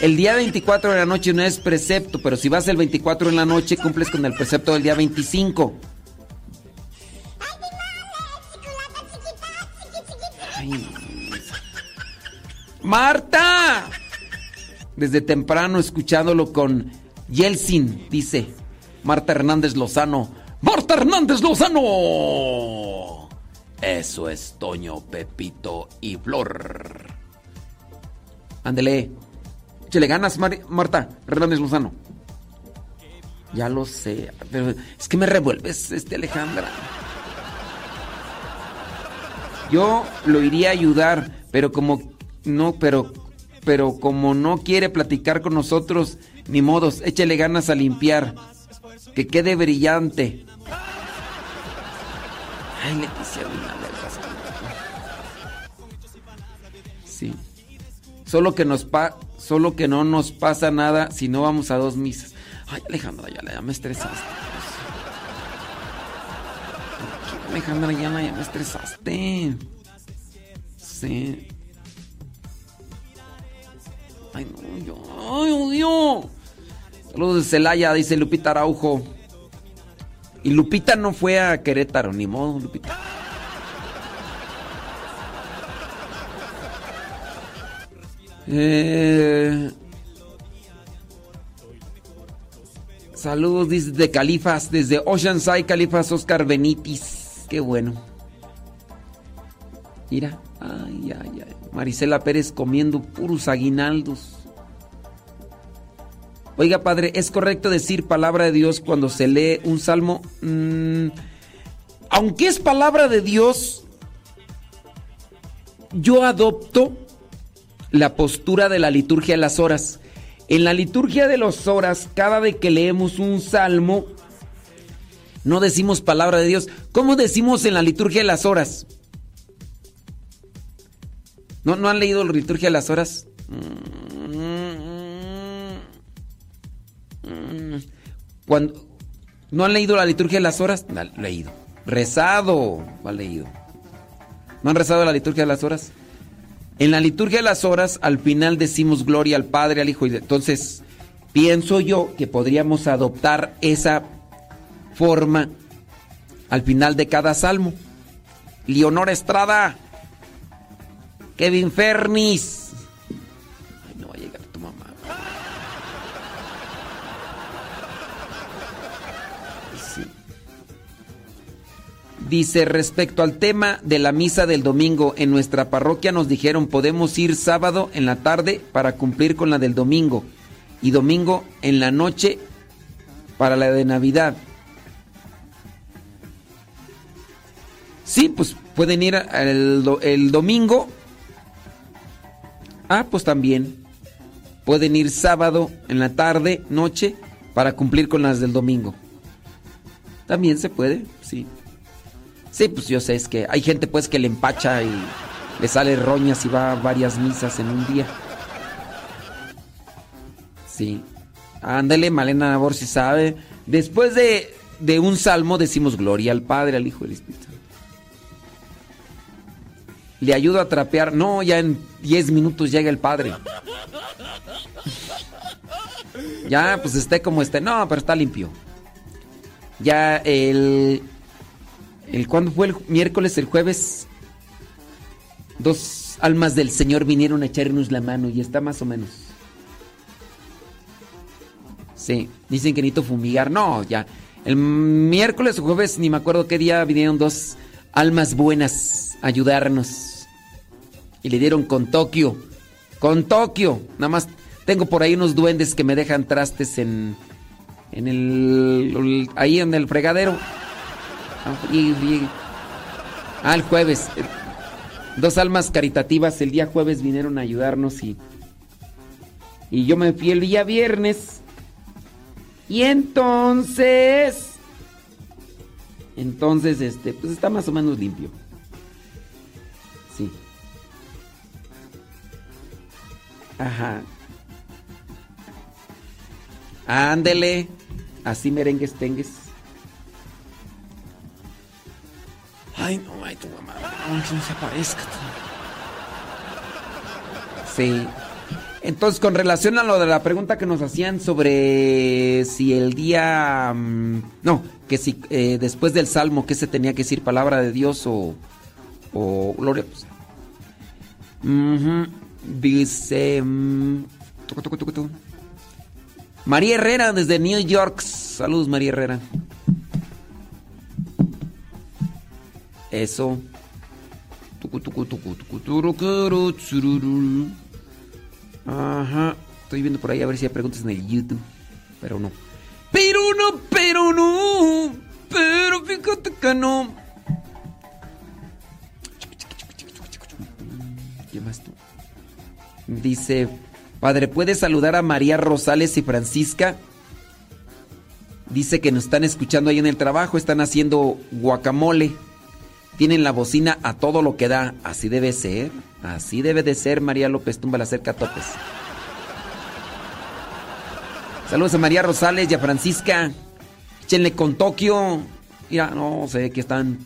S4: El día 24 de la noche no es precepto, pero si vas el 24 en la noche, cumples con el precepto del día 25. Ay, Marta. Desde temprano escuchándolo con Yelsin, dice Marta Hernández Lozano. Marta Hernández Lozano. Eso es Toño, Pepito y Flor. Ándele. Échale ganas, Mar- Marta Hernández Lozano. Ya lo sé, pero es que me revuelves, este Alejandra. Yo lo iría a ayudar, pero como no, pero pero como no quiere platicar con nosotros, ni modos, échale ganas a limpiar. Que quede brillante. Ay, Leticia, una letras. Sí. Solo que nos pa solo que no nos pasa nada si no vamos a dos misas. Ay, Alejandra, ya, ya me estresaste. Alejandra, ya, ya me estresaste. Sí. Ay, no, yo. Ay, odio. Saludos de Celaya, dice Lupita Araujo. Y Lupita no fue a Querétaro, ni modo, Lupita. Eh, saludos desde Califas, desde Oceanside, Califas, Oscar Benitis. Qué bueno. Mira, ay, ay, ay. Marisela Pérez comiendo puros aguinaldos. Oiga, padre, ¿es correcto decir palabra de Dios cuando se lee un salmo? Mm, aunque es palabra de Dios, yo adopto la postura de la liturgia de las horas. En la liturgia de las horas, cada vez que leemos un salmo, no decimos palabra de Dios. ¿Cómo decimos en la liturgia de las horas? ¿No, ¿no han leído la liturgia de las horas? Cuando, ¿No han leído la liturgia de las horas? Leído. Rezado. Ha leído. ¿No han rezado la liturgia de las horas? En la liturgia de las horas, al final decimos gloria al Padre, al Hijo y entonces pienso yo que podríamos adoptar esa forma al final de cada salmo. Leonora Estrada, Kevin Fernis. Dice, respecto al tema de la misa del domingo, en nuestra parroquia nos dijeron podemos ir sábado en la tarde para cumplir con la del domingo y domingo en la noche para la de Navidad. Sí, pues pueden ir el, el domingo. Ah, pues también. Pueden ir sábado en la tarde, noche, para cumplir con las del domingo. También se puede, sí. Sí, pues yo sé, es que hay gente pues que le empacha y le sale roñas y va a varias misas en un día. Sí. Ándale, Malena Nabor si sabe. Después de, de un salmo decimos gloria al Padre, al Hijo y al Espíritu. Le ayudo a trapear. No, ya en 10 minutos llega el Padre. Ya, pues esté como esté. No, pero está limpio. Ya el... el ¿Cuándo fue el miércoles? El jueves. Dos almas del Señor vinieron a echarnos la mano y está más o menos. Sí, dicen que necesito fumigar. No, ya. El miércoles o jueves, ni me acuerdo qué día, vinieron dos almas buenas a ayudarnos. Y le dieron con Tokio. Con Tokio. Nada más tengo por ahí unos duendes que me dejan trastes en. En el. el- ahí en el fregadero. Y- ah, el jueves. Dos almas caritativas el día jueves vinieron a ayudarnos y. Y yo me fui el día viernes. Y entonces. Entonces, este, pues está más o menos limpio. Sí. Ajá. Ándele. Así merengues tengues. Ay, no, ay, tu mamá. No, que no se aparezca. Sí. Entonces, con relación a lo de la pregunta que nos hacían sobre si el día... mm, no, que si eh, después del Salmo, ¿qué se tenía que decir? ¿Palabra de Dios o, o gloria? Pues, Dice... tucu, tucu, tucu, tucu. María Herrera desde New York. Saludos, María Herrera. Eso. Ajá. Estoy viendo por ahí a ver si hay preguntas en el YouTube. Pero no. Pero no, pero no. Pero fíjate que no. ¿Qué más tú? Dice, padre, ¿puedes saludar a María Rosales y Francisca? Dice que nos están escuchando ahí en el trabajo, están haciendo guacamole. Tienen la bocina a todo lo que da. Así debe ser. Así debe de ser, María López Tumba la cerca topes. Saludos a María Rosales y a Francisca. Échenle con Tokio. Mira, no sé que están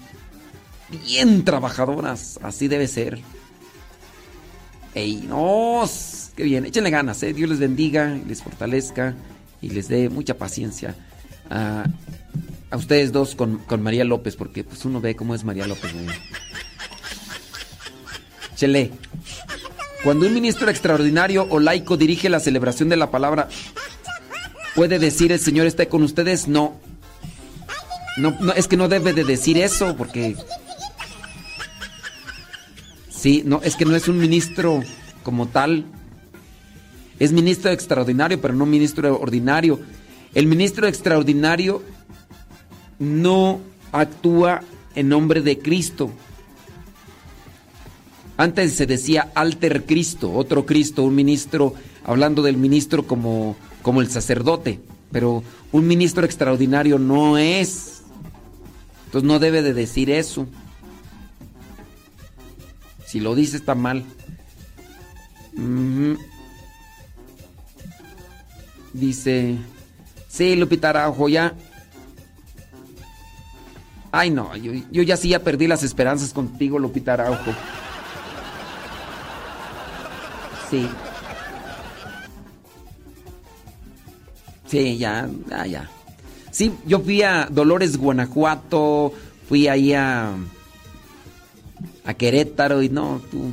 S4: bien trabajadoras. Así debe ser. Ey, no, qué bien. Échenle ganas, eh. Dios les bendiga les fortalezca y les dé mucha paciencia a, a ustedes dos con, con María López, porque pues uno ve cómo es María López. Échenle. Cuando un ministro extraordinario o laico dirige la celebración de la palabra, ¿puede decir el Señor está con ustedes? No. No, no, es que no debe de decir eso, porque Sí, no, es que no es un ministro como tal. Es ministro extraordinario, pero no ministro ordinario. El ministro extraordinario no actúa en nombre de Cristo. Antes se decía alter Cristo, otro Cristo, un ministro, hablando del ministro como, como el sacerdote. Pero un ministro extraordinario no es. Entonces no debe de decir eso. Si lo dice está mal. Ujú. Dice, sí, Lupita Araujo, ya. Ay, no, yo, ya sí ya perdí las esperanzas contigo, Lupita Araujo. Sí. Sí, ya, ya, ya. Sí, yo fui a Dolores, Guanajuato, fui ahí a a Querétaro y no, tú,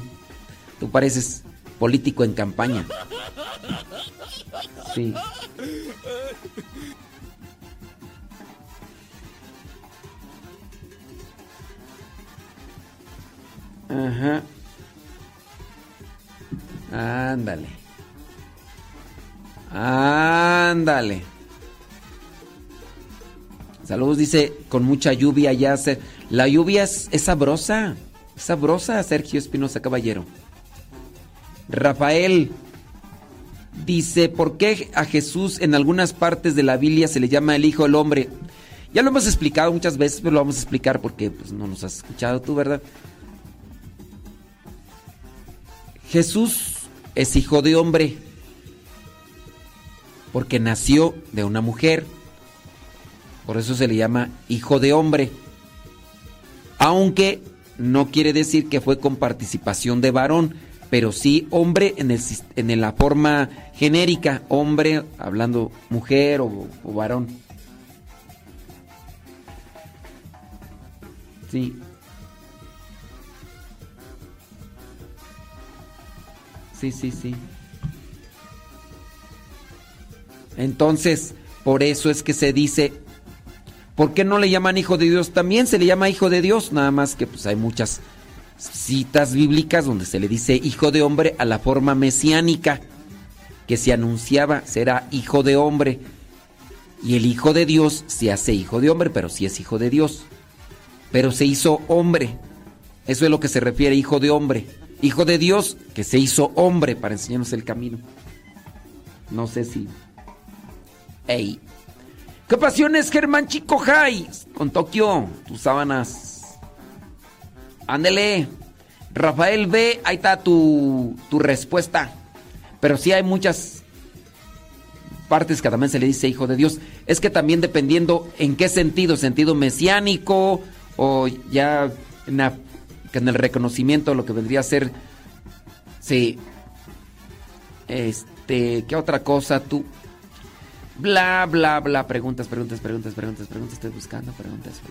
S4: tú pareces político en campaña. Sí. Ajá. Ándale. Ándale. Saludos, dice, con mucha lluvia ya se... La lluvia es, sabrosa. Es sabrosa, Sergio Espinosa Caballero. Rafael dice, ¿por qué a Jesús en algunas partes de la Biblia se le llama el Hijo del Hombre? Ya lo hemos explicado muchas veces, pero lo vamos a explicar porque pues, no nos has escuchado tú, ¿verdad? Jesús es hijo de hombre porque nació de una mujer. Por eso se le llama hijo de hombre. Aunque no quiere decir que fue con participación de varón, pero sí hombre en, el, en la forma genérica, hombre hablando mujer o, o varón. Sí. Sí, sí, sí. Entonces, por eso es que se dice, ¿por qué no le llaman hijo de Dios? También se le llama hijo de Dios, nada más que pues hay muchas citas bíblicas donde se le dice hijo de hombre a la forma mesiánica que se anunciaba será hijo de hombre. Y el hijo de Dios se hace hijo de hombre, pero sí es hijo de Dios. Pero se hizo hombre. Eso es lo que se refiere hijo de hombre. Hijo de Dios que se hizo hombre para enseñarnos el camino. No sé si. Ey. ¿Qué pasiones, Germán Chico Jai? Con Tokio, tus sábanas. Ándele. Rafael B, ahí está tu, tu respuesta. Pero sí hay muchas partes que también se le dice hijo de Dios. Es que también dependiendo en qué sentido, sentido mesiánico o ya en, la- en el reconocimiento lo que vendría a ser sí este qué otra cosa tú bla bla bla preguntas preguntas preguntas preguntas preguntas estoy buscando preguntas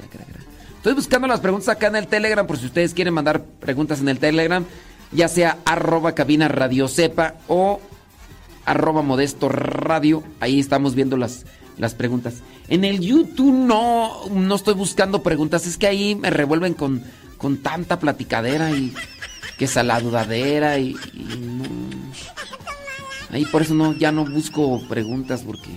S4: estoy buscando las preguntas acá en el telegram por si ustedes quieren mandar preguntas en el telegram ya sea arroba cabina radio o arroba modesto radio. Ahí estamos viendo las, las preguntas. En el YouTube no, no estoy buscando preguntas, es que ahí me revuelven con, con tanta platicadera y que saladudadera y, y no. Ahí por eso no, ya no busco preguntas porque.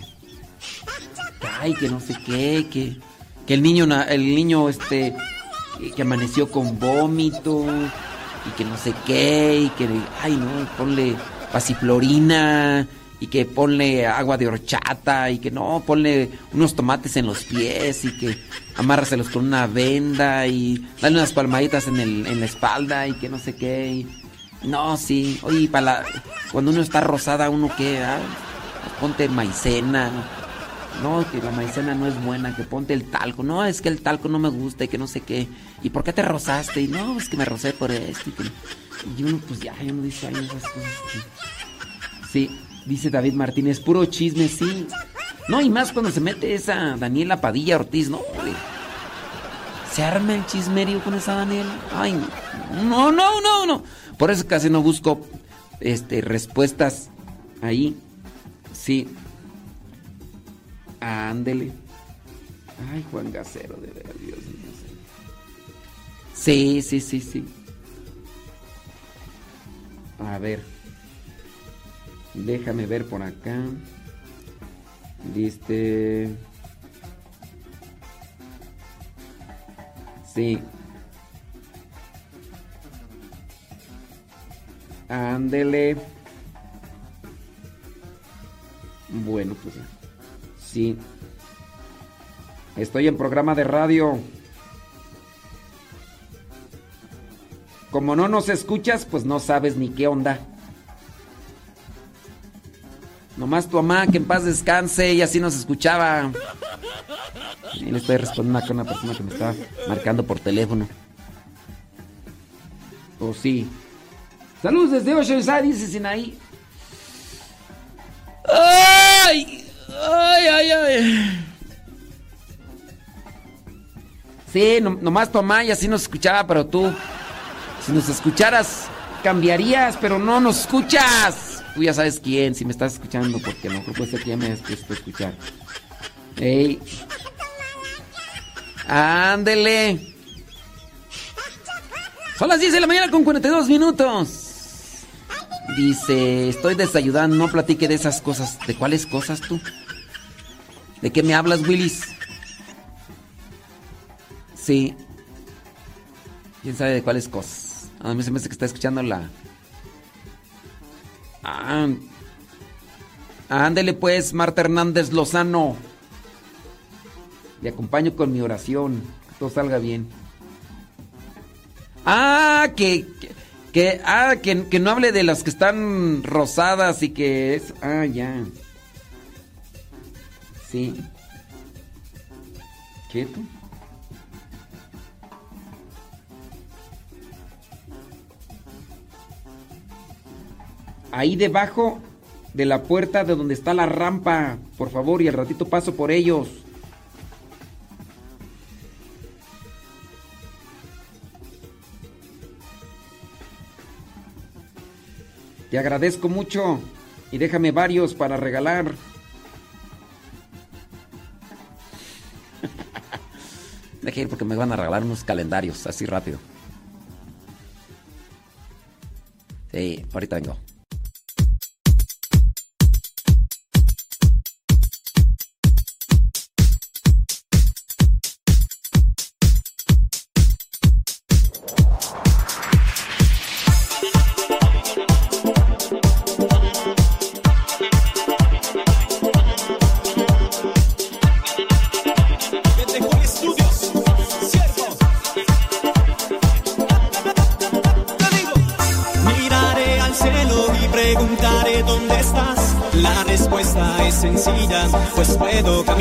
S4: Ay, que no sé qué, que. Que el niño, el niño este. Que amaneció con vómito y que no sé qué, y que, ay no, ponle pasiflorina, y que ponle agua de horchata, y que no, ponle unos tomates en los pies, y que amárraselos con una venda, y dale unas palmaditas en, el, en la espalda, y que no sé qué. no, sí, oye, para la- cuando uno está rosada, uno qué, ah, ponte maicena. No, que la maicena no es buena, que ponte el talco. No, es que el talco no me gusta y que no sé qué. ¿Y por qué te rozaste? Y no, es que me rocé por esto. Y, que- y uno, pues ya, uno dice, ay, esas cosas. que- Sí, dice David Martínez, puro chisme, sí. No, y más cuando se mete esa Daniela Padilla Ortiz, ¿no? Se arma el chismerio con esa Daniela. Ay, no, no, no, no. Por eso casi no busco este, respuestas ahí. Sí. Ándele. Ay, Juan Gacero, de veras, Dios mío. Sí, sí, sí, sí. A ver. Déjame ver por acá. Dice. Sí. Ándele. Bueno, pues sí. Estoy en programa de radio. Como no nos escuchas, pues no sabes ni qué onda. Nomás tu mamá, que en paz descanse, y así nos escuchaba. Y le estoy respondiendo acá a una persona que me estaba marcando por teléfono. Oh, sí. Saludos desde Oceanside, dice Sinaí. ¡Ay! ¡Ay, ay, ay! Sí, no- nomás tu mamá y así nos escuchaba, pero tú, si nos escucharas, cambiarías, pero no nos escuchas. Tú ya sabes quién, si me estás escuchando, porque no creo que ser que ya me has puesto a escuchar. ¡Ey! ¡Ándele! Son las 10 de la mañana con 42 minutos. Dice, estoy desayunando, no platique de esas cosas. ¿De cuáles cosas tú? ¿De qué me hablas, Willis? Sí. ¿Quién sabe de cuáles cosas? A mí se me hace que está escuchando la... Ah, ándele pues, Marta Hernández Lozano. Le acompaño con mi oración. Que todo salga bien. Ah, que, que, ah, que, que no hable de las que están rosadas y que es, ah, ya. Sí. Quieto. Ahí debajo de la puerta de donde está la rampa, por favor, y al ratito paso por ellos. Te agradezco mucho y déjame varios para regalar. *laughs* Deja ir porque me van a regalar unos calendarios así rápido. Sí, ahorita vengo.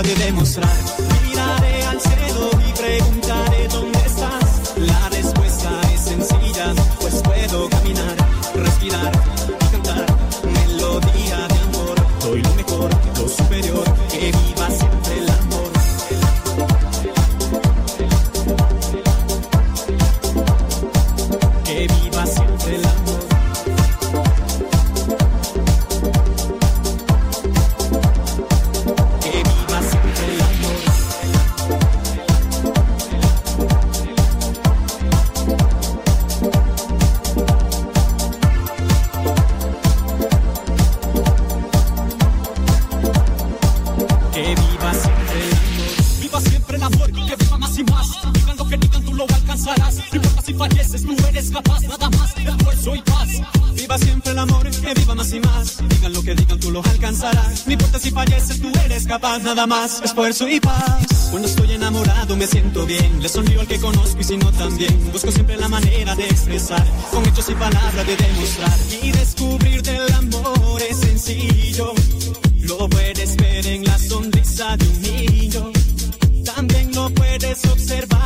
S12: Y palabras de demostrar. Capaz. Nada más, esfuerzo y paz. Cuando estoy enamorado me siento bien. Le sonrío al que conozco y si no también. Busco siempre la manera de expresar. Con hechos y palabras de demostrar. Y descubrir del amor es sencillo. Lo puedes ver en la sonrisa de un niño. También lo puedes observar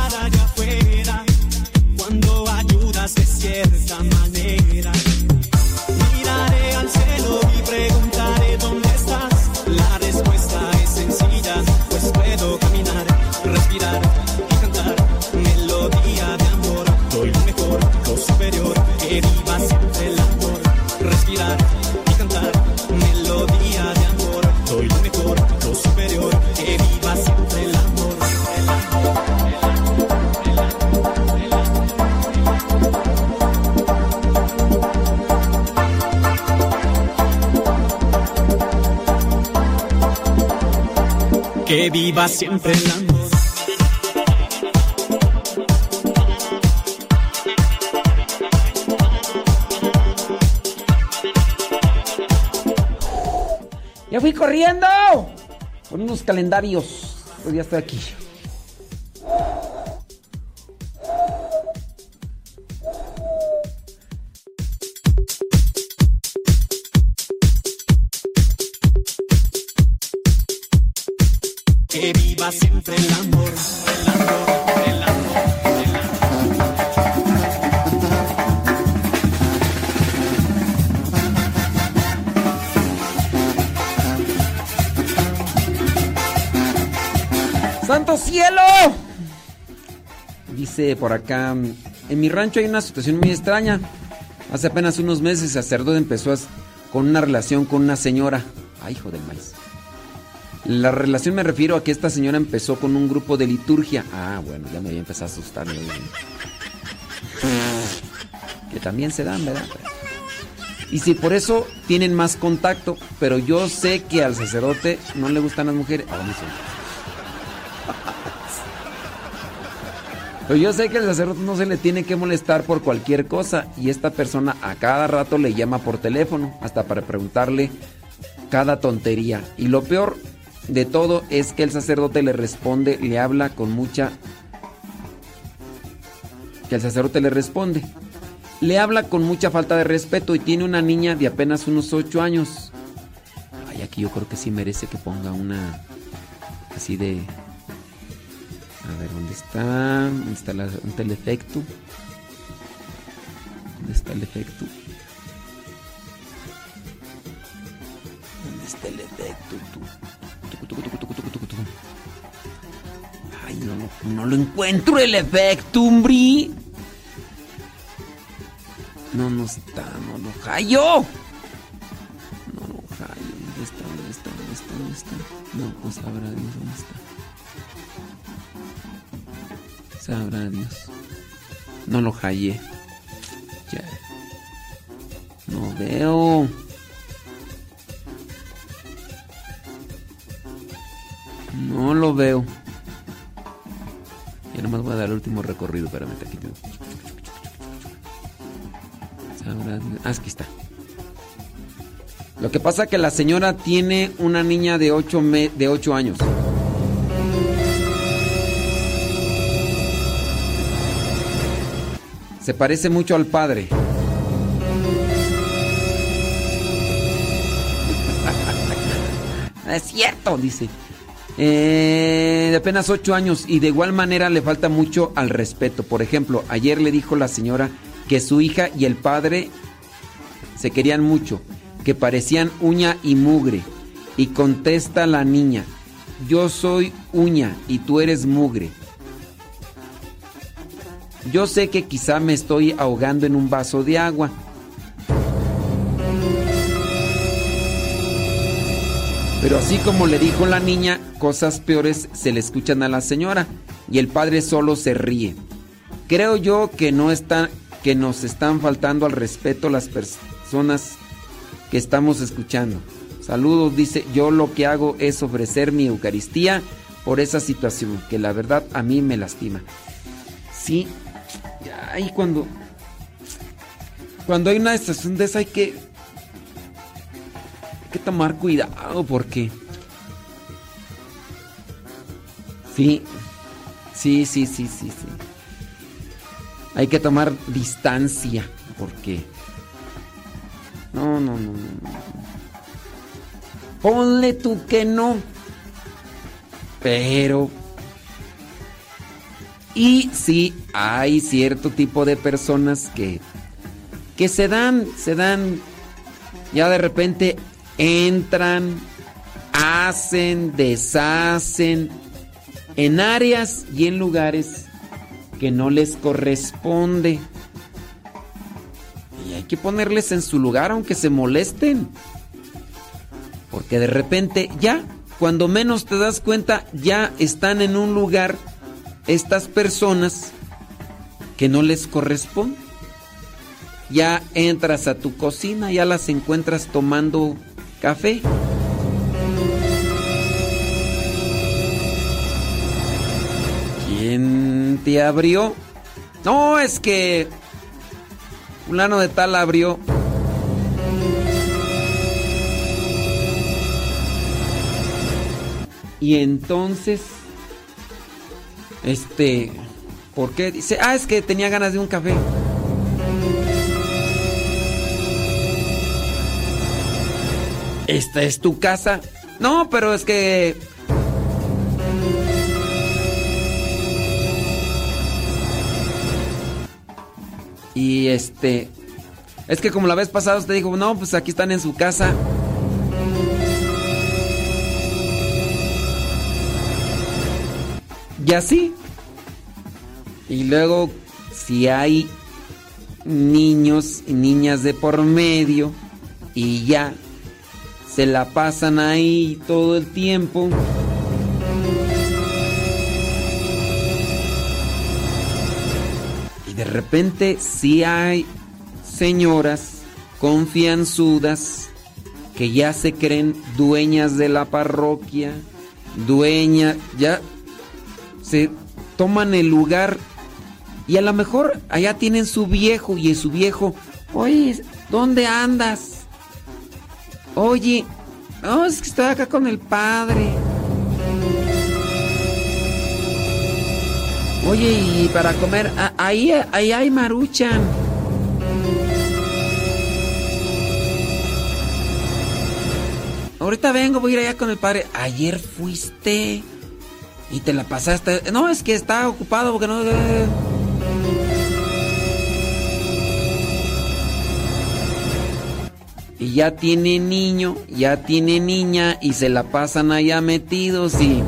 S12: Viva siempre el amor.
S4: ¡Ya fui corriendo! Con unos calendarios. Pues ya estoy aquí. Por acá, en mi rancho hay una situación muy extraña. Hace apenas unos meses el sacerdote empezó a- con una relación con una señora. Ay, hijo del maíz. La relación me refiero a que esta señora empezó con un grupo de liturgia. Ah, bueno, ya me había empezado a asustar. Que también se dan, ¿verdad? Y si por eso tienen más contacto, pero yo sé que al sacerdote no le gustan las mujeres. Ah, vamos a- Pero yo sé que el sacerdote no se le tiene que molestar por cualquier cosa y esta persona a cada rato le llama por teléfono, hasta para preguntarle cada tontería. Y lo peor de todo es que el sacerdote le responde, le habla con mucha... Que el sacerdote le responde. Le habla con mucha falta de respeto y tiene una niña de apenas unos 8 años. Ay, aquí yo creo que sí merece que ponga una... Así de... A ver, ¿dónde está? ¿Dónde está la-? ¿Dónde está el efecto? ¿Dónde está el efecto? Tucu, tucu, tucu, tucu. Ay, no, no, no lo encuentro el efecto, umbri. No, no está, no lo hallo. No lo hallo, ¿Dónde está? ¿Dónde está? ¿Dónde está? No, pues sabrá Dios dónde está. Sabrá Dios. No lo hallé. Ya. No veo. No lo veo. Ya nomás voy a dar el último recorrido. Espérame, aquí. Ah, aquí está. Lo que pasa es que la señora tiene una niña de 8 de ocho años. Se parece mucho al padre. *laughs* es cierto, dice. Eh, de apenas 8 años y de igual manera le falta mucho al respeto. Por ejemplo, ayer le dijo la señora que su hija y el padre se querían mucho, que parecían uña y mugre. Y contesta la niña, yo soy uña y tú eres mugre. Yo sé que quizá me estoy ahogando en un vaso de agua. Pero así como le dijo la niña, cosas peores se le escuchan a la señora y el padre solo se ríe. Creo yo que no que nos están faltando al respeto las personas que estamos escuchando. Saludos, dice, yo lo que hago es ofrecer mi Eucaristía por esa situación, que la verdad a mí me lastima. Sí, ahí cuando cuando hay una estación de esa hay que hay que tomar cuidado porque sí sí sí sí sí sí. Hay que tomar distancia porque no no no no. Ponle tú que no pero y sí, hay cierto tipo de personas que, que se dan, se dan, ya de repente entran, hacen, deshacen en áreas y en lugares que no les corresponde. Y hay que ponerles en su lugar aunque se molesten. Porque de repente ya, cuando menos te das cuenta, ya están en un lugar estas personas que no les corresponde. Ya entras a tu cocina, ya las encuentras tomando café. ¿Quién te abrió? No, es que fulano de tal abrió. Y entonces este, ¿por qué? Dice, ah, es que tenía ganas de un café. ¿Esta es tu casa? No, pero es que... Y este... Es que como la vez pasada usted dijo, no, pues aquí están en su casa. Y así. Y luego, si hay niños y niñas de por medio y ya se la pasan ahí todo el tiempo. Y de repente si hay señoras confianzudas que ya se creen dueñas de la parroquia, dueña, ya se toman el lugar y a lo mejor allá tienen su viejo y su viejo, oye, ¿dónde andas? Oye, no, es que estoy acá con el padre. Oye, y para comer, ahí, ahí hay maruchan. Ahorita vengo, voy a ir allá con el padre. Ayer fuiste. Y te la pasaste. No, es que está ocupado porque no. Y ya tiene niño, ya tiene niña y se la pasan allá metidos y.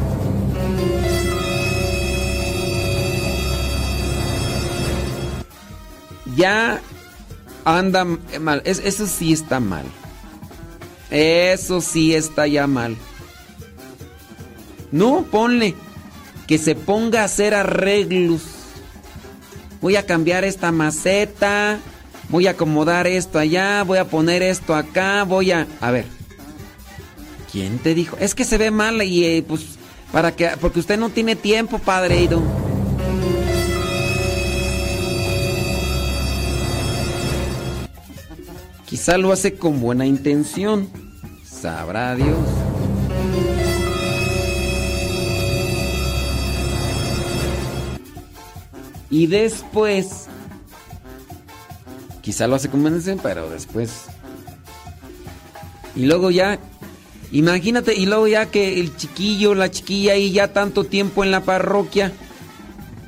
S4: Ya anda mal. eso sí está mal. Eso sí está ya mal. No, ponle que se ponga a hacer arreglos. Voy a cambiar esta maceta, voy a acomodar esto allá, voy a poner esto acá, voy a... A ver. ¿Quién te dijo? Es que se ve mal y eh, pues para que porque usted no tiene tiempo, padre Ido. Quizá lo hace con buena intención. Sabrá Dios. Y después, quizá lo hace con buena intención, pero después. Y luego ya, imagínate, y luego ya que el chiquillo, la chiquilla y ya tanto tiempo en la parroquia,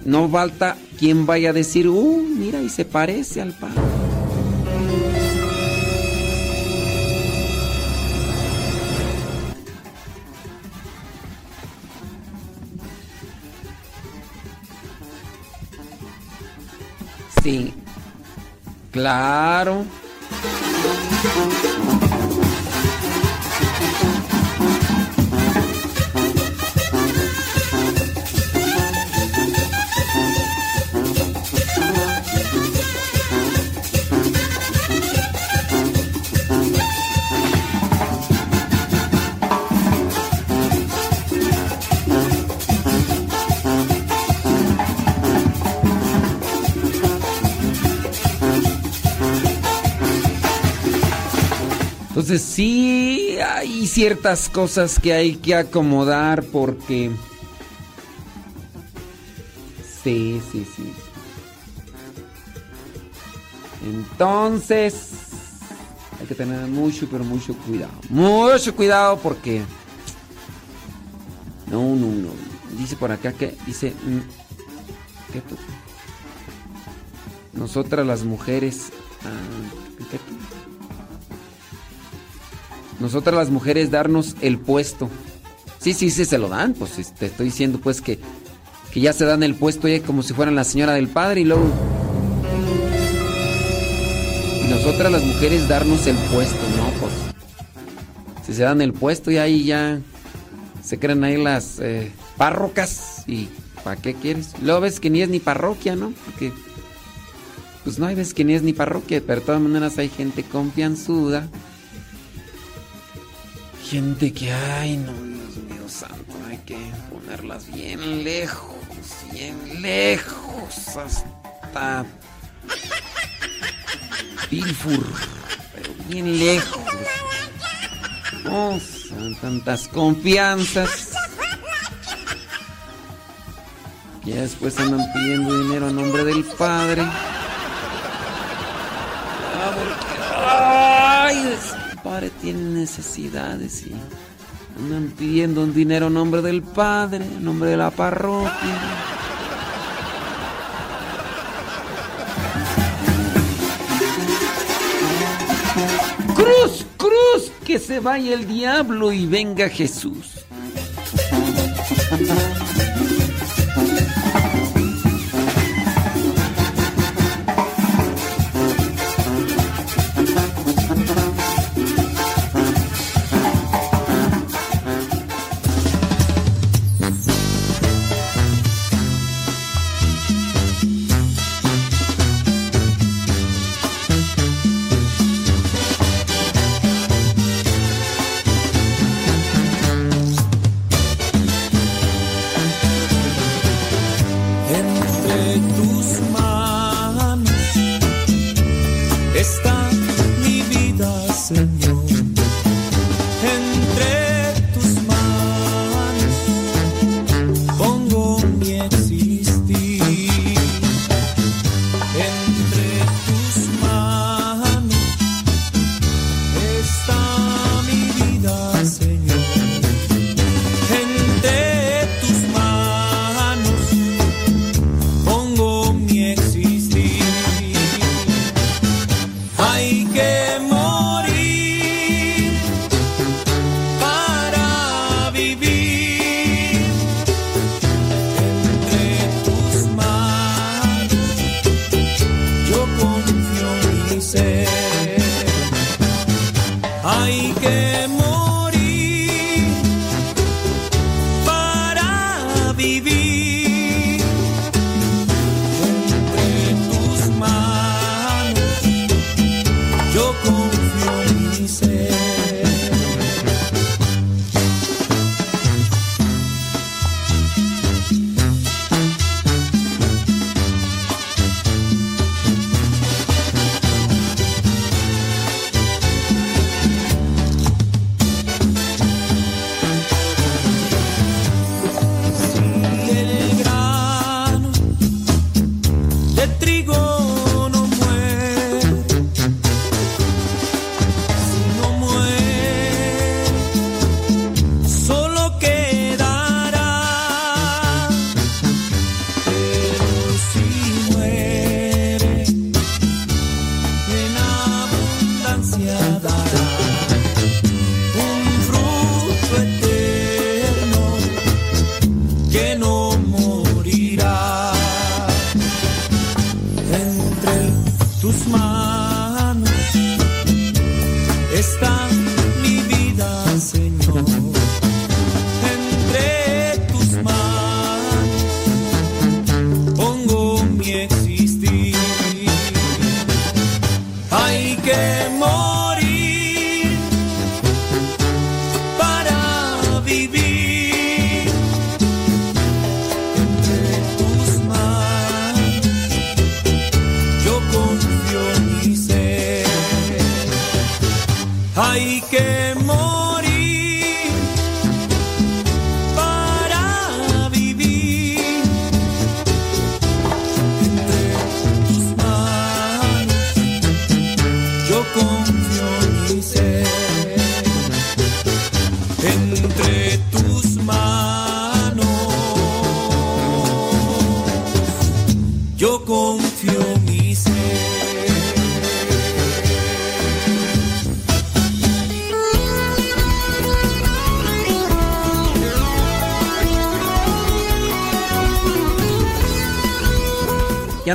S4: no falta quien vaya a decir, uh, mira, y se parece al padre. Sí. Claro. Entonces sí hay ciertas cosas que hay que acomodar porque... Sí, sí, sí. Entonces hay que tener mucho, pero mucho cuidado. Mucho cuidado porque... No, no, no. Dice por acá que... Dice... mm, ¿Qué? Nosotras las mujeres... ah. Nosotras las mujeres darnos el puesto. Sí, sí, sí, se lo dan. Pues te este, estoy diciendo pues que, que ya se dan el puesto ya como si fueran la señora del padre y luego... Y nosotras las mujeres darnos el puesto, ¿no? Pues si se dan el puesto y ahí ya se crean ahí las eh, párrocas y ¿para qué quieres? Luego ves que ni es ni parroquia, ¿no? Porque pues no hay veces que ni es ni parroquia, pero de todas maneras hay gente confianzuda gente que hay, no, Dios mío santo, hay que ponerlas bien lejos, bien lejos, hasta Pilfur, pero bien lejos. Oh, son tantas confianzas. Ya después andan pidiendo dinero a nombre del Padre. Ah, porque- Ay, el Padre tiene necesidades y andan pidiendo un dinero a nombre del Padre, a nombre de la parroquia. Cruz, cruz, que se vaya el diablo y venga Jesús.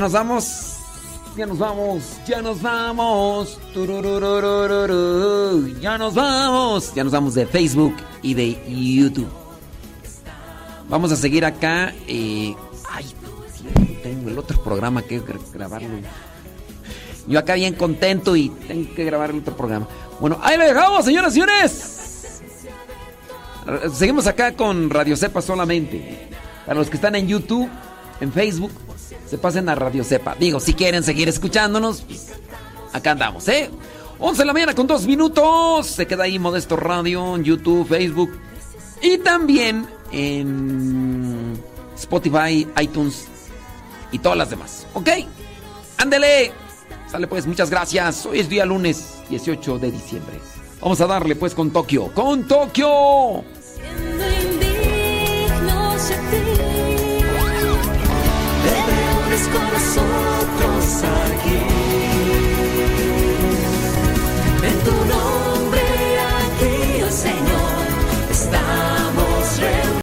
S4: Nos vamos. Ya nos vamos. Ya nos vamos. Ya nos vamos. Ya nos vamos de Facebook y de YouTube. Vamos a seguir acá. eh, ay, tengo el otro programa que gra- grabarlo. Yo acá bien contento y tengo que grabar el otro programa. Bueno, ahí le dejamos, señoras y señores. Seguimos acá con Radio Cepa solamente. Para los que están en YouTube, en Facebook, se pasen a Radio Cepa. Digo, si quieren seguir escuchándonos, acá andamos, ¿eh? 11 de la mañana con 2 minutos. Se queda ahí Modesto Radio, en YouTube, Facebook. Y también en Spotify, iTunes y todas las demás. ¿Ok? Ándele. Sale pues, muchas gracias. Hoy es día lunes 18 de diciembre. Vamos a darle pues con Tokio. ¡Con Tokio! Siendo indigno, sun